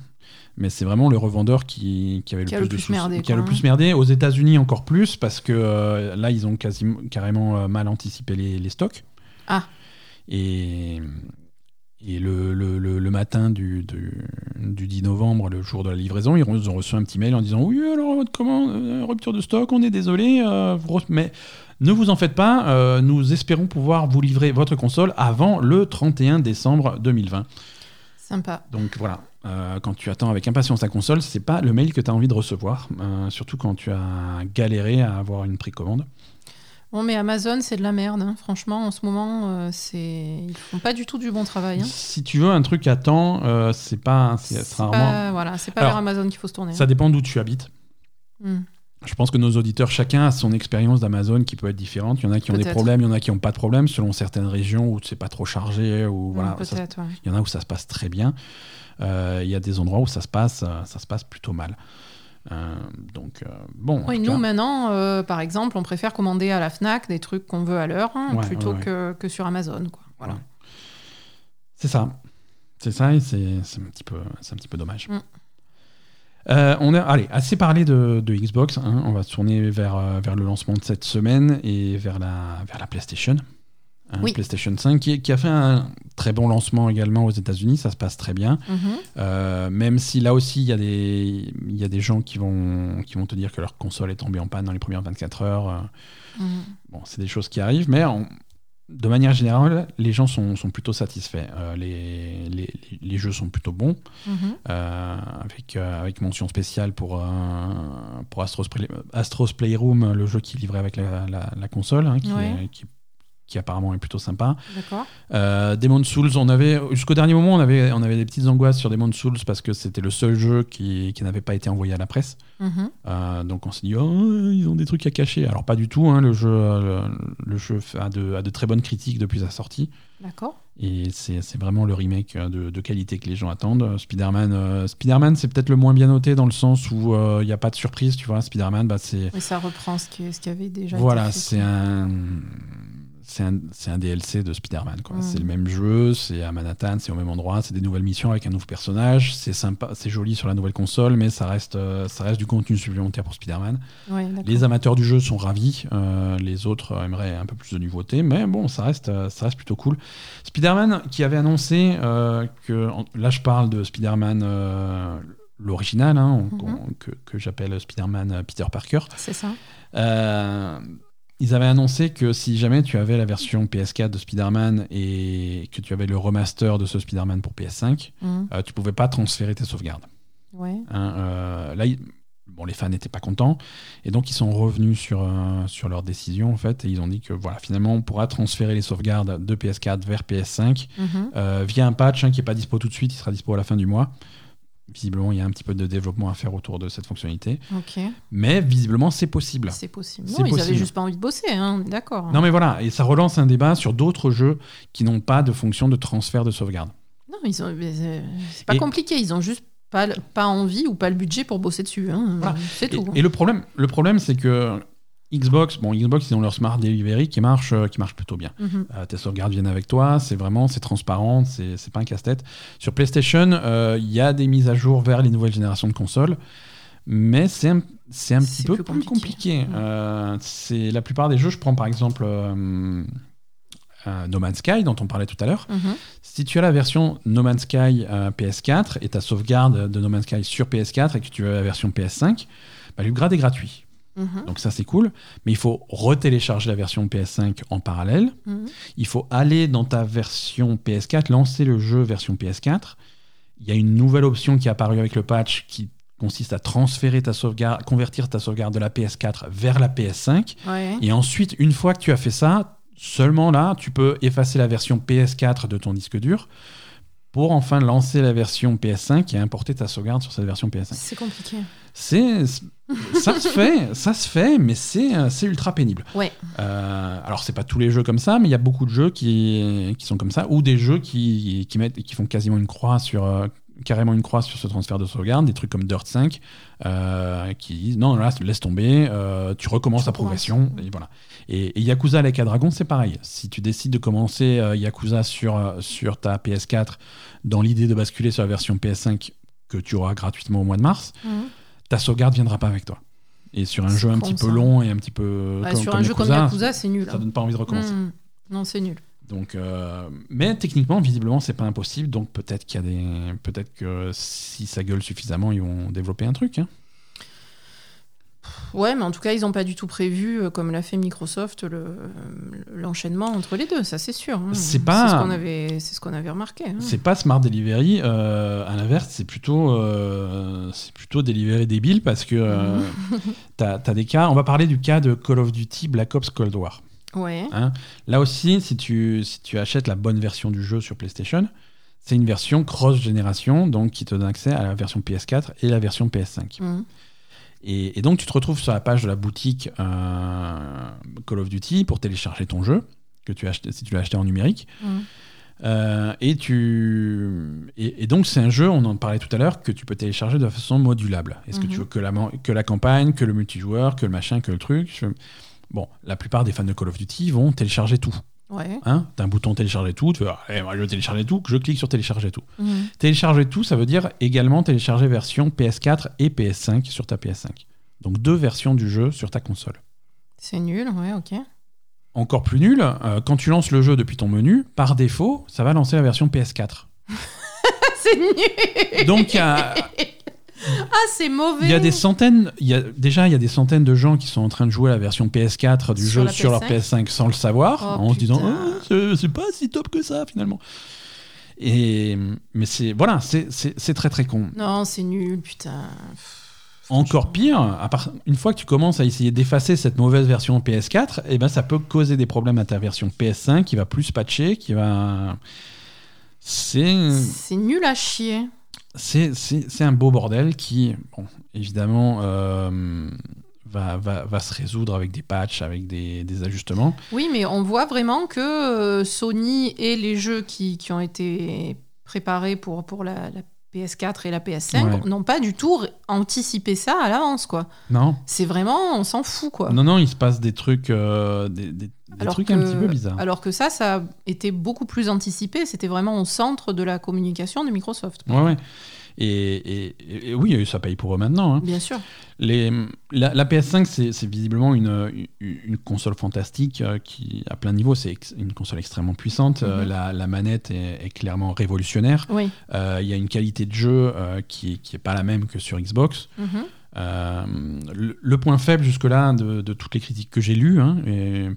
Mais c'est vraiment le revendeur qui, qui avait Qui le plus le de merdé, qui a le plus merdé. Aux États-Unis, encore plus, parce que euh, là, ils ont quasiment, carrément euh, mal anticipé les, les stocks. Ah. Et, et le, le- le- le matin du, du, du 10 novembre, le jour de la livraison, ils ont reçu un petit mail en disant Oui, alors votre commande, euh, rupture de stock, on est désolé, euh, mais ne vous en faites pas, euh, nous espérons pouvoir vous livrer votre console avant le 31 décembre 2020. Sympa. Donc voilà, euh, quand tu attends avec impatience ta console, c'est pas le mail que tu as envie de recevoir, euh, surtout quand tu as galéré à avoir une précommande. Bon, mais Amazon, c'est de la merde. hein. Franchement, en ce moment, euh, c'est ils font pas du tout du bon travail. hein. Si tu veux un truc à temps, euh, c'est pas, c'est rarement. pas, voilà, c'est pas Alors, vers Amazon qu'il faut se tourner. Ça dépend d'où tu habites. hein. Je pense que nos auditeurs, chacun a son expérience d'Amazon qui peut être différente. Il y en a qui ont des problèmes, il y en a qui n'ont pas de problème selon certaines régions où c'est pas trop chargé. Ou voilà, ça- Peut-être, ouais. il y en a où ça se passe très bien. Euh, Il y a des endroits où ça se passe, euh, ça se passe plutôt mal. Euh, donc euh, bon. Oui, nous cas, maintenant, euh, par exemple, on préfère commander à la Fnac des trucs qu'on veut à l'heure hein, Ouais, plutôt ouais, ouais. Que, que sur Amazon. Quoi. Voilà. C'est ça, c'est ça et c'est c'est un petit peu, c'est un petit peu dommage. Mm. Euh, on a, allez, assez parlé de, de Xbox. hein. on va se tourner vers, euh, vers le lancement de cette semaine et vers la, vers la PlayStation. Hein, Oui. PlayStation 5 qui, qui a fait un très bon lancement également aux États-Unis. Ça se passe très bien. Mhm. Euh, même si là aussi, il y, a des- il y a des gens qui vont, qui vont te dire que leur console est tombée en panne dans les premières 24 heures. Mhm. Bon, c'est des choses qui arrivent, mais de manière générale, les gens sont, sont plutôt satisfaits. Euh, les, les, les jeux sont plutôt bons, Mhm. euh, avec, euh, avec mention spéciale pour, pour Astros, Play- Astros Playroom, le jeu qui est livré avec la, la- la console, hein, qui, Ouais. est- qui, qui apparemment est plutôt sympa. D'accord. Euh, Demon's Souls, on avait jusqu'au dernier moment, on avait, on avait des petites angoisses sur Demon's Souls parce que c'était le seul jeu qui, qui n'avait pas été envoyé à la presse. Mhm. Euh, donc on s'est dit, oh, ils ont des trucs à cacher. Alors pas du tout, hein, le jeu, le, le jeu a de, a de très bonnes critiques depuis sa sortie. D'accord. Et c'est vraiment le remake de, de qualité que les gens attendent. Euh, Spider-Man, euh, Spider-Man c'est peut-être le moins bien noté dans le sens où euh, il n'y a pas de surprise, tu vois. Spider-Man, bah, c'est Et ça reprend ce qui, ce qui avait déjà voilà, c'est un c'est un, DLC de Spider-Man. Mm. C'est le même jeu, c'est à Manhattan, c'est au même endroit, c'est des nouvelles missions avec un nouveau personnage. C'est sympa, c'est joli sur la nouvelle console, mais ça reste, euh, ça reste du contenu supplémentaire pour Spider-Man. Ouais. Les amateurs du jeu sont ravis, euh, les autres aimeraient un peu plus de nouveautés, mais bon, ça reste, euh, ça reste plutôt cool. Spider-Man qui avait annoncé euh, que, là je parle de Spider-Man euh, l'original, hein, Mhm. on- que, que j'appelle Spider-Man Peter Parker. C'est ça. Euh, ils avaient annoncé que si jamais tu avais la version PS4 de Spider-Man et que tu avais le remaster de ce Spider-Man pour PS5, Mhm. euh, tu pouvais pas transférer tes sauvegardes. Ouais. Hein, euh, là, bon, les fans n'étaient pas contents et donc ils sont revenus sur, euh, sur leur décision en fait et ils ont dit que voilà finalement on pourra transférer les sauvegardes de PS4 vers PS5 Mhm. euh, via un patch hein, qui est pas dispo tout de suite, il sera dispo à la fin du mois. Visiblement, il y a un petit peu de développement à faire autour de cette fonctionnalité, mais visiblement c'est possible. C'est possible. Non, ils possible. avaient juste pas envie de bosser, hein, d'accord. Non mais voilà, et ça relance un débat sur d'autres jeux qui n'ont pas de fonction de transfert de sauvegarde. Non, ils ont. mais C'est pas Et- compliqué, ils ont juste pas, envie ou pas le budget pour bosser dessus. hein. Voilà. C'est Et, tout. et le problème, le problème c'est que Xbox, bon Xbox ils ont leur Smart Delivery qui marche, euh, qui marche plutôt bien. Mhm. Euh, tes sauvegardes viennent avec toi, c'est vraiment, c'est transparent, c'est c'est pas un casse-tête. Sur PlayStation, euh, il y a des mises à jour vers les nouvelles générations de consoles, mais c'est un, un petit peu plus compliqué. Euh, c'est la plupart des jeux, je prends par exemple No Man's Sky dont on parlait tout à l'heure. Mhm. Si tu as la version No Man's Sky euh, PS4 et ta sauvegarde de No Man's Sky sur PS4 et que tu as la version PS5, bah, l'upgrade est gratuit. Mhm. Donc ça c'est cool, mais il faut retélécharger la version PS5 en parallèle. Mhm. Il faut aller dans ta version PS4, lancer le jeu version PS4. Il y a une nouvelle option qui est apparue avec le patch qui consiste à transférer ta sauvegarde, convertir ta sauvegarde de la PS4 vers la PS5. Ouais. Et ensuite, une fois que tu as fait ça, seulement là, tu peux effacer la version PS4 de ton disque dur pour enfin lancer la version PS5 et importer ta sauvegarde sur cette version PS5. C'est compliqué. C'est ça se fait, ça se fait, mais c'est euh, c'est ultra pénible. Ouais. Euh, alors c'est pas tous les jeux comme ça, mais il y a beaucoup de jeux qui, qui sont comme ça, ou des jeux qui, qui mettent qui font quasiment une croix sur euh, carrément une croix sur ce transfert de sauvegarde, des trucs comme Dirt 5 euh, qui disent non là laisse tomber, tu recommences Tu ta recommences. progression et voilà. Et, et Yakuza Like a Dragon c'est pareil. Si tu décides de commencer euh, Yakuza sur euh, sur ta PS4 dans l'idée de basculer sur la version PS5 que tu auras gratuitement au mois de mars, Mhm. ta sauvegarde viendra pas avec toi. Et sur un jeu un petit peu long et un petit peu Ouais, comme, sur comme un jeu comme Yakuza, c'est nul. ça hein. donne pas envie de recommencer. Mhm. Non, c'est nul. Donc, euh, mais techniquement, visiblement, c'est pas impossible. Donc peut-être qu'il y a des, peut-être que si ça gueule suffisamment, ils vont développer un truc. hein. Ouais, mais en tout cas, ils n'ont pas du tout prévu, euh, comme l'a fait Microsoft, le- l'enchaînement entre les deux, ça c'est sûr. hein. C'est pas- ce qu'on avait, c'est ce qu'on avait remarqué. hein. C'est pas Smart Delivery. euh, à l'inverse, c'est plutôt, euh, c'est plutôt Delivery débile parce que euh, t'as as des cas. On va parler du cas de Call of Duty Black Ops Cold War. Ouais. Hein. Là aussi, si tu, si tu achètes la bonne version du jeu sur PlayStation, c'est une version cross-génération, donc qui te donne accès à la version PS4 et la version PS5. Mhm. Et, et donc, tu te retrouves sur la page de la boutique euh, Call of Duty pour télécharger ton jeu, que tu as acheté, si tu l'as acheté en numérique. Mhm. Euh, et, tu, et, et donc, c'est un jeu, on en parlait tout à l'heure, que tu peux télécharger de façon modulable. Est-ce que tu Mhm. veux que la, que la campagne, que le multijoueur, que le machin, que le truc? Je- Bon, la plupart des fans de Call of Duty vont télécharger tout. Ouais. Hein T'as un bouton télécharger tout, tu fais, allez, moi je veux télécharger tout, je clique sur télécharger tout. Mhm. Télécharger tout, ça veut dire également télécharger version PS4 et PS5 sur ta PS5. Donc deux versions du jeu sur ta console. C'est nul, ouais, ok. Encore plus nul, euh, quand tu lances le jeu depuis ton menu, par défaut, ça va lancer la version PS4. c'est nul Donc il y a, Ah, c'est mauvais il y a des centaines, il y a, déjà il y a des centaines de gens qui sont en train de jouer à la version PS4 du Sur jeu sur leur PS5? PS5 sans le savoir, Oh, en se disant. Ah, c'est- pas si top que ça finalement. Et mais c'est voilà, c'est très très con. Non, c'est nul, putain. Encore pire, à part, une fois que tu commences à essayer d'effacer cette mauvaise version PS4, eh ben ça peut causer des problèmes à ta version PS5 qui va plus patcher, qui va. C'est C'est nul à chier. C'est un beau bordel qui, bon, évidemment, euh, va, va, va se résoudre avec des patchs, avec des, des ajustements. Oui, mais on voit vraiment que euh, Sony et les jeux qui, qui ont été préparés pour, pour la, la PS4 et la PS5 Ouais. n'ont pas du tout anticipé ça à l'avance, quoi. Non. C'est vraiment, on s'en fout, quoi. Non, non, il se passe des trucs, euh, des, des- des Alors trucs que- un petit peu bizarres. Alors que ça, ça a été beaucoup plus anticipé. C'était vraiment au centre de la communication de Microsoft. Ouais, ouais. Et, et- et- et oui, ça paye pour eux maintenant. hein. Bien sûr. Les, la, la PS5, c'est c'est visiblement une, une, une console fantastique euh, qui, à plein niveau, c'est ex- une console extrêmement puissante. Euh, Mhm. la, la manette est, est clairement révolutionnaire. Oui. Euh, Il y a une qualité de jeu euh, qui n'est qui pas la même que sur Xbox. Mhm. Euh, le, point faible jusque-là de, toutes les critiques que j'ai lues, hein,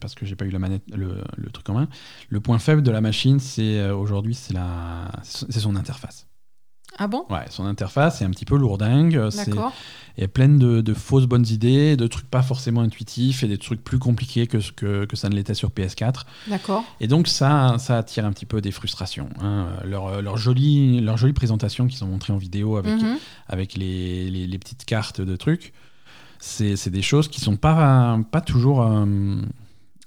parce que j'ai pas eu la manette, le, truc en main, le point faible de la machine, c'est euh, aujourd'hui, c'est son interface. Ah bon? Ouais, son interface est un petit peu lourdingue. euh, D'accord. Elle est pleine de, de fausses bonnes idées, de trucs pas forcément intuitifs et des trucs plus compliqués que, que, que ça ne l'était sur PS4. D'accord. Et donc ça, ça attire un petit peu des frustrations. hein. Leur, leur, jolie, leur jolie présentation qu'ils ont montrée en vidéo avec, Mhm. avec les, les- les petites cartes de trucs, c'est c'est des choses qui sont pas, pas toujours... euh,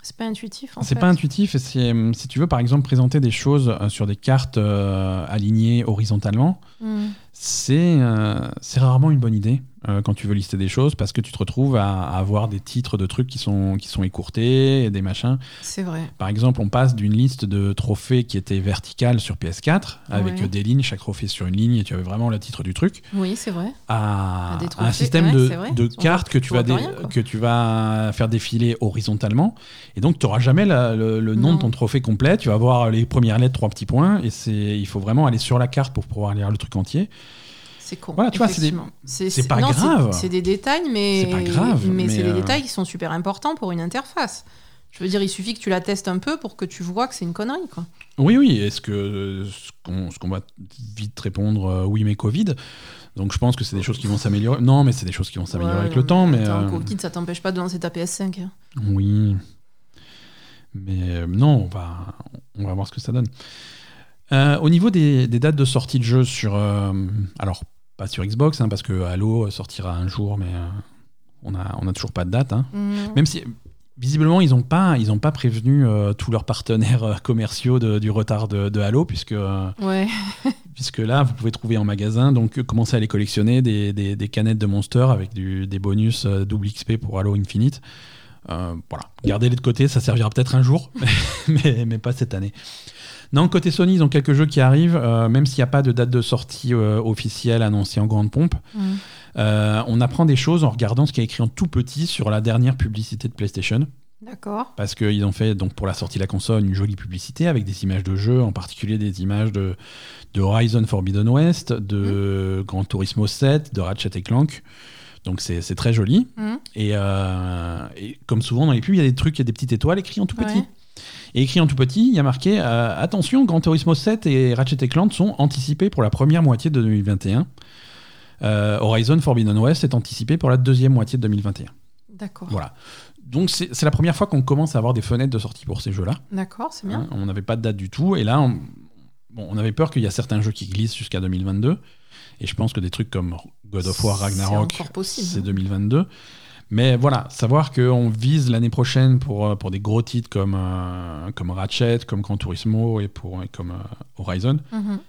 C'est pas intuitif, en c'est pas intuitif. C'est, euh, si tu veux, par exemple, présenter des choses euh, sur des cartes euh, alignées horizontalement, Mhm. C'est euh, c'est rarement une bonne idée euh, quand tu veux lister des choses parce que tu te retrouves à, à avoir des titres de trucs qui sont, qui sont écourtés et des machins. C'est vrai. Par exemple, on passe d'une liste de trophées qui était verticale sur PS4 avec Ouais. des lignes, chaque trophée sur une ligne et tu avais vraiment le titre du truc Oui, c'est vrai. à, un système ouais, de, de cartes que tu, vas dé- rien, que tu vas faire défiler horizontalement. Et donc, tu n'auras jamais la- le, le nom Non. de ton trophée complet. Tu vas voir les premières lettres, trois petits points. Et c'est, il faut vraiment aller sur la carte pour pouvoir lire le truc entier. C'est con. Voilà, tu vois, c'est des- pas non, grave. C'est des détails, mais. C'est pas grave, Mais, mais, c'est des euh, détails qui sont super importants pour une interface. Je veux dire, il suffit que tu la testes un peu pour que tu vois que c'est une connerie, quoi. Oui, oui. Est-ce que ce qu'on, ce qu'on va vite répondre, euh, oui, mais Covid. Donc, je pense que c'est des choses qui vont s'améliorer. Non, mais c'est des choses qui vont s'améliorer Ouais, avec le temps. Mais attends, euh, Covid, ça t'empêche pas de lancer ta PS5. hein. Oui. Mais euh, non, on va, on va voir ce que ça donne. Euh, au niveau des, des dates de sortie de jeu sur. euh, alors, pas sur Xbox, hein, parce que Halo sortira un jour, mais euh, on n'a on a toujours pas de date. hein. Mhm. Même si. Visiblement, ils n'ont pas, ils ont pas prévenu euh, tous leurs partenaires euh, commerciaux de- du retard de, de Halo, puisque, Ouais. puisque là, vous pouvez trouver en magasin, donc commencer à les collectionner, des, des- des canettes de Monster avec du- des bonus double XP pour Halo Infinite. Voilà, gardez-les de côté, ça servira peut-être un jour, mais, mais pas cette année. Non, côté Sony, ils ont quelques jeux qui arrivent, euh, même s'il n'y a pas de date de sortie euh, officielle annoncée en grande pompe. Mhm. Euh, on apprend des choses en regardant ce qui est écrit en tout petit sur la dernière publicité de PlayStation. D'accord. Parce qu'ils ont fait, donc, pour la sortie de la console, une jolie publicité avec des images de jeux, en particulier des images de, de Horizon Forbidden West, de Gran Turismo 7, de Ratchet et Clank. Donc c'est très joli. Et, euh, et comme souvent dans les pubs, il y a des trucs, il y a des petites étoiles écrites en tout petit. Et écrit en tout petit, il y a marqué euh, Attention, Gran Turismo 7 et Ratchet et Clank sont anticipés pour la première moitié de 2021. Euh, Horizon Forbidden West est anticipé pour la deuxième moitié de 2021. D'accord. Voilà. Donc c'est la première fois qu'on commence à avoir des fenêtres de sortie pour ces jeux-là. D'accord, c'est bien. Hein, on n'avait pas de date du tout. Et là, on, bon, on avait peur qu'il y a certains jeux qui glissent jusqu'à 2022. Et je pense que des trucs comme God of War Ragnarok, c'est hein. 2022. 2022. Mais voilà, savoir qu'on vise l'année prochaine pour, euh, pour des gros titres comme, euh, comme Ratchet, comme Gran Turismo et, pour, et comme euh, Horizon, Mhm.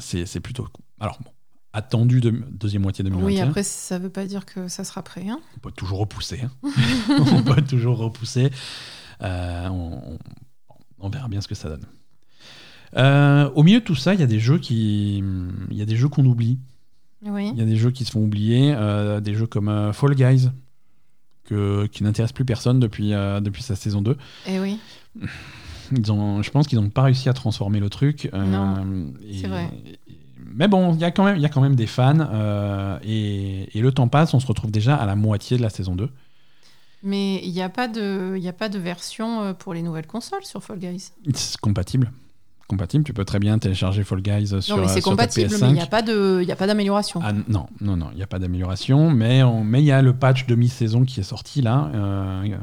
C'est plutôt cool. Alors, bon, attendu de, deuxième moitié 2021. Oui, après, ça veut pas dire que ça sera prêt. Hein. On peut toujours repousser. hein. on peut toujours repousser. Euh, on, verra bien ce que ça donne. Euh, au milieu de tout ça, il y a des jeux qui, il y a des jeux qu'on oublie. Oui. Il y a des jeux qui se font oublier, euh, des jeux comme Fall Guys, que, qui n'intéressent plus personne depuis, euh, depuis sa saison 2. Eh oui. Ils ont, je pense qu'ils n'ont pas réussi à transformer le truc. euh, Non, et- c'est vrai. Mais bon, il y, a quand même- y a quand même des fans. euh, et, et le temps passe, on se retrouve déjà à la moitié de la saison 2. Mais il n'y a, pas de- il y a pas de version pour les nouvelles consoles sur Fall Guys. C'est compatible. Compatible, tu peux très bien télécharger Fall Guys sur, non, mais c'est ta compatible, PS5. mais il n'y a pas de- il y a pas d'amélioration. Ah, non, non, non, il n'y a pas d'amélioration, mais on- mais il y a le patch de mi-saison qui est sorti là euh,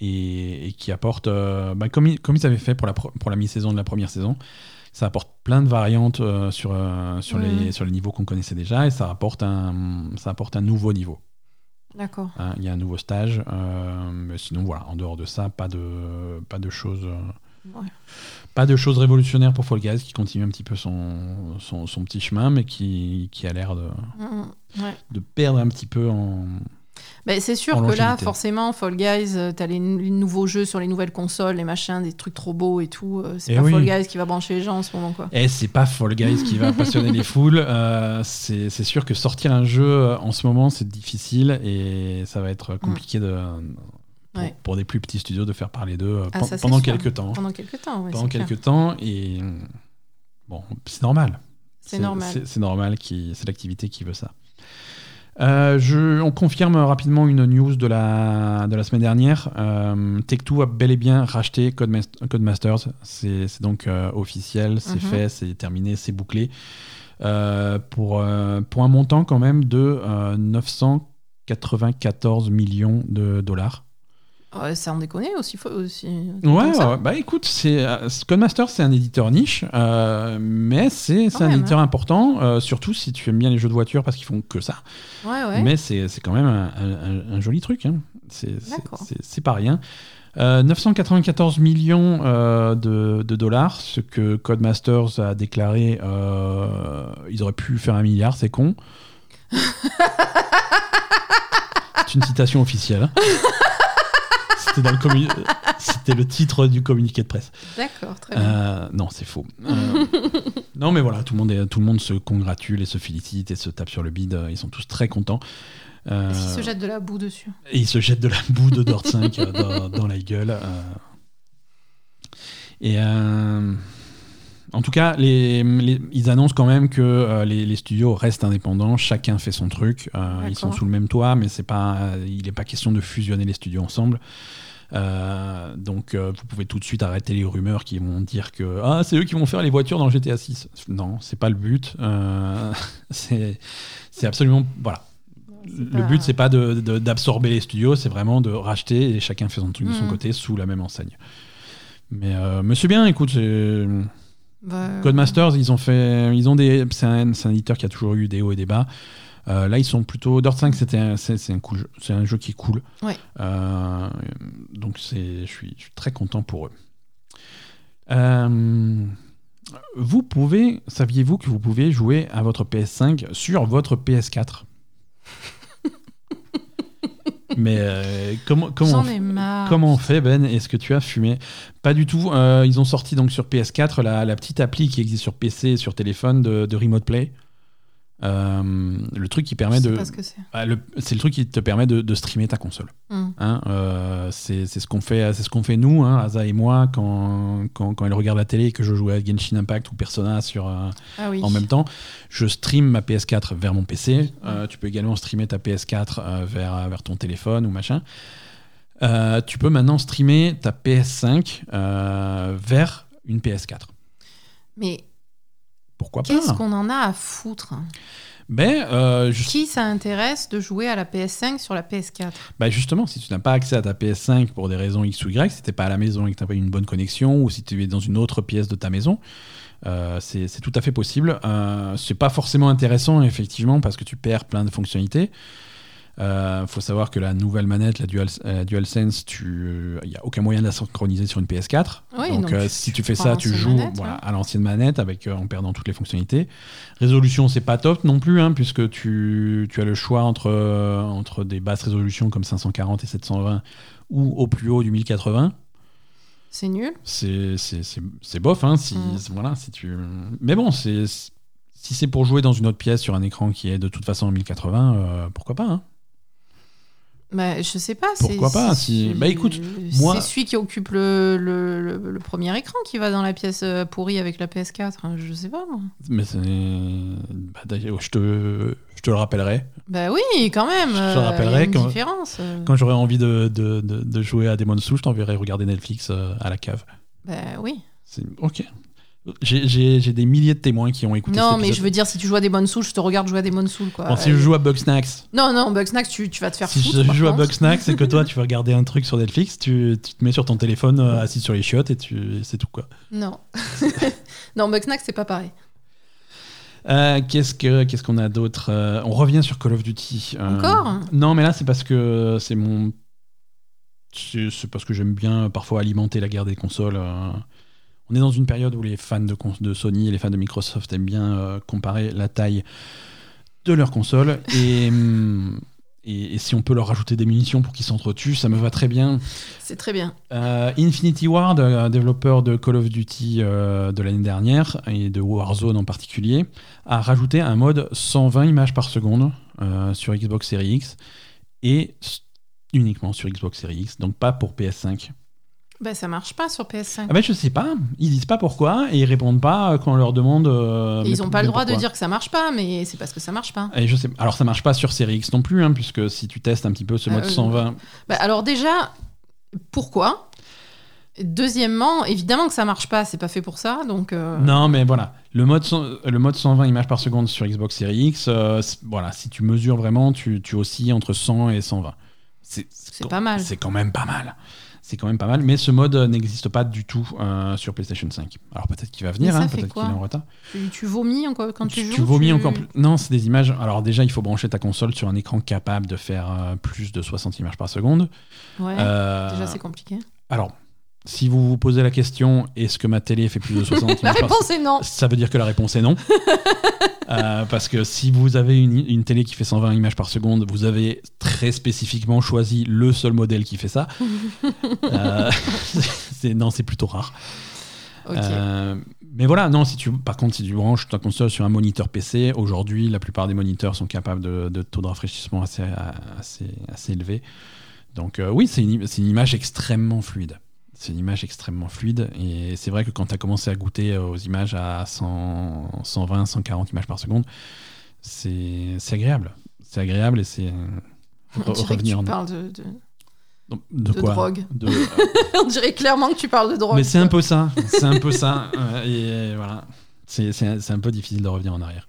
et, et qui apporte, euh, bah, comme, ils, comme ils avaient fait pour la, pour la mi-saison de la première saison, ça apporte plein de variantes euh, sur, euh, sur, les, Mhm. sur les niveaux qu'on connaissait déjà et ça apporte un, ça apporte un nouveau niveau. D'accord. hein. Il y a un nouveau stage, euh, mais sinon voilà, en dehors de ça, pas de, pas de choses. Ouais. Pas de choses révolutionnaires pour Fall Guys qui continue un petit peu son, son, son petit chemin, mais qui, qui a l'air de, Mm, ouais. de perdre un petit peu en. Ben, c'est sûr que là, forcément, Fall Guys, euh, t'as les, les nouveaux jeux sur les nouvelles consoles, les machins, des trucs trop beaux et tout. euh, c'est Eh pas oui. Fall Guys qui va brancher les gens en ce moment, quoi. Et c'est pas Fall Guys qui va passionner les foules. euh, c'est sûr que sortir un jeu en ce moment, c'est difficile et ça va être compliqué de, pour, Ouais. pour des plus petits studios de faire parler d'eux euh, Ah, pendant sûr. quelques temps. Pendant quelques temps, ouais, pendant clair. quelques temps et bon, c'est normal. C'est normal. C'est normal, qui- c'est l'activité qui veut ça. Euh, je, on confirme rapidement une news de la, de la semaine dernière. Euh, Take-Two a bel et bien racheté Codemast- Codemasters. C'est donc euh, officiel, c'est Mhm. fait, c'est terminé, c'est bouclé. Pour, pour un montant quand même de euh, 994 millions de dollars. Ouais, ça en déconne aussi. Aussi Ouais, bah écoute, c'est euh, Codemasters, c'est un éditeur niche, euh, mais c'est un même, éditeur important, euh, surtout si tu aimes bien les jeux de voiture parce qu'ils font que ça. Ouais, ouais. Mais c'est quand même un, un- un joli truc, hein. c'est pas rien. Euh, 994 millions euh, de, de dollars, ce que Codemasters a déclaré, euh, ils auraient pu faire un milliard, c'est con. c'est une citation officielle. C'était dans le commu- C'était le titre du communiqué de presse. D'accord, très bien. Euh, non, c'est faux. Euh, non, mais voilà, tout le, monde est- tout le monde se congratule et se félicite et se tape sur le bide. euh, Ils sont tous très contents. Euh, S'ils se jettent de la boue dessus. et ils se jettent de la boue de Dort 5 euh, dans, dans la gueule. Et en tout cas, les, les- ils annoncent quand même que euh, les, les studios restent indépendants, chacun fait son truc. euh, ils sont sous le même toit, mais c'est pas, il n'est pas question de fusionner les studios ensemble. Euh, donc euh, vous pouvez tout de suite arrêter les rumeurs qui vont dire que ah, c'est eux qui vont faire les voitures dans GTA 6. Non, c'est pas le but. Euh, c'est absolument voilà. Le but, c'est pas d'absorber les studios, c'est vraiment de racheter et chacun fait son truc de son Mhm. côté sous la même enseigne. Mais, c'est bien, écoute, Bah, Codemasters, ils ont fait, ils ont des, c'est un, c'est un éditeur qui a toujours eu des hauts et des bas. Euh, là, ils sont plutôt. Dirt 5, c'était un- c'est un cool, jeu. un jeu qui est cool. Ouais. Euh, donc je suis, je suis très content pour eux. Euh, vous pouvez, saviez-vous que vous pouvez jouer à votre PS5 sur votre PS4 Mais euh, comment, comment, on, comment on fait, Ben? Est-ce que tu as fumé? Pas du tout. Euh, ils ont sorti donc sur PS4 la, la petite appli qui existe sur PC et sur téléphone de, de Remote Play. Euh, le truc qui permet Je sais de. pas ce que c'est. Ah, le- c'est le truc qui te permet de, de streamer ta console. Hmm. Hein, euh, c'est c'est ce qu'on fait, c'est ce qu'on fait nous, hein, Asa et moi, quand, quand, quand elle regarde la télé et que je joue à Genshin Impact ou Persona sur, euh, Ah oui. en même temps. Je stream ma PS4 vers mon PC. Tu peux également streamer ta PS4 euh, vers, vers ton téléphone ou machin. Tu peux maintenant streamer ta PS5 euh, vers une PS4. Mais Pourquoi pas qu'est-ce qu'on en a à foutre Ben, euh, Qui ça intéresse de jouer à la PS5 sur la PS4 bah, justement, si tu n'as pas accès à ta PS5 pour des raisons X ou Y, si tu n'es pas à la maison et que tu n'as pas une bonne connexion, ou si tu es dans une autre pièce de ta maison, euh, c'est c'est tout à fait possible. Euh, c'est pas forcément intéressant, effectivement, parce que tu perds plein de fonctionnalités. Il faut savoir que la nouvelle manette, la, Dual, la DualSense, il n'y a aucun moyen de la synchroniser sur une PS4. Oui, donc, donc euh, tu- si tu tu fais ça, tu joues manette, voilà, ouais. à l'ancienne manette avec, euh, en perdant toutes les fonctionnalités. Résolution, c'est pas top non plus, hein, puisque tu, tu as le choix entre, euh, entre des basses résolutions comme 540 et 720 ou au plus haut du 1080. C'est nul. C'est bof, hein, si, Mm. voilà, si tu... Mais bon, c'est si c'est pour jouer dans une autre pièce sur un écran qui est de toute façon en 1080, euh, pourquoi pas hein. Bah, je sais pas. Pourquoi pas, si- bah, écoute, moi- C'est celui qui occupe le, le, le- le premier écran qui va dans la pièce euh, pourrie avec la PS4. hein, Je sais pas, moi. Mais c'est... bah, d'ailleurs, je te, je te le rappellerai. Bah oui, quand même. Je te euh, il y a rappellerai une quand- différence. euh. Quand j'aurai envie de, de, de, de jouer à Demon's Souls, je t'enverrai regarder Netflix euh, à la cave. Bah oui. Ok. J'ai- des milliers de témoins qui ont écouté Non, mais je veux dire, si tu joues à des bonnes souls, je te regarde jouer à des bonnes souls, quoi. Bon, si je joue à Bugsnax, Non, non, Bugsnax, tu, tu vas te faire si foutre. je joue à. Bugsnax et que toi tu veux regarder un truc sur Netflix, tu, tu te mets sur ton téléphone euh, assis sur les chiottes et tu c'est tout quoi. Non. non, Bugsnax, c'est pas pareil. Euh, qu'est-ce que qu'est-ce qu'on a d'autre Euh, On revient sur Call of Duty. Encore? Non, mais là c'est parce que c'est mon c'est c'est parce que j'aime bien parfois alimenter la guerre des consoles. On est dans une période où les fans de, Sony et les fans de Microsoft aiment bien euh, comparer la taille de leurs consoles. Et, hum, et, et si on peut leur rajouter des munitions pour qu'ils s'entretuent, ça me va très bien. C'est très bien. Euh, Infinity Ward, euh, développeur de Call of Duty de l'année dernière et de Warzone en particulier, a rajouté un mode 120 images par seconde sur Xbox Series X et uniquement sur Xbox Series X, donc pas pour PS5. Bah, ça marche pas sur PS5. Ah ben je sais pas, ils disent pas pourquoi et ils répondent pas euh, quand on leur demande. euh, ils ont pas le droit de dire que ça marche pas, mais c'est parce que ça marche pas. Et je sais, alors ça marche pas sur Series X non plus, hein, puisque si tu testes un petit peu ce Euh, mode euh, 120, Bah, alors déjà, pourquoi? Deuxièmement, évidemment que ça marche pas, c'est pas fait pour ça, donc. euh, Non, mais voilà, le mode, le mode 120 images par seconde sur Xbox Series X, euh, voilà, si tu mesures vraiment, tu, tu oscilles entre 100 et 120. C'est C'est pas mal. C'est quand même pas mal. C'est quand même pas mal, mais ce mode euh, n'existe pas du tout euh, sur PlayStation 5. Alors peut-être qu'il va venir, hein, peut-être qu'il est en retard. Tu, tu vomis encore quand tu, joues tu vomis encore plus. Non, c'est des images. Alors déjà, il faut brancher ta console sur un écran capable de faire euh, plus de 60 images par seconde. Ouais, Euh, déjà c'est compliqué. alors, si vous vous posez la question, est-ce que ma télé fait plus de 60 La images par seconde réponse est non. Ça veut dire que la réponse est non. Euh, parce que si vous avez une, une télé qui fait 120 images par seconde, vous avez très spécifiquement choisi le seul modèle qui fait ça. Euh, c'est- non, c'est plutôt rare. Euh, mais voilà, non, si tu, par contre, si tu branches ta console sur un moniteur PC, aujourd'hui, la plupart des moniteurs sont capables de, de taux de rafraîchissement assez, assez, assez élevé. Donc oui, c'est une, c'est une image extrêmement fluide. C'est une image extrêmement fluide. Et c'est vrai que quand tu as commencé à goûter aux images à 100, 120, 140 images par seconde, c'est agréable. C'est agréable et c'est... Dirait que tu en- parles de, de- de, de quoi drogue. De- On dirait clairement que tu parles de drogue. mais c'est un peu ça, c'est un peu ça. euh, et voilà, c'est c'est un, c'est un peu difficile de revenir en arrière.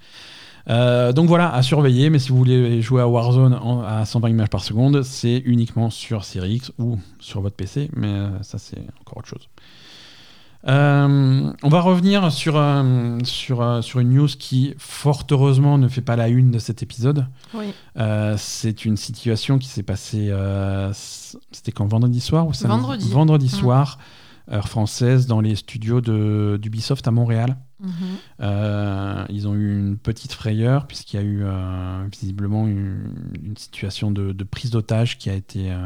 Euh, donc voilà, à surveiller, mais si vous voulez jouer à Warzone en- à 120 images par seconde, c'est uniquement sur Series X ou sur votre PC, mais euh, ça c'est encore autre chose. Euh, on va revenir sur, sur, sur une news qui, fort heureusement, ne fait pas la une de cet épisode. Oui. C'est une situation qui s'est passée. C'était quand vendredi soir ou Vendredi. Vendredi Mm. soir, française, dans les studios de- d'Ubisoft à Montréal. Mhm. Euh, ils ont eu une petite frayeur puisqu'il y a eu euh, visiblement une, une situation de, de prise d'otage qui a été euh,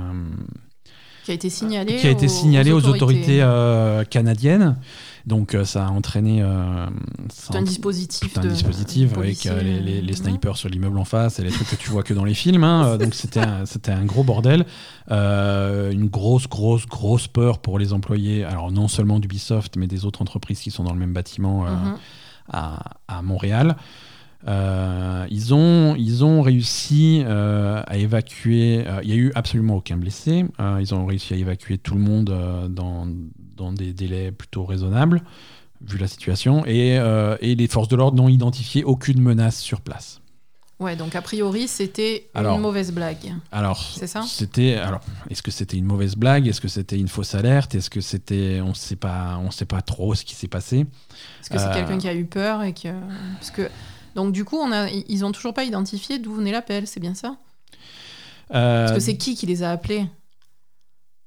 Qui a été signalé. qui a été aux- signalée aux, autorités, autorités. canadiennes. Donc euh, ça a entraîné euh, ça un dispositif. tout un dispositif de avec euh, les, les- les euh, snipers sur l'immeuble en face et les trucs que tu vois que dans les films. hein. Euh, Donc c'était un, c'était un gros bordel. Euh, une grosse, grosse, grosse peur pour les employés. Alors non seulement d'Ubisoft, mais des autres entreprises qui sont dans le même bâtiment euh, Mhm. à, à Montréal. Euh, ils, ont, ils ont réussi euh, à évacuer. euh, Il n'y a eu absolument aucun blessé. Euh, ils ont réussi à évacuer tout le monde euh, dans, dans des délais plutôt raisonnables, vu la situation. Et, euh, et les forces de l'ordre n'ont identifié aucune menace sur place. Ouais, donc a priori, c'était une mauvaise blague. Alors, C'est ça? c'était. Alors, est-ce que c'était une mauvaise blague? Est-ce que c'était une fausse alerte? Est-ce que c'était. On ne sait pas. On sait pas trop ce qui s'est passé. Parce que c'est Euh, quelqu'un qui a eu peur et que. Parce que. Donc, du coup, on a... ils ont toujours pas identifié d'où venait l'appel, c'est bien ça? Euh, Parce que c'est qui qui les a appelés?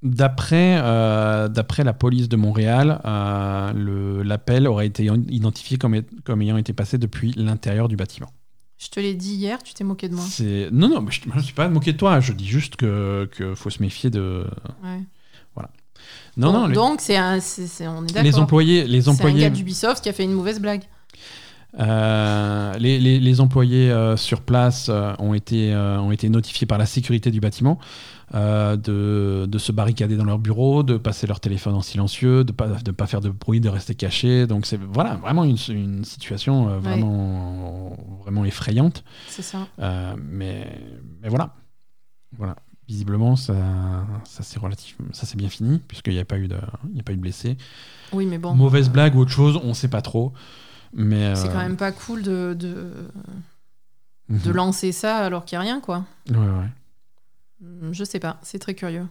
D'après euh, la police de Montréal, euh, l'appel aurait été identifié comme, ayant été passé depuis l'intérieur du bâtiment. Je te l'ai dit hier, tu t'es moqué de moi. Non non, mais je ne suis pas moqué de toi. Je dis juste que, que faut se méfier de. Ouais. Non Bon, non. les- Donc, c'est on est d'accord. les employés les C'est un employés gars d'Ubisoft qui a fait une mauvaise blague. euh, les, les- les employés euh, sur place euh, ont été ont été notifiés par la sécurité du bâtiment euh, de, de se barricader dans leur bureau, de passer leur téléphone en silencieux, de pas de pas faire de bruit, de rester cachés. Donc c'est voilà vraiment une, une situation euh, vraiment vraiment effrayante. C'est ça. Euh, mais mais voilà voilà visiblement ça ça c'est relatif ça c'est bien fini puisqu'il n'y a pas eu de y a pas eu de blessés. Oui, mais bon. Mauvaise blague ou autre chose, on sait pas trop. Mais C'est quand même pas cool de, de, mhm. de lancer ça alors qu'il n'y a rien, quoi. Ouais, ouais. Hmm, Je sais pas, c'est très curieux.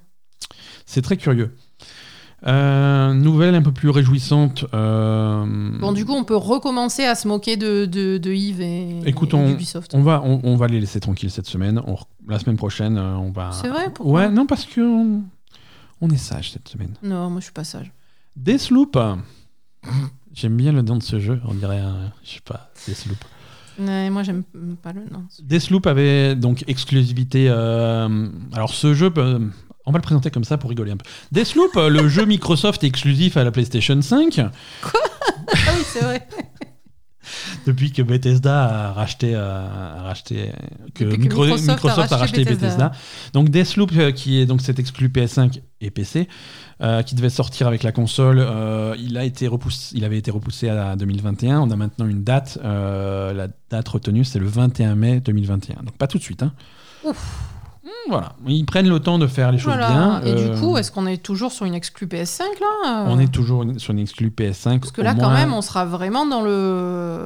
C'est très curieux. Euh, nouvelle un peu plus réjouissante. euh, Bon, du coup, on peut recommencer à se moquer de, de, de Yves et, Écoute, et on- d'Ubisoft. on va, on, on va les laisser tranquilles cette semaine. On la semaine prochaine, euh, on va. C'est vrai, pourquoi Ouais, non, parce que on, On est sage cette semaine. Non, moi je suis pas sage. Deathloop. J'aime bien le nom de ce jeu. On dirait, un, je sais pas, Deathloop. Ouais, moi j'aime pas le nom. Deathloop avait donc exclusivité. euh, alors ce jeu, euh, on va le présenter comme ça pour rigoler un peu. Deathloop, euh, le jeu Microsoft exclusif à la PlayStation 5, Ah oui, c'est vrai. depuis que Bethesda a racheté, euh, a racheté que, Depuis que Micro- Microsoft a Microsoft a racheté racheté Bethesda. Bethesda. Donc Deathloop, euh, qui est donc cet exclu PS5 et PC, euh, qui devait sortir avec la console, euh, il a été repoussé, il avait été repoussé à 2021. On a maintenant une date. euh, la date retenue, c'est le 21 mai 2021. Donc pas tout de suite. Hein. Hmm, Voilà, ils prennent le temps de faire les choses Voilà. bien. Et Euh, du coup, est-ce qu'on est toujours sur une exclu PS5 là on est toujours sur une exclu PS5. Parce que là, quand même, on sera vraiment dans le.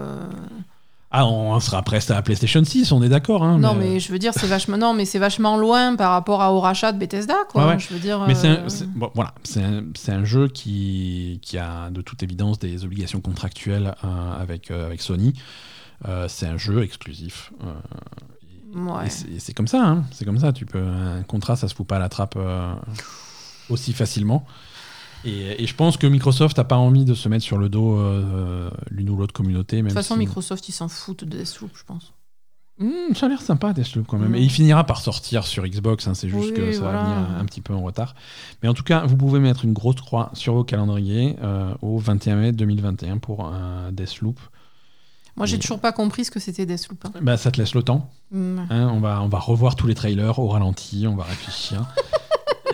Ah, on sera presque à la PlayStation 6, on est d'accord. Hein, Non, mais je veux dire, c'est vachement. Non, mais c'est vachement loin par rapport à- au rachat de Bethesda, quoi. Ouais, ouais. Je veux dire. Mais c'est euh, un, c'est- bon, voilà, c'est un, jeu qui, qui a de toute évidence des obligations contractuelles euh, avec, euh, avec Sony. Euh, c'est un jeu exclusif. Euh, Ouais. c'est- comme ça, hein, c'est comme ça. Tu peux un contrat, ça se fout pas à la trappe euh, aussi facilement. Et, et je pense que Microsoft n'a pas envie de se mettre sur le dos euh, l'une ou l'autre communauté. De toute façon, si- Microsoft, ils s'en foutent de Deathloop, je pense. Hmm, ça a l'air sympa Deathloop quand même. Mm. Et il finira par sortir sur Xbox, hein, c'est juste Oui, que ça voilà. va venir un petit peu en retard. Mais en tout cas, vous pouvez mettre une grosse croix sur vos calendriers euh, au 21 mai 2021 pour un Deathloop. Moi, j'ai toujours pas compris ce que c'était Deathloop. hein. Bah, ça te laisse le temps. Mm. hein. on, va, on va revoir tous les trailers au ralenti, on va réfléchir.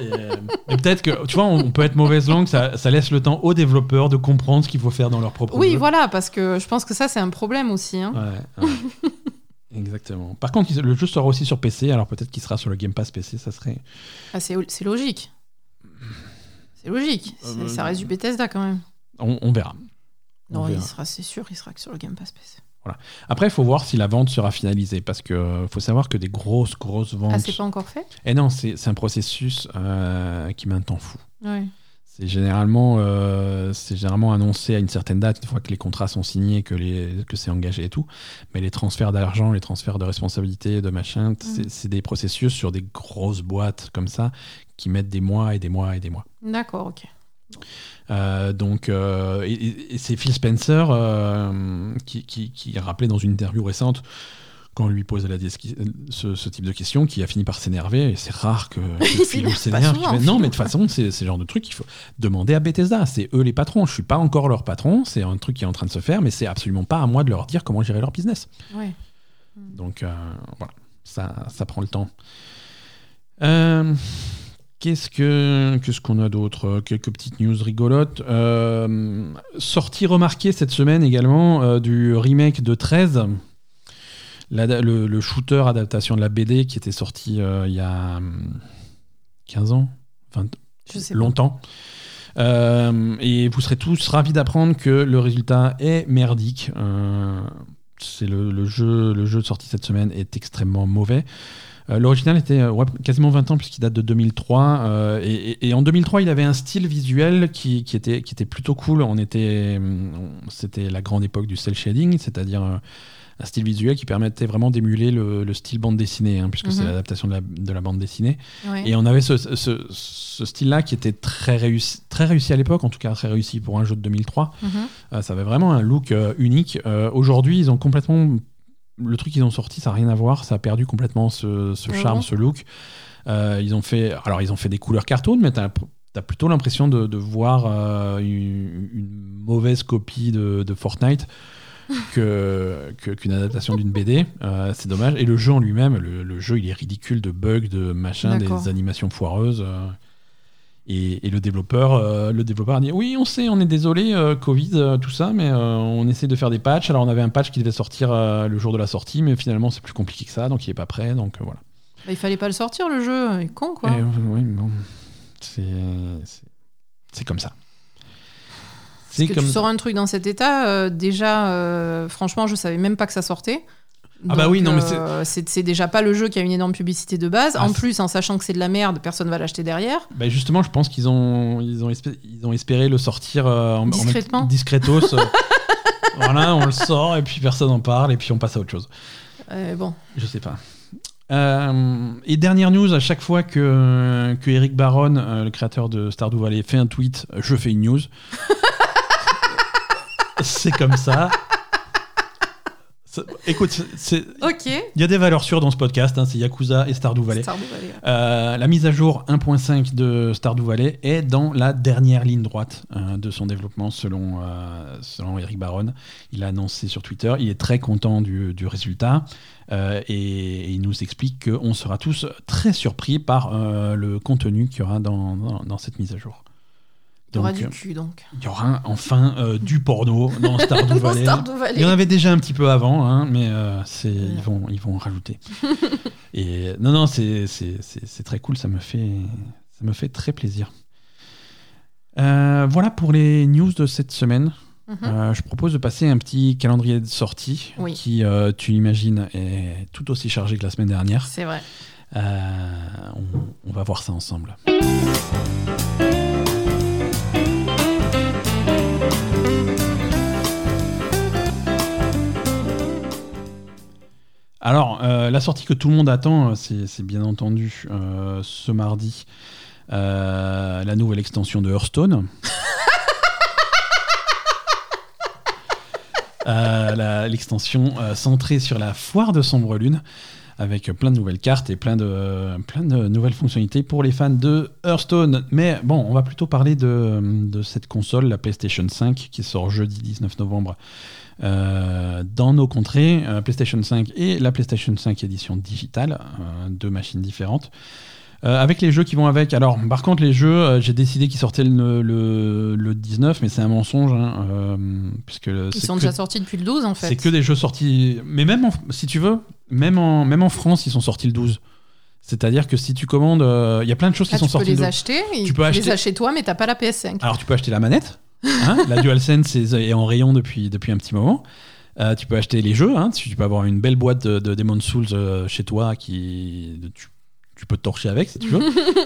Et, euh, et peut-être que, tu vois, on peut être mauvaise langue, ça, ça laisse le temps aux développeurs de comprendre ce qu'il faut faire dans leur propre Oui, jeu. voilà, parce que je pense que ça, c'est un problème aussi. hein. Ouais, ouais. Exactement. Par contre, le jeu sera aussi sur PC, alors peut-être qu'il sera sur le Game Pass PC, ça serait. Ah, c'est logique. C'est logique. Euh, ça reste du Bethesda quand même. On, on verra. On Non, il sera, c'est sûr, il sera que sur le Game Pass PC. Après, il faut voir si la vente sera finalisée, parce que euh, faut savoir que des grosses, grosses ventes. Ah, c'est pas encore fait? Et non, c'est c'est un processus euh, qui met un temps fou. Ouais. C'est généralement, euh, c'est généralement annoncé à une certaine date, une fois que les contrats sont signés, que, les, que c'est engagé et tout. Mais les transferts d'argent, les transferts de responsabilité, de machin, c'est- c'est des processus sur des grosses boîtes comme ça qui mettent des mois et des mois et des mois. D'accord, ok. Euh, donc, euh, et, et- et c'est Phil Spencer euh, qui, qui, qui a rappelé dans une interview récente, quand on lui posait la ce, ce type de questions, qui a fini par s'énerver. Et c'est rare que, que Il Philou s'énerve non, mais de toute façon, c'est le genre de truc qu'il faut demander à Bethesda. C'est eux les patrons. Je suis pas encore leur patron. C'est un truc qui est en train de se faire, mais c'est absolument pas à moi de leur dire comment gérer leur business. Ouais. Donc euh, voilà, ça, ça prend le temps. Euh, Qu'est-ce que qu'est-ce qu'on a d'autre Quelques petites news rigolotes. Euh, sortie remarquée cette semaine également euh, du remake de 13, la- le, le shooter adaptation de la BD qui était sorti euh, il y a hum, 15 ans, 20, Je sais longtemps. Euh, et vous serez tous ravis d'apprendre que le résultat est merdique. Euh, c'est le, le jeu, le jeu sorti cette semaine est extrêmement mauvais. Euh, L'original était euh, ouais, quasiment 20 ans puisqu'il date de 2003. euh, et, et- et en 2003, il avait un style visuel qui, qui était, qui était plutôt cool. On était, on- C'était la grande époque du cel shading, c'est-à-dire un style visuel qui permettait vraiment d'émuler le, le style bande dessinée, hein, puisque c'est Mhm. l'adaptation de la, de la bande dessinée. Ouais. Et on avait ce, ce- ce style-là qui était très réussi, très réussi à l'époque, en tout cas très réussi pour un jeu de 2003. Mhm. Euh, ça avait vraiment un look euh, unique. Euh, Aujourd'hui, ils ont complètement. Le truc qu'ils ont sorti, ça n'a rien à voir. Ça a perdu complètement ce, ce Ah charme, ce look. Euh, ils ont fait. Alors, ils ont fait des couleurs cartoon, mais t'as as plutôt l'impression de, de voir euh, une, une mauvaise copie de, de Fortnite que que- qu'une adaptation d'une BD. Euh, c'est dommage. Et le jeu en lui-même, le, le jeu, il est ridicule de bugs, de machin, D'accord. des animations foireuses. Et, et le développeur, euh, le développeur a dit oui, on sait, on est désolé, euh, Covid, euh, tout ça, mais on essaie de faire des patchs. Alors on avait un patch qui devait sortir le jour de la sortie, mais finalement c'est plus compliqué que ça, donc il est pas prêt, donc voilà. Bah, il fallait pas le sortir, le jeu. Il est con, quoi. Oui, bon, c'est comme ça. C'est que comme tu sors un truc dans cet état, déjà, franchement, je savais même pas que ça sortait. Ah bah oui, non, mais euh, c'est c'est déjà pas le jeu qui a une énorme publicité de base. Ah, en plus, en sachant que c'est de la merde, personne va l'acheter derrière. Bah, justement, je pense qu'ils ont, ils ont, espé- ils ont espéré le sortir euh, en, en Discrètement. discretos. euh, voilà, on le sort et puis personne en parle et puis on passe à autre chose. Euh, bon, Je sais pas. Euh, et dernière news, à chaque fois que, que Eric Baron, euh, le créateur de Stardew Valley, fait un tweet, je fais une news. c'est comme ça. Écoute, il y a des valeurs sûres dans ce podcast, hein, c'est Yakuza et Stardew Valley. Stardew Valley. Euh, la mise à jour 1.5 de Stardew Valley est dans la dernière ligne droite euh, de son développement selon, euh, selon Eric Baron. Il a annoncé sur Twitter, il est très content du, du résultat et, il nous explique qu'on sera tous très surpris par le contenu qu'il y aura dans, dans- dans cette mise à jour. Il y aura Donc, du euh, cul donc. il y aura enfin euh, du porno dans Stardew Valley. Stardew Il Valley. y en avait déjà un petit peu avant, hein, mais euh, c'est, ils, vont, ils vont en rajouter. Et non, non, c'est, c'est, c'est- c'est très cool, ça me fait, ça me fait très plaisir. Euh, voilà pour les news de cette semaine. Mhm. Je propose de passer un petit calendrier de sortie Oui. qui, tu l'imagines, est tout aussi chargé que la semaine dernière. C'est vrai. On, on va voir ça ensemble. Alors, euh, la sortie que tout le monde attend, euh, c'est bien entendu euh, ce mardi, euh, la nouvelle extension de Hearthstone. L'extension centrée sur la foire de Sombre Lune, avec plein de nouvelles cartes et plein de, plein de nouvelles fonctionnalités pour les fans de Hearthstone. Mais bon, on va plutôt parler de, de cette console, la PlayStation 5, qui sort jeudi 19 novembre euh, dans nos contrées. Euh, PlayStation 5 et la PlayStation 5 édition digitale, euh, deux machines différentes. Euh, avec les jeux qui vont avec. Alors, par contre, les jeux, euh, j'ai décidé qu'ils sortaient le, le, le 19, mais c'est un mensonge, hein, euh, puisque Ils sont que- déjà sortis depuis le 12 en fait. c'est que des jeux sortis. Mais même, en- si tu veux, même en, même en France, ils sont sortis le 12. C'est-à-dire que si tu commandes, il y a plein de choses qui Ah, sont tu peux sorties les le 12. acheter, et Tu peux les acheter- toi, mais t'as pas la PS5. Alors, tu peux acheter la manette. Hein, la DualSense est, en rayon depuis, depuis un petit moment. Euh, tu peux acheter les jeux. hein, tu tu peux avoir une belle boîte de, de Demon's Souls euh, chez toi qui. Tu, tu peux te torcher avec si tu veux,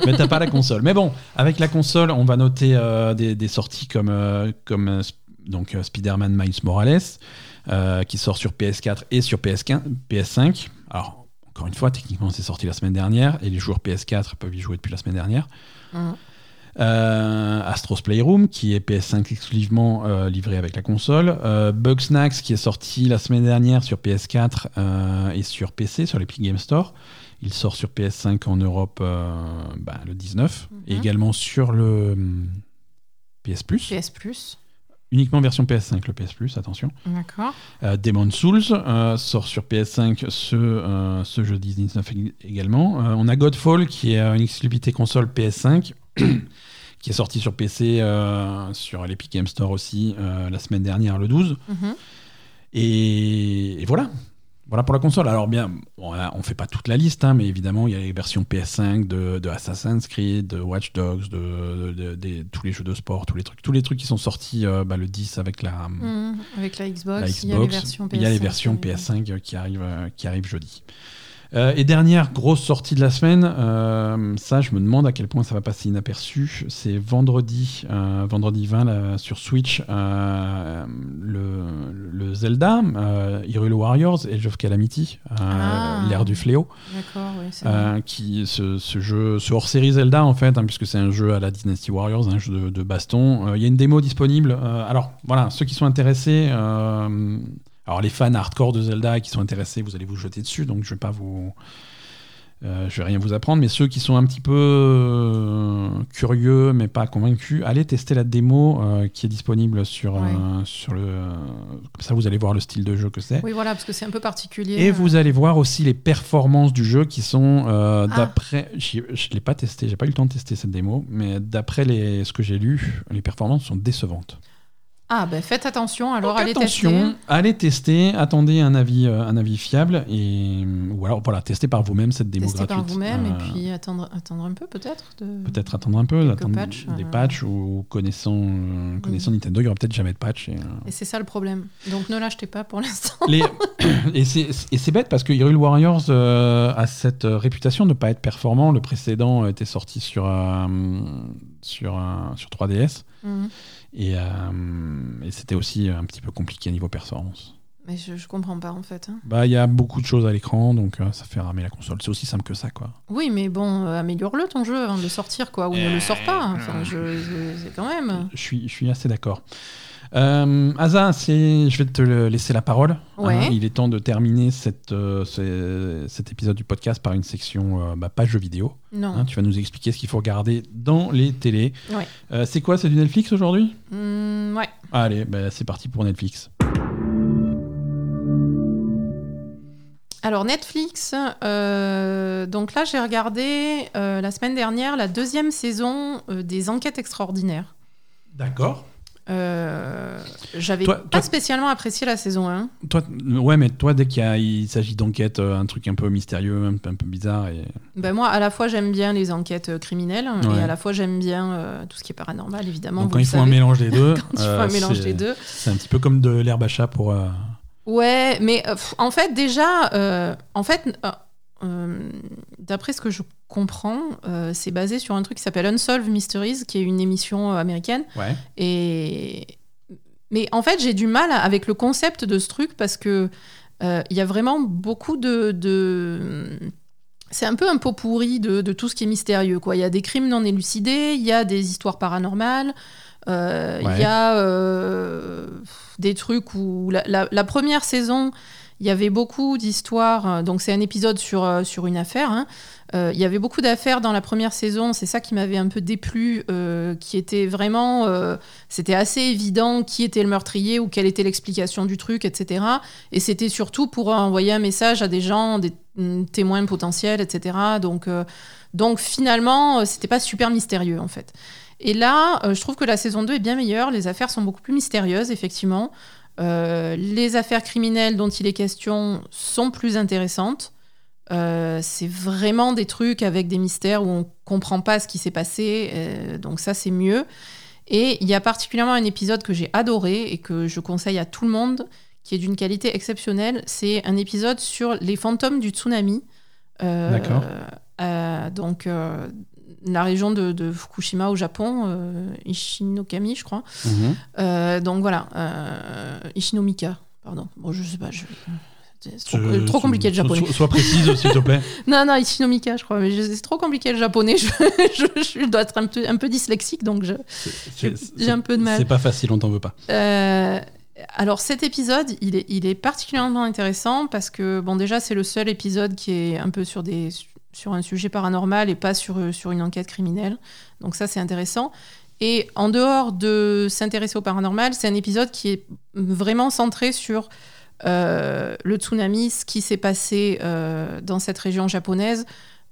mais t'as pas la console. Mais bon, avec la console, on va noter euh, des, des sorties comme, comme donc, Spider-Man Miles Morales, qui sort sur PS4 et sur PS15, PS5. Alors, encore une fois, techniquement, c'est sorti la semaine dernière, et les joueurs PS4 peuvent y jouer depuis la semaine dernière. Mhm. Euh, Astro's Playroom, qui est PS5 exclusivement euh, livré avec la console. Euh, Bugsnax, qui est sorti la semaine dernière sur PS4 euh, et sur PC, sur l'Epic Game Store. Il sort sur PS5 en Europe bah, le 19, et Mhm. également sur le hum, PS Plus. PS Plus. Uniquement version PS5, le PS Plus, attention. D'accord. Euh, Demon's Souls euh, sort sur PS5 ce, euh, ce jeudi 19 ég- également. On a Godfall qui est une exclusivité console PS5 qui est sorti sur PC euh, sur l'Epic Game Store aussi euh, la semaine dernière le 12. Mhm. Et, et voilà. Voilà pour la console. Alors bien, on ne fait pas toute la liste, hein, mais évidemment, il y a les versions PS5 de, de Assassin's Creed, de Watch Dogs, de, de- de- des- tous les jeux de sport, tous les trucs, tous les trucs qui sont sortis euh, bah, le 10 avec la, Mhm. Avec la Xbox, la il y a les versions PS5. il y a les versions PS5 qui arrivent, qui arrivent jeudi. Euh, et dernière grosse sortie de la semaine, euh, ça je me demande à quel point ça va passer inaperçu, c'est vendredi, euh, vendredi 20 là, sur Switch, le, le Zelda, Hyrule Warriors, Age of Calamity, Ah. l'ère du fléau, D'accord, oui, c'est vrai. qui, ce, ce jeu, ce hors-série Zelda en fait, hein, puisque c'est un jeu à la Dynasty Warriors, un jeu de, de baston. Il y a une démo disponible. Alors voilà, ceux qui sont intéressés, alors les fans hardcore de Zelda qui sont intéressés, vous allez vous jeter dessus, donc je vais pas vous, euh, je vais rien vous apprendre, mais ceux qui sont un petit peu euh, curieux mais pas convaincus, allez tester la démo euh, qui est disponible sur, Ouais. sur le, comme ça vous allez voir le style de jeu que c'est. Oui, voilà, parce que c'est un peu particulier. Et vous allez voir aussi les performances du jeu qui sont Ah. d'après. j'y- Je ne l'ai pas testé, j'ai pas eu le temps de tester cette démo, mais d'après les, ce que j'ai lu, les performances sont décevantes. Ah, ben faites attention, alors Donc allez attention, tester. allez tester, attendez un avis, euh, un avis fiable et ou alors voilà, testez par vous-même cette démo Testez gratuite. par vous-même Euh, et puis attendre, attendre un peu peut-être. de- Peut-être attendre un peu, attendre des euh. patchs ou connaissant, euh, connaissant Nintendo, il y aura peut-être jamais de patch. Et, euh, Et c'est ça le problème. Donc ne l'achetez pas pour l'instant. Les- et c'est bête parce que Hyrule Warriors euh, a cette euh, réputation de ne pas être performant. Le précédent était sorti sur, euh, sur, euh, sur 3DS Mhm. Et, euh, et c'était aussi un petit peu compliqué niveau performance. Mais je, je comprends pas en fait. hein. Bah, il y a beaucoup de choses à l'écran, donc euh, ça fait ramer la console. C'est aussi simple que ça, quoi. Oui, mais bon, euh, améliore-le ton jeu avant de le sortir, quoi, ou ne le sors pas. Enfin, je, je- c'est quand même. Je suis, je suis assez d'accord. Euh, Asa, je vais te laisser la parole. Ouais. Hein, il est temps de terminer cette, euh, ce- cet épisode du podcast par une section euh, bah, pas jeux vidéo. Non. Hein, tu vas nous expliquer ce qu'il faut regarder dans les télés. Ouais. Euh, c'est quoi C'est du Netflix aujourd'hui? Hmm, ouais. Allez, bah, c'est parti pour Netflix. Alors Netflix, euh, donc là j'ai regardé euh, la semaine dernière la deuxième saison euh, des Enquêtes extraordinaires. D'accord. Euh, J'avais pas toi- spécialement apprécié la saison 1. Toi, ouais, mais toi, dès qu'il s'agit d'enquête, euh, un truc un peu mystérieux, un, peu- un peu bizarre, et Ben moi, à la fois j'aime bien les enquêtes euh, criminelles Ouais. et à la fois j'aime bien euh, tout ce qui est paranormal, évidemment. donc quand il faut un mélange des deux, Quand il faut euh, un mélange c'est- des deux. c'est un petit peu comme de l'herbe à chat pour. Ouais, mais en fait, déjà, en fait, d'après ce que je comprends, euh, c'est basé sur un truc qui s'appelle Unsolved Mysteries, qui est une émission euh, américaine. Ouais. Et... Mais en fait, j'ai du mal avec le concept de ce truc parce que euh, il y a vraiment beaucoup de. de... C'est un peu un pot pourri de, de tout ce qui est mystérieux. Il y a des crimes non élucidés, il y a des histoires paranormales, euh, il Ouais. y a des trucs où. La, la- la première saison, il y avait beaucoup d'histoires. Donc, c'est un épisode sur, sur une affaire. hein. Euh, il y avait beaucoup d'affaires dans la première saison, c'est ça qui m'avait un peu déplu, euh, qui était vraiment, euh, c'était assez évident qui était le meurtrier ou quelle était l'explication du truc, etc. Et c'était surtout pour envoyer un message à des gens, des mm, témoins potentiels, etc. Donc, donc finalement, c'était pas super mystérieux en fait. Et là, je trouve que la saison 2 est bien meilleure, les affaires sont beaucoup plus mystérieuses, effectivement. Les affaires criminelles dont il est question sont plus intéressantes. Euh, c'est vraiment des trucs avec des mystères où on comprend pas ce qui s'est passé, euh, donc ça c'est mieux. Et il y a particulièrement un épisode que j'ai adoré et que je conseille à tout le monde, qui est d'une qualité exceptionnelle. C'est un épisode sur les fantômes du tsunami. Euh, D'accord. donc la région de, de Fukushima au Japon, euh, Ishinokami je crois. Mhm. Euh, donc voilà, euh, Ishinomika, pardon. Bon, je sais pas, je... c'est trop, euh, trop compliqué le japonais. so- Sois précise, s'il te plaît. Non, non, Ishinomika, je crois, mais c'est trop compliqué le japonais. Je, je- je dois être un peu, un peu dyslexique, donc j'ai un peu de mal. C'est pas facile, on t'en veut pas. Euh, alors cet épisode, il est, il est particulièrement intéressant parce que bon déjà c'est le seul épisode qui est un peu sur des sur un sujet paranormal et pas sur sur une enquête criminelle. Donc ça c'est intéressant. Et en dehors de s'intéresser au paranormal, c'est un épisode qui est vraiment centré sur euh, le tsunami, ce qui s'est passé euh, dans cette région japonaise,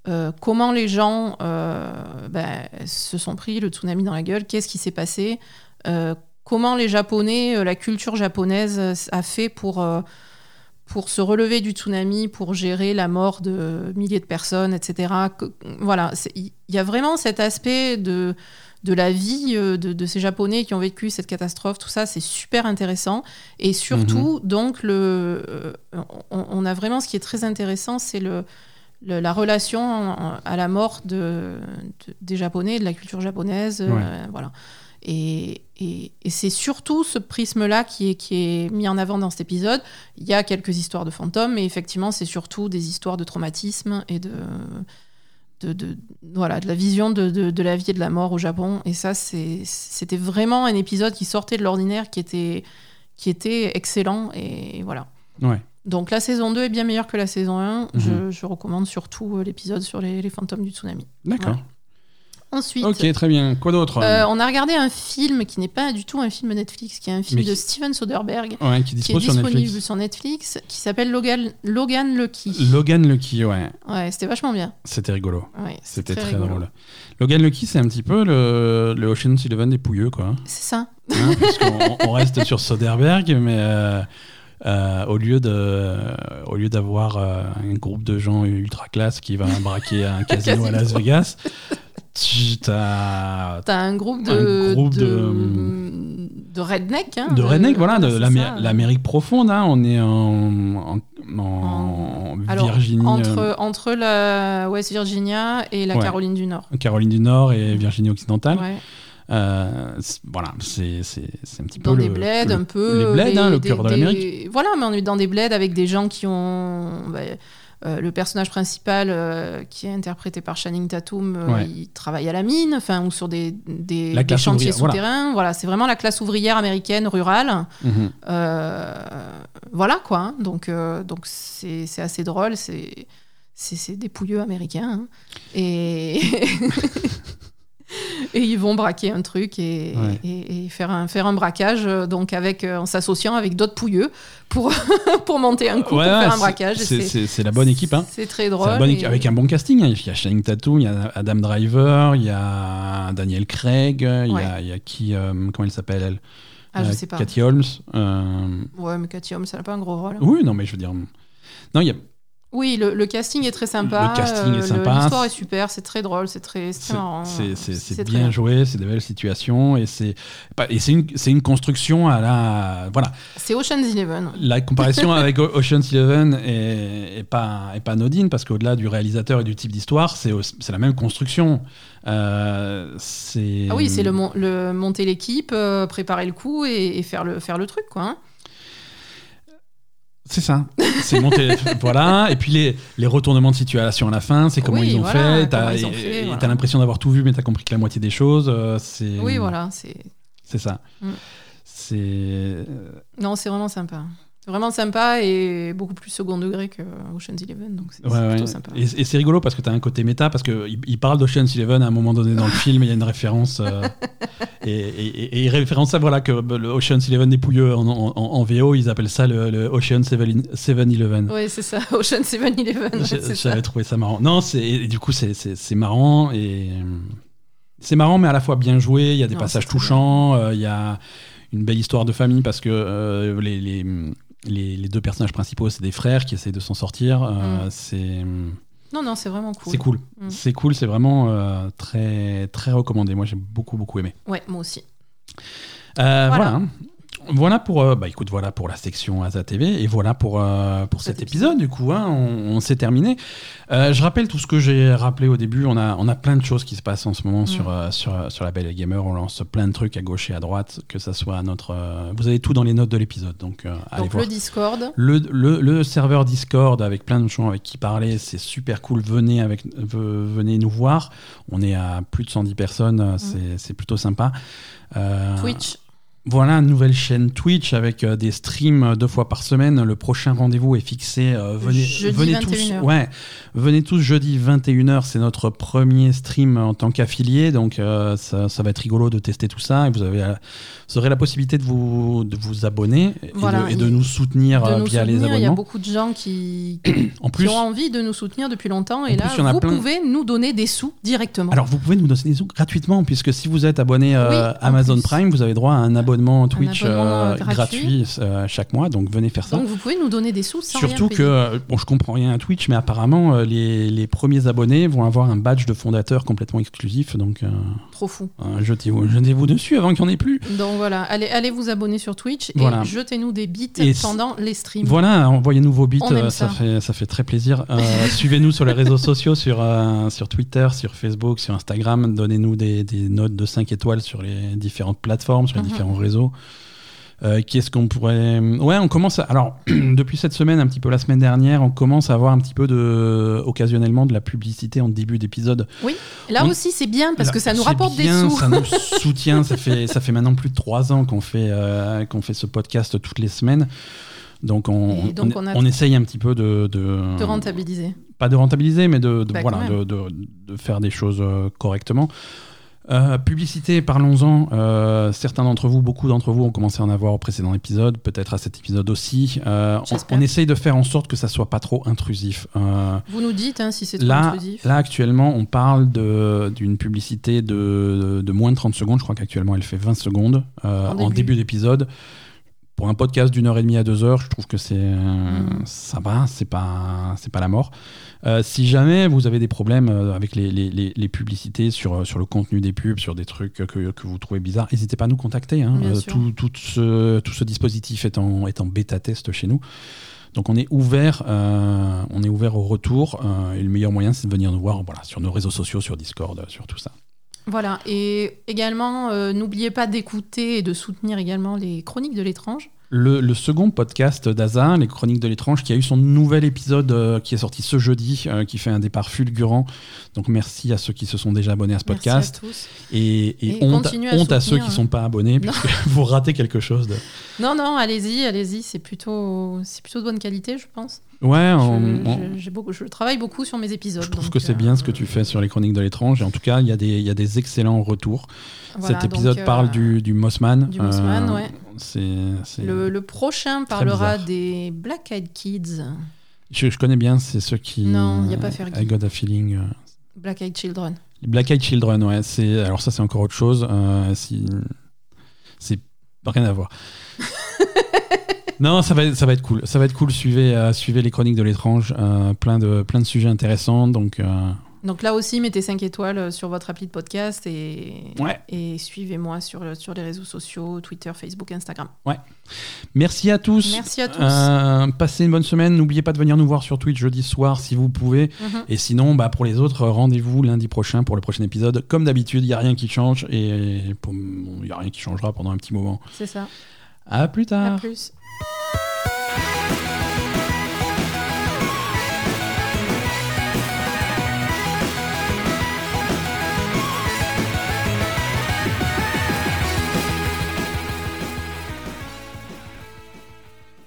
euh, comment les gens ben, se sont pris le tsunami dans la gueule, qu'est-ce qui s'est passé, comment les Japonais, la culture japonaise a fait pour, pour se relever du tsunami, pour gérer la mort de milliers de personnes, etc. Voilà, il y a vraiment cet aspect de, de la vie euh, de, de ces Japonais qui ont vécu cette catastrophe, tout ça, c'est super intéressant. Et surtout, donc, le, euh, on, on a vraiment ce qui est très intéressant, c'est le, le- la relation à la mort de, de- des Japonais, de la culture japonaise. euh, voilà. Et, et- et c'est surtout ce prisme-là qui est, qui est mis en avant dans cet épisode. Il y a quelques histoires de fantômes, mais effectivement, c'est surtout des histoires de traumatisme et de, de, de- voilà, de la vision de, de- de la vie et de la mort au Japon. Et ça, c'était vraiment un épisode qui sortait de l'ordinaire, qui était, qui était excellent. Et voilà. Ouais. Donc la saison 2 est bien meilleure que la saison 1. Mhm. je, je recommande surtout euh, l'épisode sur les, les fantômes du tsunami. D'accord. Ouais. Ensuite, Ok, très bien. Quoi d'autre euh, on a regardé un film qui n'est pas du tout un film Netflix, qui est un film de Steven Soderbergh, Ouais, qui qui est sur disponible Netflix. sur Netflix, qui s'appelle Logan, Logan Lucky. Logan Lucky, ouais. Ouais, c'était vachement bien. C'était rigolo. Ouais, C'était très, drôle. Logan Lucky, c'est un petit peu le, le Ocean's Eleven des pouilleux, quoi. C'est ça. Hein, parce qu'on on reste sur Soderbergh, mais euh, euh, au lieu de, au lieu d'avoir euh, un groupe de gens ultra classe qui va braquer un casino à Las. Vegas, t'as un groupe de, Un groupe de, de- de redneck. Hein, de redneck, voilà, de l'Amérique profonde. Hein, on est en, en, en Alors, Virginie, euh, Entre, entre la West Virginia et la Ouais. Caroline du Nord. Caroline du Nord et Virginie occidentale. Ouais. Euh, voilà, c'est un petit peu Dans le, des bleds, le- un peu. les bleds, hein, le des- cœur de l'Amérique. Voilà, mais on est dans des bleds avec des gens qui ont. bah, euh, le personnage principal, euh, qui est interprété par Channing Tatum, euh, Ouais. il travaille à la mine, enfin, ou sur des, des, chantiers voilà. souterrains. Voilà, c'est vraiment la classe ouvrière américaine rurale. Mhm. Voilà quoi. hein. Donc donc c'est assez drôle. C'est des pouilleux américains. hein. Et et ils vont braquer un truc et, Ouais. et, et faire un faire un braquage euh, donc avec euh, en s'associant avec d'autres pouilleux pour pour monter un coup Ouais, pour faire un braquage. c'est- la bonne équipe. Hein. C'est très drôle. bonne et- avec un bon casting. hein. Il y a Channing Tatum, il y a Adam Driver, il y a Daniel Craig, il y a, Ouais. il y a qui euh, Comment elle s'appelle elle? Ah je sais pas. Cathy Holmes. euh, Ouais mais Cathy Holmes ça n'a pas un gros rôle. Oui, non, mais je veux dire. Non, il y a. Oui le, le casting est très sympa. Le casting est euh, sympa. L'histoire est super. C'est très drôle. C'est très c'est marrant. c'est- très bien joué, c'est des belles situations et c'est pas- et c'est une, une construction à la voilà C'est Ocean's Eleven. la comparaison avec Ocean's Eleven est, est pas est pas anodine parce qu'au-delà du réalisateur et du type d'histoire c'est c'est la même construction Euh, Ah oui, c'est le, mon- le monter l'équipe, euh, préparer le coup et, et faire, le, faire le truc, quoi. hein. C'est ça. C'est monter. voilà. Et puis les, les retournements de situation à la fin, c'est comment Oui, ils ont voilà, fait. T'as comment ils ont et- fait, et voilà. t'as l'impression d'avoir tout vu, mais t'as compris que la moitié des choses. euh, c'est. Oui, voilà. C'est... C'est ça. Mm. C'est. Non, c'est vraiment sympa. C'est vraiment sympa et beaucoup plus second degré que Ocean's Eleven, donc c'est, Ouais, c'est ouais. plutôt sympa. Et, et c'est rigolo parce que tu as un côté méta, parce qu'il il parle d'Ocean's Eleven à un moment donné dans le film, il y a une référence. euh, et, et- référence ça, voilà, que le Ocean's Eleven des pouilleux en, en- en VO, ils appellent ça le, le Ocean 7-Eleven. Oui, c'est ça, Ocean's Eleven, J'ai- c'est ça. J'avais trouvé ça marrant. Non, c'est et du coup c'est marrant et c'est marrant, mais à la fois bien joué. Il y a des Non, passages touchants. euh, Il y a une belle histoire de famille parce que euh, les, les, les- les deux personnages principaux c'est des frères qui essayent de s'en sortir. Euh, Mm. C'est Non, non, c'est vraiment cool. c'est cool. Mm. C'est cool. C'est vraiment euh, très très recommandé. Moi j'ai beaucoup beaucoup aimé. Ouais, moi aussi. Euh, Voilà. voilà. Voilà pour, euh, bah écoute, voilà pour la section Asa TV et voilà pour, euh, pour cet, Cet épisode. Du coup, hein, on, on s'est terminé. Euh, je rappelle tout ce que j'ai rappelé au début. On a, on a plein de choses qui se passent en ce moment Mm. sur, euh, sur, sur la Belle et Gamer. On lance plein de trucs à gauche et à droite, que ça soit à notre. euh, vous avez tout dans les notes de l'épisode, donc euh, allez Donc voir. le Discord, Le, le, le serveur Discord avec plein de gens avec qui parler, c'est super cool. Venez, avec, ve- venez nous voir. On est à plus de 110 personnes, euh, c'est c'est plutôt sympa. Euh, Mm. Twitch, voilà, une nouvelle chaîne Twitch avec euh, des streams euh, deux fois par semaine. Le prochain rendez-vous est fixé. euh, venez, Jeudi venez 21h. tous. Ouais, venez tous jeudi 21h. C'est notre premier stream en tant qu'affilié. Donc euh, ça, ça va être rigolo de tester tout ça. Et vous, avez, vous aurez la possibilité de vous, de vous abonner et, Voilà, de, et de il- nous soutenir de nous via les soutenir. Il y a abonnements. beaucoup de gens qui, En qui plus, ont envie de nous soutenir depuis longtemps. Et là, plus, vous pouvez nous donner des sous directement. alors vous pouvez nous donner des sous gratuitement puisque si vous êtes abonné Oui, Amazon. Prime, vous avez droit à un abonnement Twitch abonnement, euh, gratuit. gratuit euh, chaque mois. Donc venez faire ça. Donc vous pouvez nous donner des sous sans Surtout que, euh, bon, je comprends rien à Twitch, mais apparemment, euh, les, les premiers abonnés vont avoir un badge de fondateur complètement exclusif. Donc, euh, Trop fou. euh, jetez-vous jetez-vous dessus avant qu'il n'y en ait plus. Donc voilà, allez, allez vous abonner sur Twitch et jetez-nous des bits Et pendant les streams. Voilà, envoyez-nous vos bits, euh, ça, ça. fait, ça fait très plaisir. Euh, Suivez-nous sur les réseaux sociaux, sur, euh, sur Twitter, sur Facebook, sur Instagram. Donnez-nous des, des notes de 5 étoiles sur les différentes plateformes, sur les Mhm. différents réseaux. Euh, Qu'est-ce qu'on pourrait. Ouais, on commence. à- Alors, depuis cette semaine, un petit peu la semaine dernière, on commence à avoir un petit peu de. occasionnellement de la publicité en début d'épisode. Là On- aussi, c'est bien parce Là, que ça nous rapporte bien, des sous. Ça nous soutient. ça, fait, ça fait maintenant plus de trois ans qu'on fait, euh, qu'on fait ce podcast toutes les semaines. Donc on, donc on, on a- on essaye un petit peu de, de, de rentabiliser. pas de rentabiliser, mais de, de- Bah, voilà, de faire des choses euh, correctement. Euh, publicité, parlons-en. Euh, certains d'entre vous, beaucoup d'entre vous ont commencé à en avoir au précédent épisode, peut-être à cet épisode aussi. Euh, on, essaye de faire en sorte que ça soit pas trop intrusif. Euh, Vous nous dites hein, si c'est trop Là, intrusif. là, actuellement, on parle d'une publicité de, de moins de 30 secondes. Je crois qu'actuellement, elle fait 20 secondes euh, En en début. début d'épisode. Pour un podcast d'une heure et demie à deux heures, je trouve que c'est euh, Mm. ça va, c'est pas c'est pas la mort. Euh, si jamais vous avez des problèmes euh, avec les, les- les- les publicités sur, sur le contenu des pubs, sur des trucs que, que vous trouvez bizarres, n'hésitez pas à nous contacter. hein. Euh, tout, tout ce, tout ce dispositif est en, est en bêta test chez nous. Donc on est ouvert, on est ouvert au retour. et le meilleur moyen, c'est de venir nous voir voilà, sur nos réseaux sociaux, sur Discord, sur tout ça. Voilà, et également, euh, n'oubliez pas d'écouter et de soutenir également les chroniques de l'étrange. Le, le second podcast d'Aza, Les Chroniques de l'étrange, qui a eu son nouvel épisode euh, qui est sorti ce jeudi, euh, qui fait un départ fulgurant. Donc merci à ceux qui se sont déjà abonnés à ce Merci podcast. à tous. Et, et Et honte, à honte à ceux qui ne hein. sont pas abonnés, puisque vous ratez quelque chose de. Non, non, allez-y, allez-y, c'est plutôt, c'est plutôt de bonne qualité, je pense. Ouais, Je, on- je- j'ai beaucoup, je travaille beaucoup sur mes épisodes. je trouve donc, que c'est euh, bien ce que tu fais sur les chroniques de l'étrange. Et en tout cas, il y, y a des excellents retours. Voilà, Cet épisode donc, euh, parle du, du Mossman. du Mossman, ouais. C'est, c'est- Le, le prochain parlera bizarre. des Black Eyed Kids, Je, je connais bien, c'est ceux qui. Non, il y a pas Fergie. I got a feeling. euh, Black Eyed Children. Les Black Eyed Children, ouais. C'est, alors ça, c'est encore autre chose. euh, si, c'est rien à voir. non, ça va, être- ça va être cool. Ça va être cool. Suivez, euh, suivez les chroniques de l'étrange. euh, plein, de, plein de sujets intéressants. Donc, euh, Donc là aussi, mettez 5 étoiles sur votre appli de podcast et, Ouais. et suivez-moi sur, sur les réseaux sociaux, Twitter, Facebook, Instagram. merci à tous. Merci à tous. Euh, passez une bonne semaine. N'oubliez pas de venir nous voir sur Twitch jeudi soir si vous pouvez. Mhm. Et sinon, bah, pour les autres, rendez-vous lundi prochain pour le prochain épisode. Comme d'habitude, il n'y a rien qui change et il n'y a rien qui changera pendant un petit moment. C'est ça. À plus tard. À plus.